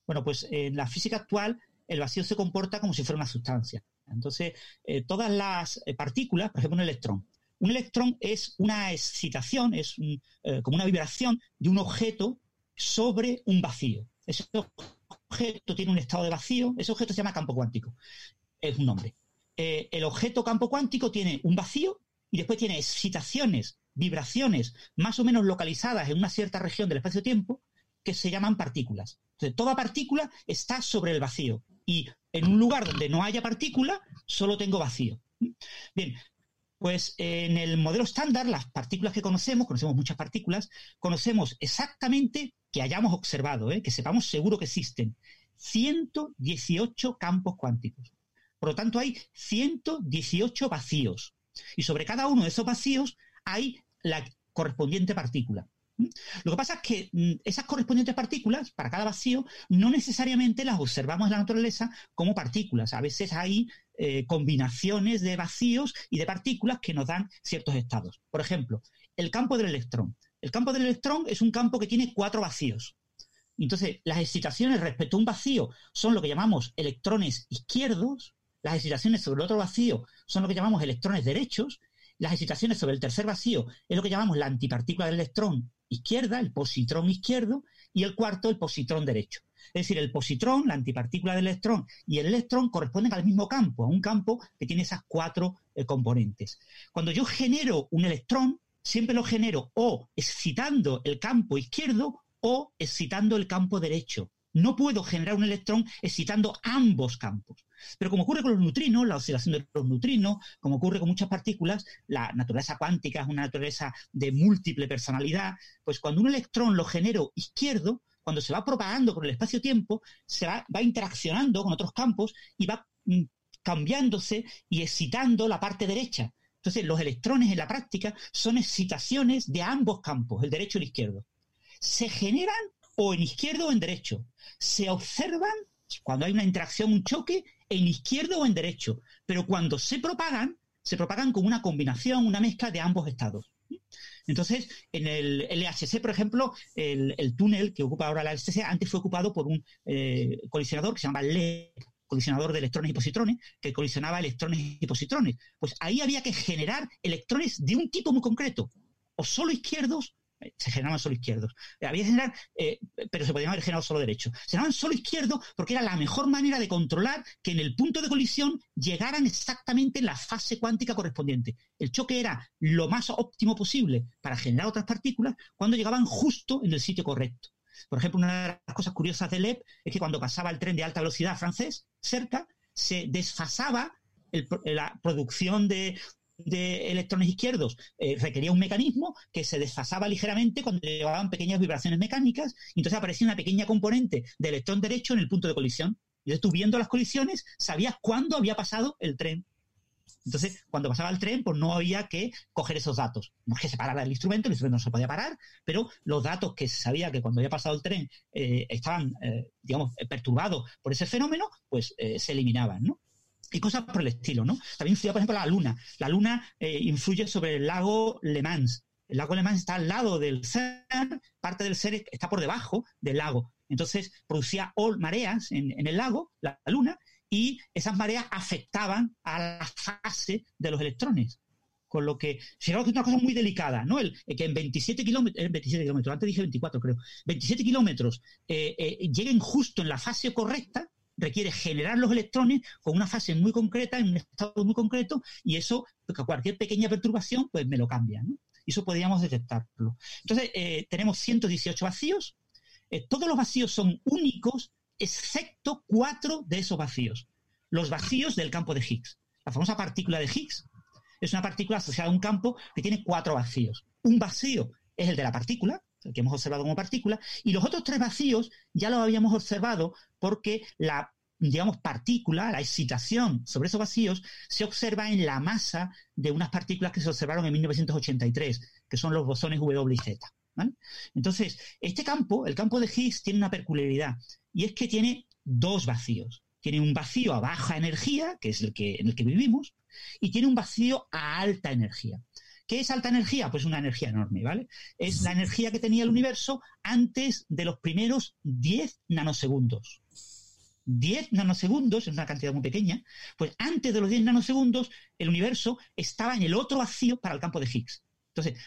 Bueno, pues en la física actual, el vacío se comporta como si fuera una sustancia. Entonces, eh, todas las eh, partículas, por ejemplo, un electrón. Un electrón es una excitación, es un, eh, como una vibración de un objeto sobre un vacío. Ese objeto tiene un estado de vacío, ese objeto se llama campo cuántico. Es un nombre. Eh, el objeto campo cuántico tiene un vacío y después tiene excitaciones, vibraciones más o menos localizadas en una cierta región del espacio-tiempo que se llaman partículas. Toda partícula está sobre el vacío y en un lugar donde no haya partícula, solo tengo vacío. Bien, pues en el modelo estándar, las partículas que conocemos, conocemos muchas partículas, conocemos exactamente que hayamos observado, ¿eh? que sepamos seguro que existen 118 campos cuánticos. Por lo tanto, hay 118 vacíos. Y sobre cada uno de esos vacíos hay la correspondiente partícula. Lo que pasa es que mm, esas correspondientes partículas, para cada vacío, no necesariamente las observamos en la naturaleza como partículas. A veces hay eh, combinaciones de vacíos y de partículas que nos dan ciertos estados. Por ejemplo, el campo del electrón. El campo del electrón es un campo que tiene cuatro vacíos. Entonces, las excitaciones respecto a un vacío son lo que llamamos electrones izquierdos, las excitaciones sobre el otro vacío son lo que llamamos electrones derechos, las excitaciones sobre el tercer vacío es lo que llamamos la antipartícula del electrón izquierda, el positrón izquierdo, y el cuarto, el positrón derecho. Es decir, el positrón, la antipartícula del electrón y el electrón corresponden al mismo campo, a un campo que tiene esas cuatro eh, componentes. Cuando yo genero un electrón, siempre lo genero o excitando el campo izquierdo o excitando el campo derecho. No puedo generar un electrón excitando ambos campos. Pero como ocurre con los neutrinos, la oscilación de los neutrinos, como ocurre con muchas partículas, la naturaleza cuántica es una naturaleza de múltiple personalidad, pues cuando un electrón lo genero izquierdo, cuando se va propagando con el espacio-tiempo, se va, va, interaccionando con otros campos y va mm, cambiándose y excitando la parte derecha. Entonces, los electrones en la práctica son excitaciones de ambos campos, el derecho y el izquierdo. Se generan o en izquierdo o en derecho. Se observan cuando hay una interacción, un choque, en izquierdo o en derecho. Pero cuando se propagan, se propagan con una combinación, una mezcla de ambos estados. Entonces, en el LHC, por ejemplo, el, el túnel que ocupa ahora la LHC antes fue ocupado por un eh, colisionador que se llama LEP, colisionador de electrones y positrones, que colisionaba electrones y positrones. Pues ahí había que generar electrones de un tipo muy concreto, o solo izquierdos se generaban solo izquierdos. Había que generar, eh, pero se podían haber generado solo derechos. Se generaban solo izquierdos porque era la mejor manera de controlar que en el punto de colisión llegaran exactamente en la fase cuántica correspondiente. El choque era lo más óptimo posible para generar otras partículas cuando llegaban justo en el sitio correcto. Por ejemplo, una de las cosas curiosas del LEP es que cuando pasaba el tren de alta velocidad francés cerca, se desfasaba la producción de, de electrones izquierdos eh, requería un mecanismo que se desfasaba ligeramente cuando llevaban pequeñas vibraciones mecánicas y entonces aparecía una pequeña componente de electrón derecho en el punto de colisión. Y entonces tú viendo las colisiones sabías cuándo había pasado el tren. Entonces, cuando pasaba el tren, pues no había que coger esos datos. No es que se parara el instrumento, el instrumento no se podía parar, pero los datos que se sabía que cuando había pasado el tren eh, estaban, eh, digamos, perturbados por ese fenómeno, pues se eliminaban, ¿no? Y cosas por el estilo, ¿no? También influye, por ejemplo, la Luna. La Luna eh, influye sobre el lago Le Mans. El lago Le Mans está al lado del CERN, parte del CERN está por debajo del lago. Entonces producía mareas en, en el lago, la, Luna, y esas mareas afectaban a la fase de los electrones. Con lo que, fijaros que es una cosa muy delicada, ¿no? El, que en 27 kilómetros, 27 kilómetros, antes dije 24 creo, 27 kilómetros eh, eh, lleguen justo en la fase correcta, requiere generar los electrones con una fase muy concreta, en un estado muy concreto, y eso, cualquier pequeña perturbación, pues me lo cambia, ¿no? Y eso podríamos detectarlo. Entonces, eh, tenemos 118 vacíos. Eh, todos los vacíos son únicos, excepto cuatro de esos vacíos. Los vacíos del campo de Higgs. La famosa partícula de Higgs es una partícula asociada a un campo que tiene cuatro vacíos. Un vacío es el de la partícula, que hemos observado como partícula, y los otros tres vacíos ya los habíamos observado porque la digamos, partícula, la excitación sobre esos vacíos, se observa en la masa de unas partículas que se observaron en 1983, que son los bosones W y Z. Entonces, este campo, el campo de Higgs, tiene una peculiaridad, y es que tiene dos vacíos. Tiene un vacío a baja energía, que es el que, en el que vivimos, y tiene un vacío a alta energía. ¿Qué es alta energía? Pues una energía enorme, ¿vale? Es la energía que tenía el universo antes de los primeros 10 nanosegundos. 10 nanosegundos, es una cantidad muy pequeña, pues antes de los 10 nanosegundos el universo estaba en el otro vacío para el campo de Higgs. Entonces,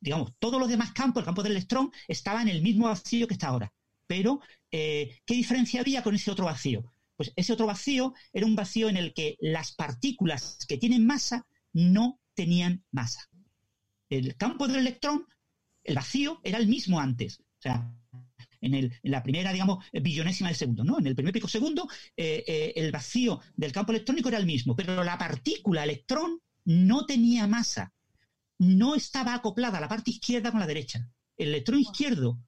digamos, todos los demás campos, el campo del electrón, estaba en el mismo vacío que está ahora. Pero, eh, ¿qué diferencia había con ese otro vacío? Pues ese otro vacío era un vacío en el que las partículas que tienen masa no tenían masa. El campo del electrón, el vacío, era el mismo antes. O sea, en, la primera, digamos, billonésima de segundo, ¿no? En el primer pico segundo, eh, eh, el vacío del campo electrónico era el mismo, pero la partícula electrón no tenía masa, no estaba acoplada la parte izquierda con la derecha. El electrón izquierdo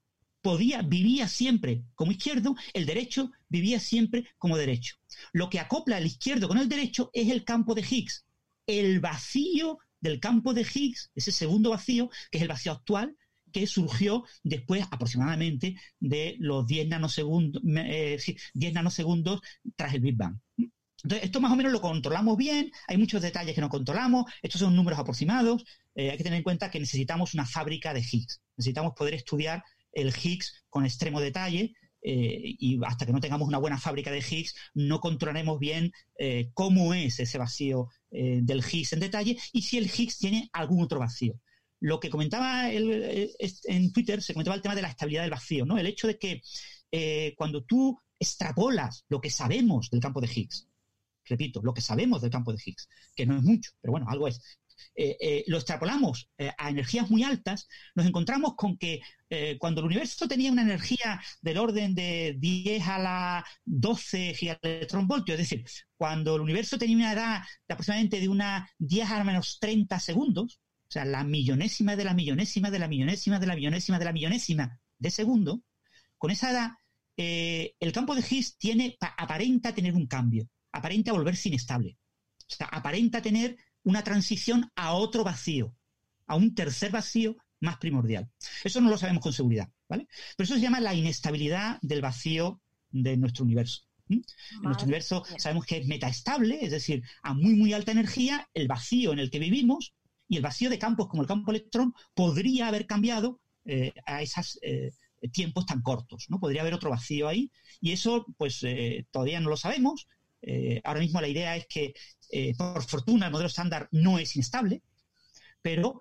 podía, vivía siempre como izquierdo, el derecho vivía siempre como derecho. Lo que acopla el izquierdo con el derecho es el campo de Higgs. El vacío del campo de Higgs, ese segundo vacío, que es el vacío actual, que surgió después aproximadamente de los 10 nanosegundos, 10 eh, nanosegundos tras el Big Bang. Entonces, esto más o menos lo controlamos bien, hay muchos detalles que no controlamos, estos son números aproximados, eh, hay que tener en cuenta que necesitamos una fábrica de Higgs, necesitamos poder estudiar el Higgs con extremo detalle, eh, y hasta que no tengamos una buena fábrica de Higgs, no controlaremos bien cómo es ese vacío del Higgs en detalle y si el Higgs tiene algún otro vacío lo que comentaba eh, en Twitter, se comentaba el tema de la estabilidad del vacío, ¿no? El hecho de que eh, cuando tú extrapolas lo que sabemos del campo de Higgs, repito, lo que sabemos del campo de Higgs, que no es mucho, pero bueno, algo es, eh, lo extrapolamos a energías muy altas, nos encontramos con que cuando el universo tenía una energía del orden de 10 a la 12 gigaelectronvoltios, es decir, cuando el universo tenía una edad de aproximadamente de una 10 a menos 30 segundos, o sea, la millonésima de la millonésima de la millonésima de la millonésima de la millonésima de segundo, con esa edad, eh, el campo de Higgs tiene, aparenta tener un cambio, aparenta volverse inestable. O sea, aparenta tener una transición a otro vacío, a un tercer vacío más primordial. Eso no lo sabemos con seguridad, ¿vale? Pero eso se llama la inestabilidad del vacío de nuestro universo. En nuestro universo sabemos que es metaestable, es decir, a muy, muy alta energía, el vacío en el que vivimos y el vacío de campos como el campo electrón podría haber cambiado eh, a esos eh, tiempos tan cortos, ¿no? Podría haber otro vacío ahí y eso pues eh, todavía no lo sabemos. Ahora mismo la idea es que por fortuna el modelo estándar no es inestable, pero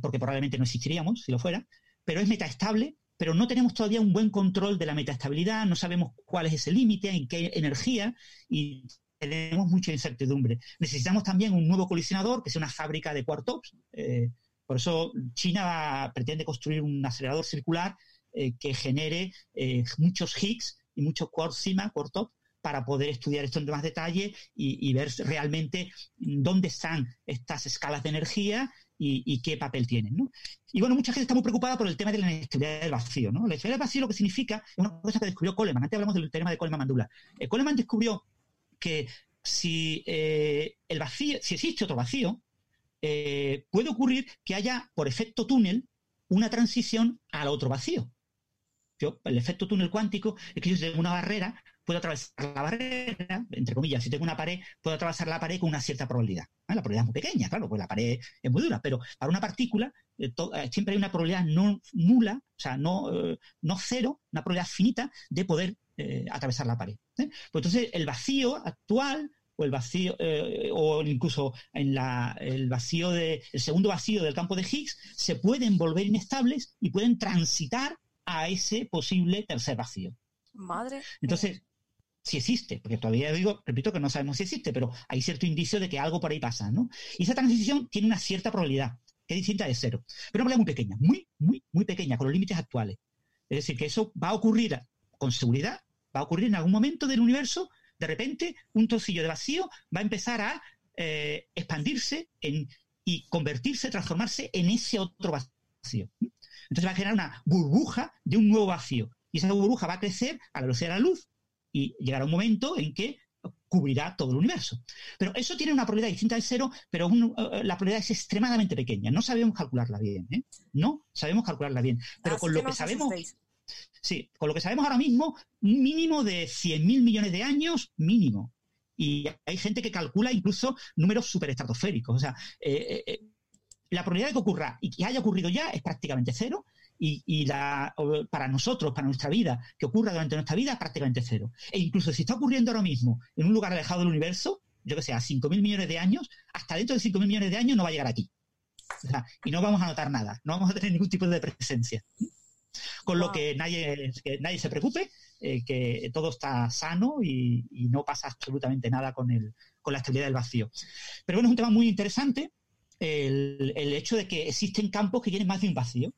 porque probablemente no existiríamos si lo fuera, pero es metaestable pero no tenemos todavía un buen control de la metaestabilidad, no sabemos cuál es ese límite, en qué energía, y tenemos mucha incertidumbre. Necesitamos también un nuevo colisionador, que sea una fábrica de quartops. Eh, por eso China pretende construir un acelerador circular eh, que genere eh, muchos Higgs y muchos quarks CIMA, quartops, para poder estudiar esto en más detalle y, ver realmente dónde están estas escalas de energía y, qué papel tienen. Y bueno, mucha gente está muy preocupada por el tema de la inestabilidad del vacío. ¿no? La inestabilidad del vacío lo que significa es una cosa que descubrió Coleman. Antes hablamos del tema de Coleman-Mandula. Coleman descubrió que si eh, el vacío, si existe otro vacío, eh, puede ocurrir que haya, por efecto túnel, una transición al otro vacío. El efecto túnel cuántico es que yo tengo una barrera, puedo atravesar la barrera, entre comillas, si tengo una pared, puedo atravesar la pared con una cierta probabilidad. La probabilidad es muy pequeña, claro, pues la pared es muy dura, pero para una partícula eh, siempre hay una probabilidad no nula, o sea, no, no cero, una probabilidad finita de poder eh, atravesar la pared. ¿eh? Pues entonces el vacío actual o el vacío eh, o incluso en la, el vacío de el segundo vacío del campo de Higgs se pueden volver inestables y pueden transitar a ese posible tercer vacío.
Madre.
Entonces, si existe, porque todavía digo, repito que no sabemos si existe, pero hay cierto indicio de que algo por ahí pasa, ¿no? Y esa transición tiene una cierta probabilidad, que es distinta de cero, pero una probabilidad muy pequeña, muy, muy, muy pequeña, con los límites actuales. Es decir, que eso va a ocurrir con seguridad, va a ocurrir en algún momento del universo, de repente un trocillo de vacío va a empezar a eh, expandirse y convertirse, transformarse en ese otro vacío. Entonces va a generar una burbuja de un nuevo vacío. Y esa burbuja va a crecer a la velocidad de la luz y llegará un momento en que cubrirá todo el universo. Pero eso tiene una probabilidad distinta de cero, pero eh, la probabilidad es extremadamente pequeña. No sabemos calcularla bien, ¿eh? No sabemos calcularla bien. Pero con lo que, sabemos... Sí, con lo que sabemos ahora mismo, un mínimo de 100.000 millones de años, mínimo. Y hay gente que calcula incluso números superestratosféricos. O sea, eh, eh, la probabilidad de que ocurra y que haya ocurrido ya es prácticamente cero, y, la, para nosotros, para nuestra vida, que ocurra durante nuestra vida, prácticamente cero. E incluso si está ocurriendo ahora mismo en un lugar alejado del universo, yo que sé, a 5.000 millones de años, hasta dentro de 5.000 millones de años no va a llegar aquí. y no vamos a notar nada, no vamos a tener ningún tipo de presencia. Con lo que nadie, nadie se preocupe, eh, que todo está sano y, no pasa absolutamente nada con, el, con la estabilidad del vacío. Pero bueno, es un tema muy interesante el, el hecho de que existen campos que tienen más de un vacío.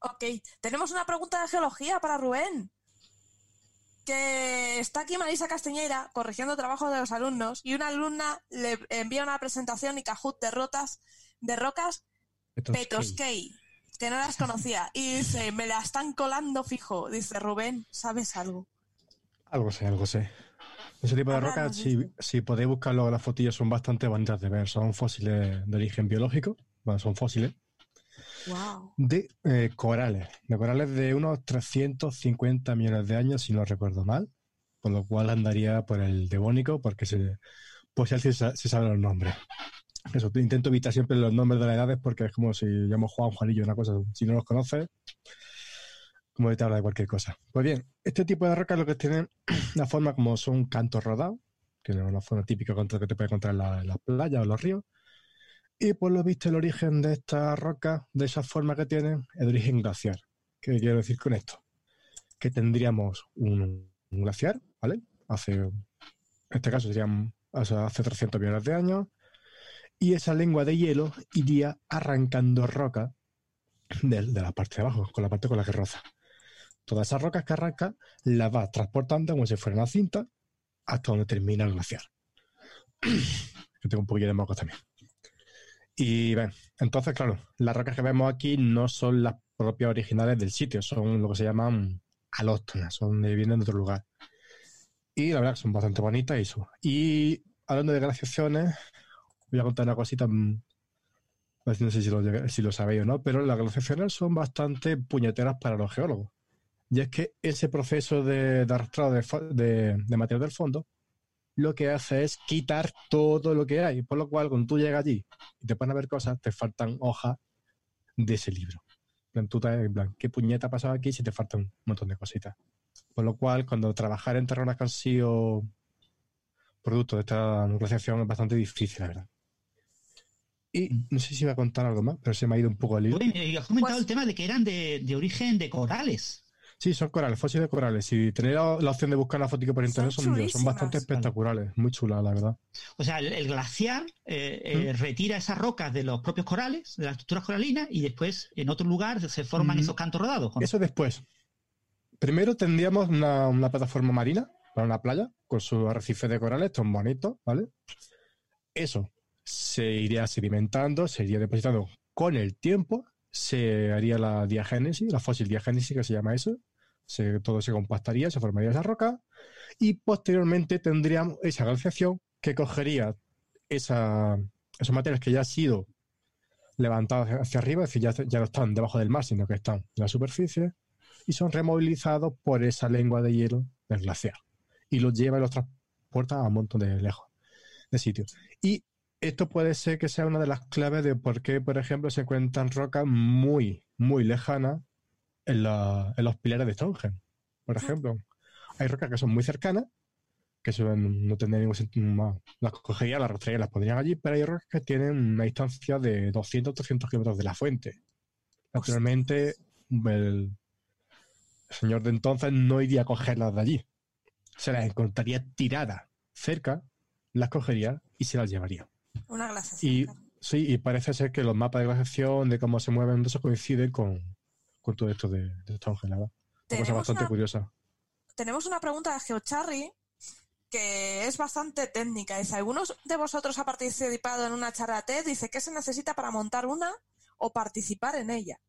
Ok, tenemos una pregunta de geología para Rubén. Que está aquí Marisa Castañeira corrigiendo trabajo de los alumnos y una alumna le envía una presentación y cajut de rotas de rocas Petoskey, que no las conocía. Y dice, me la están colando fijo. Dice Rubén, ¿sabes algo?
Algo sé, algo sé. Ese tipo de rocas, si, si, podéis buscarlo, las fotillas son bastante bonitas de ver. Son fósiles de origen biológico. Bueno, son fósiles de eh, corales, de corales de unos 350 millones de años, si no recuerdo mal, por lo cual andaría por el devónico, porque se, pues si se, se sabe los nombres. Eso, intento evitar siempre los nombres de las edades porque es como si llamo Juan, Juanillo, una cosa, si no los conoces, como te habla de cualquier cosa. Pues bien, este tipo de rocas lo que tienen (clears throat) la forma como son cantos rodados, que es una forma típica que te puede encontrar en las la playas o los ríos, y por lo visto el origen de esta roca, de esa forma que tienen, es de origen glaciar. ¿Qué quiero decir con esto? Que tendríamos un, glaciar, ¿vale? Hace, en este caso serían hace 300 millones de años, y esa lengua de hielo iría arrancando roca de, de, la parte de abajo, con la parte con la que roza. Todas esas rocas que arranca las va transportando como si fuera una cinta hasta donde termina el glaciar. (clears throat) Yo tengo un poquillo de mocos también. Y ven, entonces, claro, las rocas que vemos aquí no son las propias originales del sitio, son lo que se llaman alóctonas, son de vienen de otro lugar. Y la verdad son bastante bonitas y eso. Y hablando de glaciaciones, voy a contar una cosita, mm, no sé si lo, sabéis o no, pero las glaciaciones son bastante puñeteras para los geólogos. Y es que ese proceso de, de arrastrado de, de material del fondo lo que hace es quitar todo lo que hay. Por lo cual, cuando tú llegas allí y te pones a ver cosas, te faltan hojas de ese libro. En tú en plan, ¿qué puñeta ha pasado aquí si te faltan un montón de cositas? Por lo cual, cuando trabajar en terrenos que han sido producto de esta nucleación es bastante difícil, la verdad. Y mm. no sé si iba a contar algo más, pero se me ha ido un poco el libro.
Y has comentado pues el tema de que eran de, de origen de corales.
Sí, son corales, fósiles de corales. Si tenéis la, opción de buscar una foto por internet, son, son, bastante espectaculares, muy chulas, la verdad.
O sea, el, glaciar eh, eh, retira esas rocas de los propios corales, de las estructuras coralinas, y después en otro lugar se forman esos cantos rodados.
Eso después. Primero tendríamos una, plataforma marina para una playa, con su arrecife de corales, tan bonitos, ¿vale? Eso se iría sedimentando, se iría depositando con el tiempo, se haría la diagénesis, la fósil diagénesis que se llama eso, todo se compactaría, se formaría esa roca y posteriormente tendríamos esa glaciación que cogería esa, esos materiales que ya han sido levantados hacia arriba, es decir, ya, ya no están debajo del mar, sino que están en la superficie y son removilizados por esa lengua de hielo del glaciar y los lleva y los transporta a un montón de lejos de sitios. Y esto puede ser que sea una de las claves de por qué, por ejemplo, se encuentran rocas muy, muy lejanas en, los pilares de Stonehenge, por ejemplo. Hay rocas que son muy cercanas, que no tendrían ningún sentido. Las cogería, las rastrería, las pondrían allí, pero hay rocas que tienen una distancia de 200 300 kilómetros de la fuente. Naturalmente, el señor de entonces no iría a cogerlas de allí. Se las encontraría tiradas cerca, las cogería y se las llevaría.
Una glaciación.
Y, sí, y parece ser que los mapas de glaciación, de cómo se mueven, eso coinciden con, todo esto de, de esta Una cosa bastante curiosa.
Tenemos una pregunta de GeoCharry que es bastante técnica. Dice, ¿algunos de vosotros ha participado en una charla TED? Dice, ¿qué se necesita para montar una o participar en ella?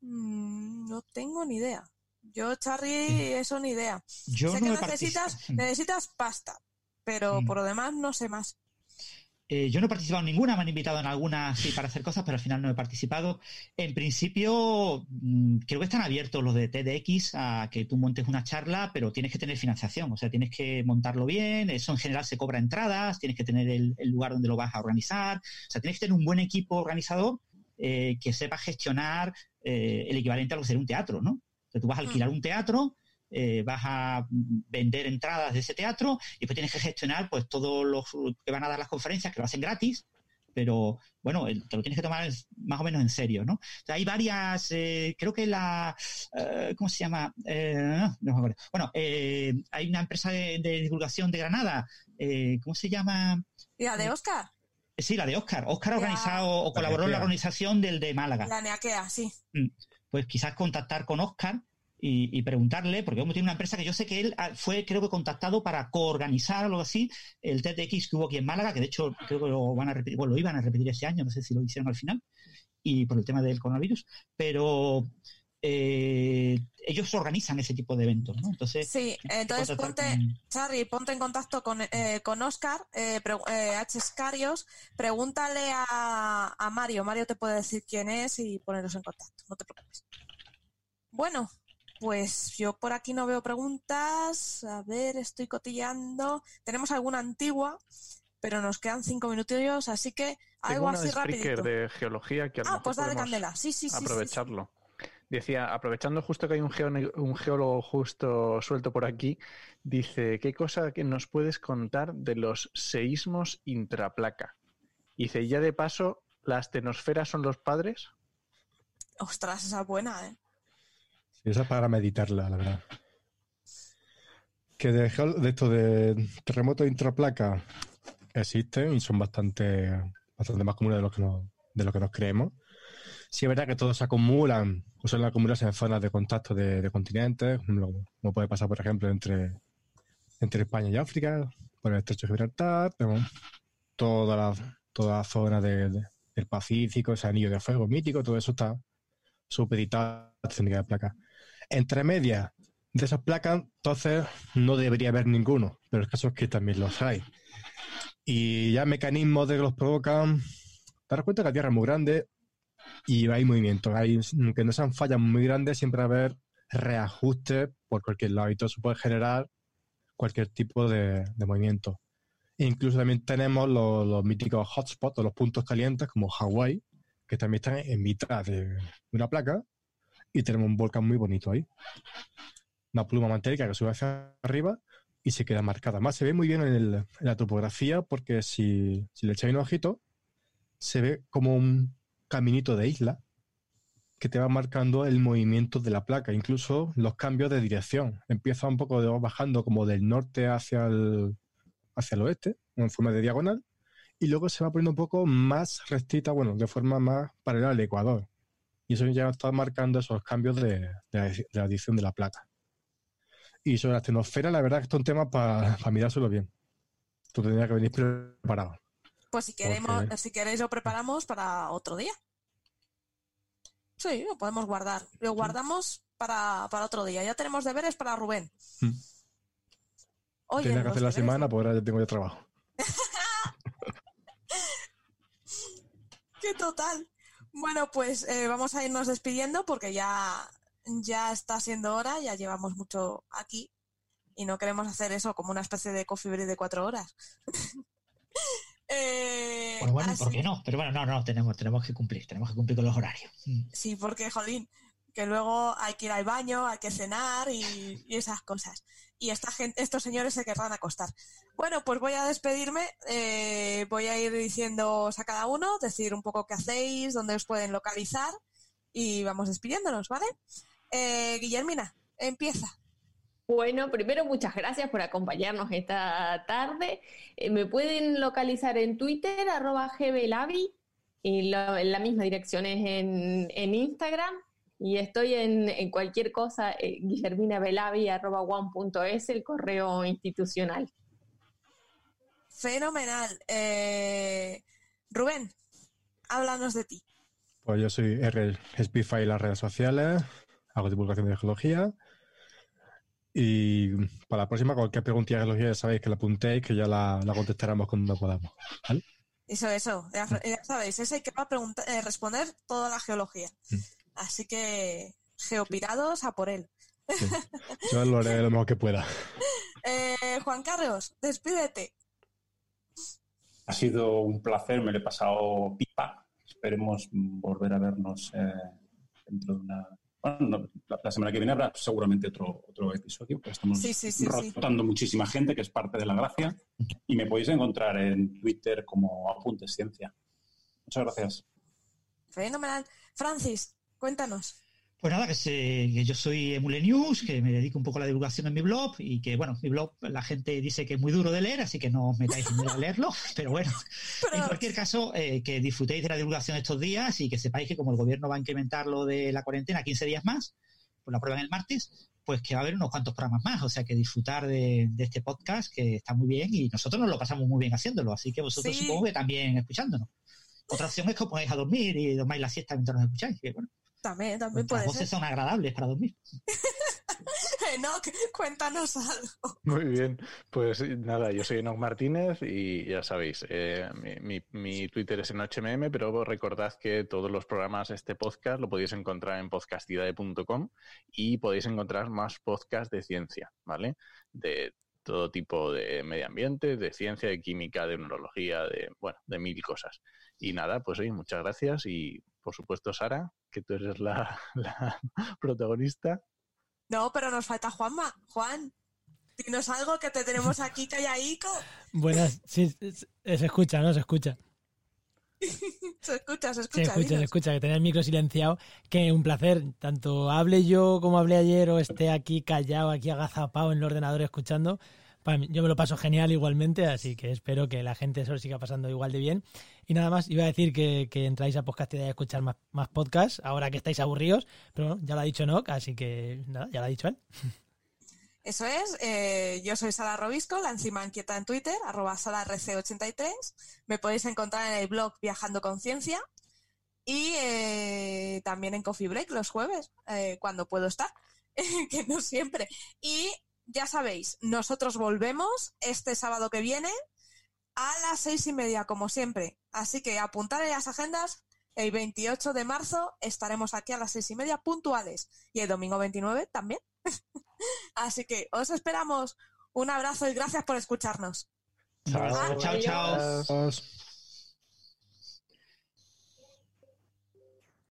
Mm, no tengo ni idea. Yo, Charry, eso ni idea.
Yo
sé
no
que necesitas, necesitas pasta, pero
Mm.
por lo demás no sé más.
Eh, yo no he participado en ninguna, me han invitado en alguna sí para hacer cosas, pero al final no he participado. En principio, mm, creo que están abiertos los de TEDx a que tú montes una charla, pero tienes que tener financiación, o sea, tienes que montarlo bien, eso en general se cobra entradas, tienes que tener el, el lugar donde lo vas a organizar, o sea, tienes que tener un buen equipo organizador eh, que sepa gestionar eh, el equivalente a lo que sería un teatro, ¿no? O sea, tú vas a alquilar un teatro, eh, vas a vender entradas de ese teatro y después tienes que gestionar pues todos los que van a dar las conferencias, que lo hacen gratis, pero bueno, te lo tienes que tomar más o menos en serio, ¿no? O sea, hay varias, eh, creo que la, eh, ¿cómo se llama? Eh, no me acuerdo. Bueno, eh, hay una empresa de, de divulgación de Granada, eh, ¿cómo se llama?
¿Y la de Oscar?
Sí, la de Oscar. Oscar ha organizado o colaboró en la organización del de Málaga
La Neaquea, sí.
pues quizás contactar con Oscar y, y preguntarle, porque como tiene una empresa que yo sé que él ah, fue, creo que contactado para coorganizar o algo así, el TEDx que hubo aquí en Málaga, que de hecho creo que lo van a repetir, bueno, lo iban a repetir este año, no sé si lo hicieron al final, y por el tema del coronavirus, pero eh, ellos organizan ese tipo de eventos, ¿no? Entonces,
Sí, entonces ponte,
con-
Charly, ponte en contacto con, eh, con Oscar, eh, pre- eh, H. Escarios, pregúntale a, a Mario, Mario te puede decir quién es y poneros en contacto, no te preocupes. Bueno, pues yo por aquí no veo preguntas, a ver, estoy cotilleando, tenemos alguna antigua, pero nos quedan cinco minutillos, así que
Tengo
algo
una
así
Spreaker
rapidito.
de geología que a lo
Ah,
mejor
pues dale candela, sí, sí, sí, sí, sí.
aprovecharlo. Decía, aprovechando justo que hay un, geone- un geólogo justo suelto por aquí, dice, ¿qué cosa que nos puedes contar de los seísmos intraplaca? Dice, ya de paso, ¿las tenosferas son los padres?
Ostras, esa es buena, ¿eh?
Esa es para meditarla, la verdad. Que de, de esto de terremotos intraplaca existen y son bastante, bastante más comunes de lo que nos, de lo que nos creemos. Sí es verdad que todos se acumulan, o suelen acumularse en zonas de contacto de, continentes, como, puede pasar, por ejemplo, entre, entre España y África, por el estrecho de Gibraltar, toda la, toda la zona de- de- del Pacífico, ese anillo de fuego mítico, todo eso está supeditado a la técnica de placas. Entre medias de esas placas, entonces no debería haber ninguno, pero el caso es que también los hay. Y ya mecanismos de que los provocan, te cuenta que la Tierra es muy grande y hay movimientos. Hay, que no sean fallas muy grandes, siempre va a haber reajustes por cualquier lado y todo eso puede generar cualquier tipo de, movimiento. Incluso también tenemos los, los míticos hotspots o los puntos calientes como Hawái, que también están en mitad de una placa y tenemos un volcán muy bonito ahí. Una pluma mantérica que sube hacia arriba y se queda marcada. Además, se ve muy bien en, el- la topografía porque si, le echáis un ojito, se ve como un caminito de isla que te va marcando el movimiento de la placa, incluso los cambios de dirección. Empieza un poco bajando como del norte hacia el, hacia el oeste, en forma de diagonal, y luego se va poniendo un poco más rectita, bueno, de forma más paralela al ecuador. Y eso ya está marcando esos cambios de, de la, de la dirección de la placa. Y sobre la astenosfera, la verdad que esto es un tema para mirárselo bien. Tú tendrías que venir preparado.
Pues si queremos,
Porque-
si queréis lo preparamos para otro día. Sí, lo podemos guardar. Lo guardamos para, para otro día. Ya tenemos deberes para Rubén.
Mm.
Oye,
Tenía que hacer la semana, pues ahora ya tengo yo trabajo. (laughs)
¡Qué total! Bueno, pues eh, vamos a irnos despidiendo porque ya, ya está siendo hora, ya llevamos mucho aquí y no queremos hacer eso como una especie de coffee break de cuatro horas. (laughs) Eh,
Bueno, bueno,
así-
¿por qué no? Pero bueno, no, no, tenemos, tenemos que cumplir, tenemos que cumplir con los horarios. Mm.
Sí, porque, jolín, que luego hay que ir al baño, hay que cenar y, esas cosas. Y esta gente, estos señores se querrán acostar. Bueno, pues voy a despedirme. eh, voy a ir diciéndoos a cada uno, decir un poco qué hacéis, dónde os pueden localizar y vamos despidiéndonos, ¿vale? Eh, Guillermina, empieza.
Bueno, primero muchas gracias por acompañarnos esta tarde. Eh, me pueden localizar en Twitter, arroba gbelavi, y en la misma dirección es en Instagram. Y estoy en, en cualquier cosa, eh, arroba one.es, el correo institucional.
Fenomenal. Eh, Rubén, háblanos de ti.
Pues yo soy R Spify en las redes sociales, hago divulgación de geología Y para la próxima, cualquier pregunta de geología ya sabéis que la apuntéis, que ya la, la contestaremos cuando podamos. ¿vale?
Eso, eso. Ya, ya sabéis, ese que va a preguntar, eh, responder toda la geología.
Mm.
Así que, geopirados a por él.
Sí. Yo lo haré lo mejor que pueda.
Eh, Juan Carlos, despídete.
Ha sido un placer, me lo he pasado pipa. Esperemos volver a vernos eh, dentro de una. Bueno, no, la, la semana que viene habrá seguramente otro, otro episodio, porque estamos
Sí, sí, sí, sí.
rotando muchísima gente, que es parte de la gracia. Y me podéis encontrar en Twitter como Apuntes Ciencia. Muchas gracias.
Fenomenal. Francis, cuéntanos.
Pues nada, que, se- que yo soy Emule News, que me dedico un poco a la divulgación en mi blog y que, bueno, mi blog la gente dice que es muy duro de leer, así que no os metáis en a leerlo, (laughs) pero bueno, (laughs) en cualquier caso, eh, que disfrutéis de la divulgación estos días y que sepáis que como el gobierno va a incrementar lo de la cuarentena 15 días más, pues la prueban el martes, pues que va a haber unos cuantos programas más, o sea que disfrutar de, de este podcast que está muy bien y nosotros nos lo pasamos muy bien haciéndolo, así que vosotros
Sí.
supongo que también escuchándonos. Otra opción es que os ponéis a dormir y tomáis la siesta mientras nos escucháis, que bueno,
También, también puede
voces
ser.
son agradables para dormir. (laughs)
Enoch, cuéntanos algo.
Muy bien, pues nada, yo soy Enoch Martínez y ya sabéis, eh, mi, mi- mi Twitter es en HMM, pero recordad que todos los programas de este podcast lo podéis encontrar en podcastidae.com y podéis encontrar más podcasts de ciencia, ¿vale? De todo tipo de medio ambiente, de ciencia, de química, de neurología, de, bueno, de mil cosas. Y nada, pues oye, muchas gracias y por supuesto, Sara, que tú eres la, (laughs) la protagonista.
No, pero nos falta Juanma. Juan, dinos algo que te tenemos aquí calladico. (laughs)
Buenas, sí, se se escucha, ¿no? Se escucha. (laughs)
Se escucha, se
Se
escucha.
escucha, se escucha, que tenía el micro silenciado. Que un placer, tanto hable yo como hablé ayer o esté aquí callado, aquí agazapado en el ordenador escuchando. Yo me lo paso genial igualmente, así que espero que la gente se lo siga pasando igual de bien. Y nada más, iba a decir que, que entráis a podcast y a escuchar más, más podcasts, ahora que estáis aburridos, pero bueno, ya lo ha dicho Enoch, así que nada, ya lo ha dicho él. (laughs)
Eso es, eh, yo soy Sara Robisco, la encima inquieta en Twitter, arroba salarc83. Me podéis encontrar en el blog Viajando con Ciencia y eh, también en Coffee Break los jueves, eh, cuando puedo estar, (laughs) que no siempre. Y ya sabéis, nosotros volvemos este sábado que viene a las seis y media, como siempre. Así que apuntar en las agendas. El 28 de marzo estaremos aquí a las seis y media puntuales y el domingo 29 también. (laughs) Así que os esperamos. Un abrazo y gracias por escucharnos.
Chao, chao.
Adiós.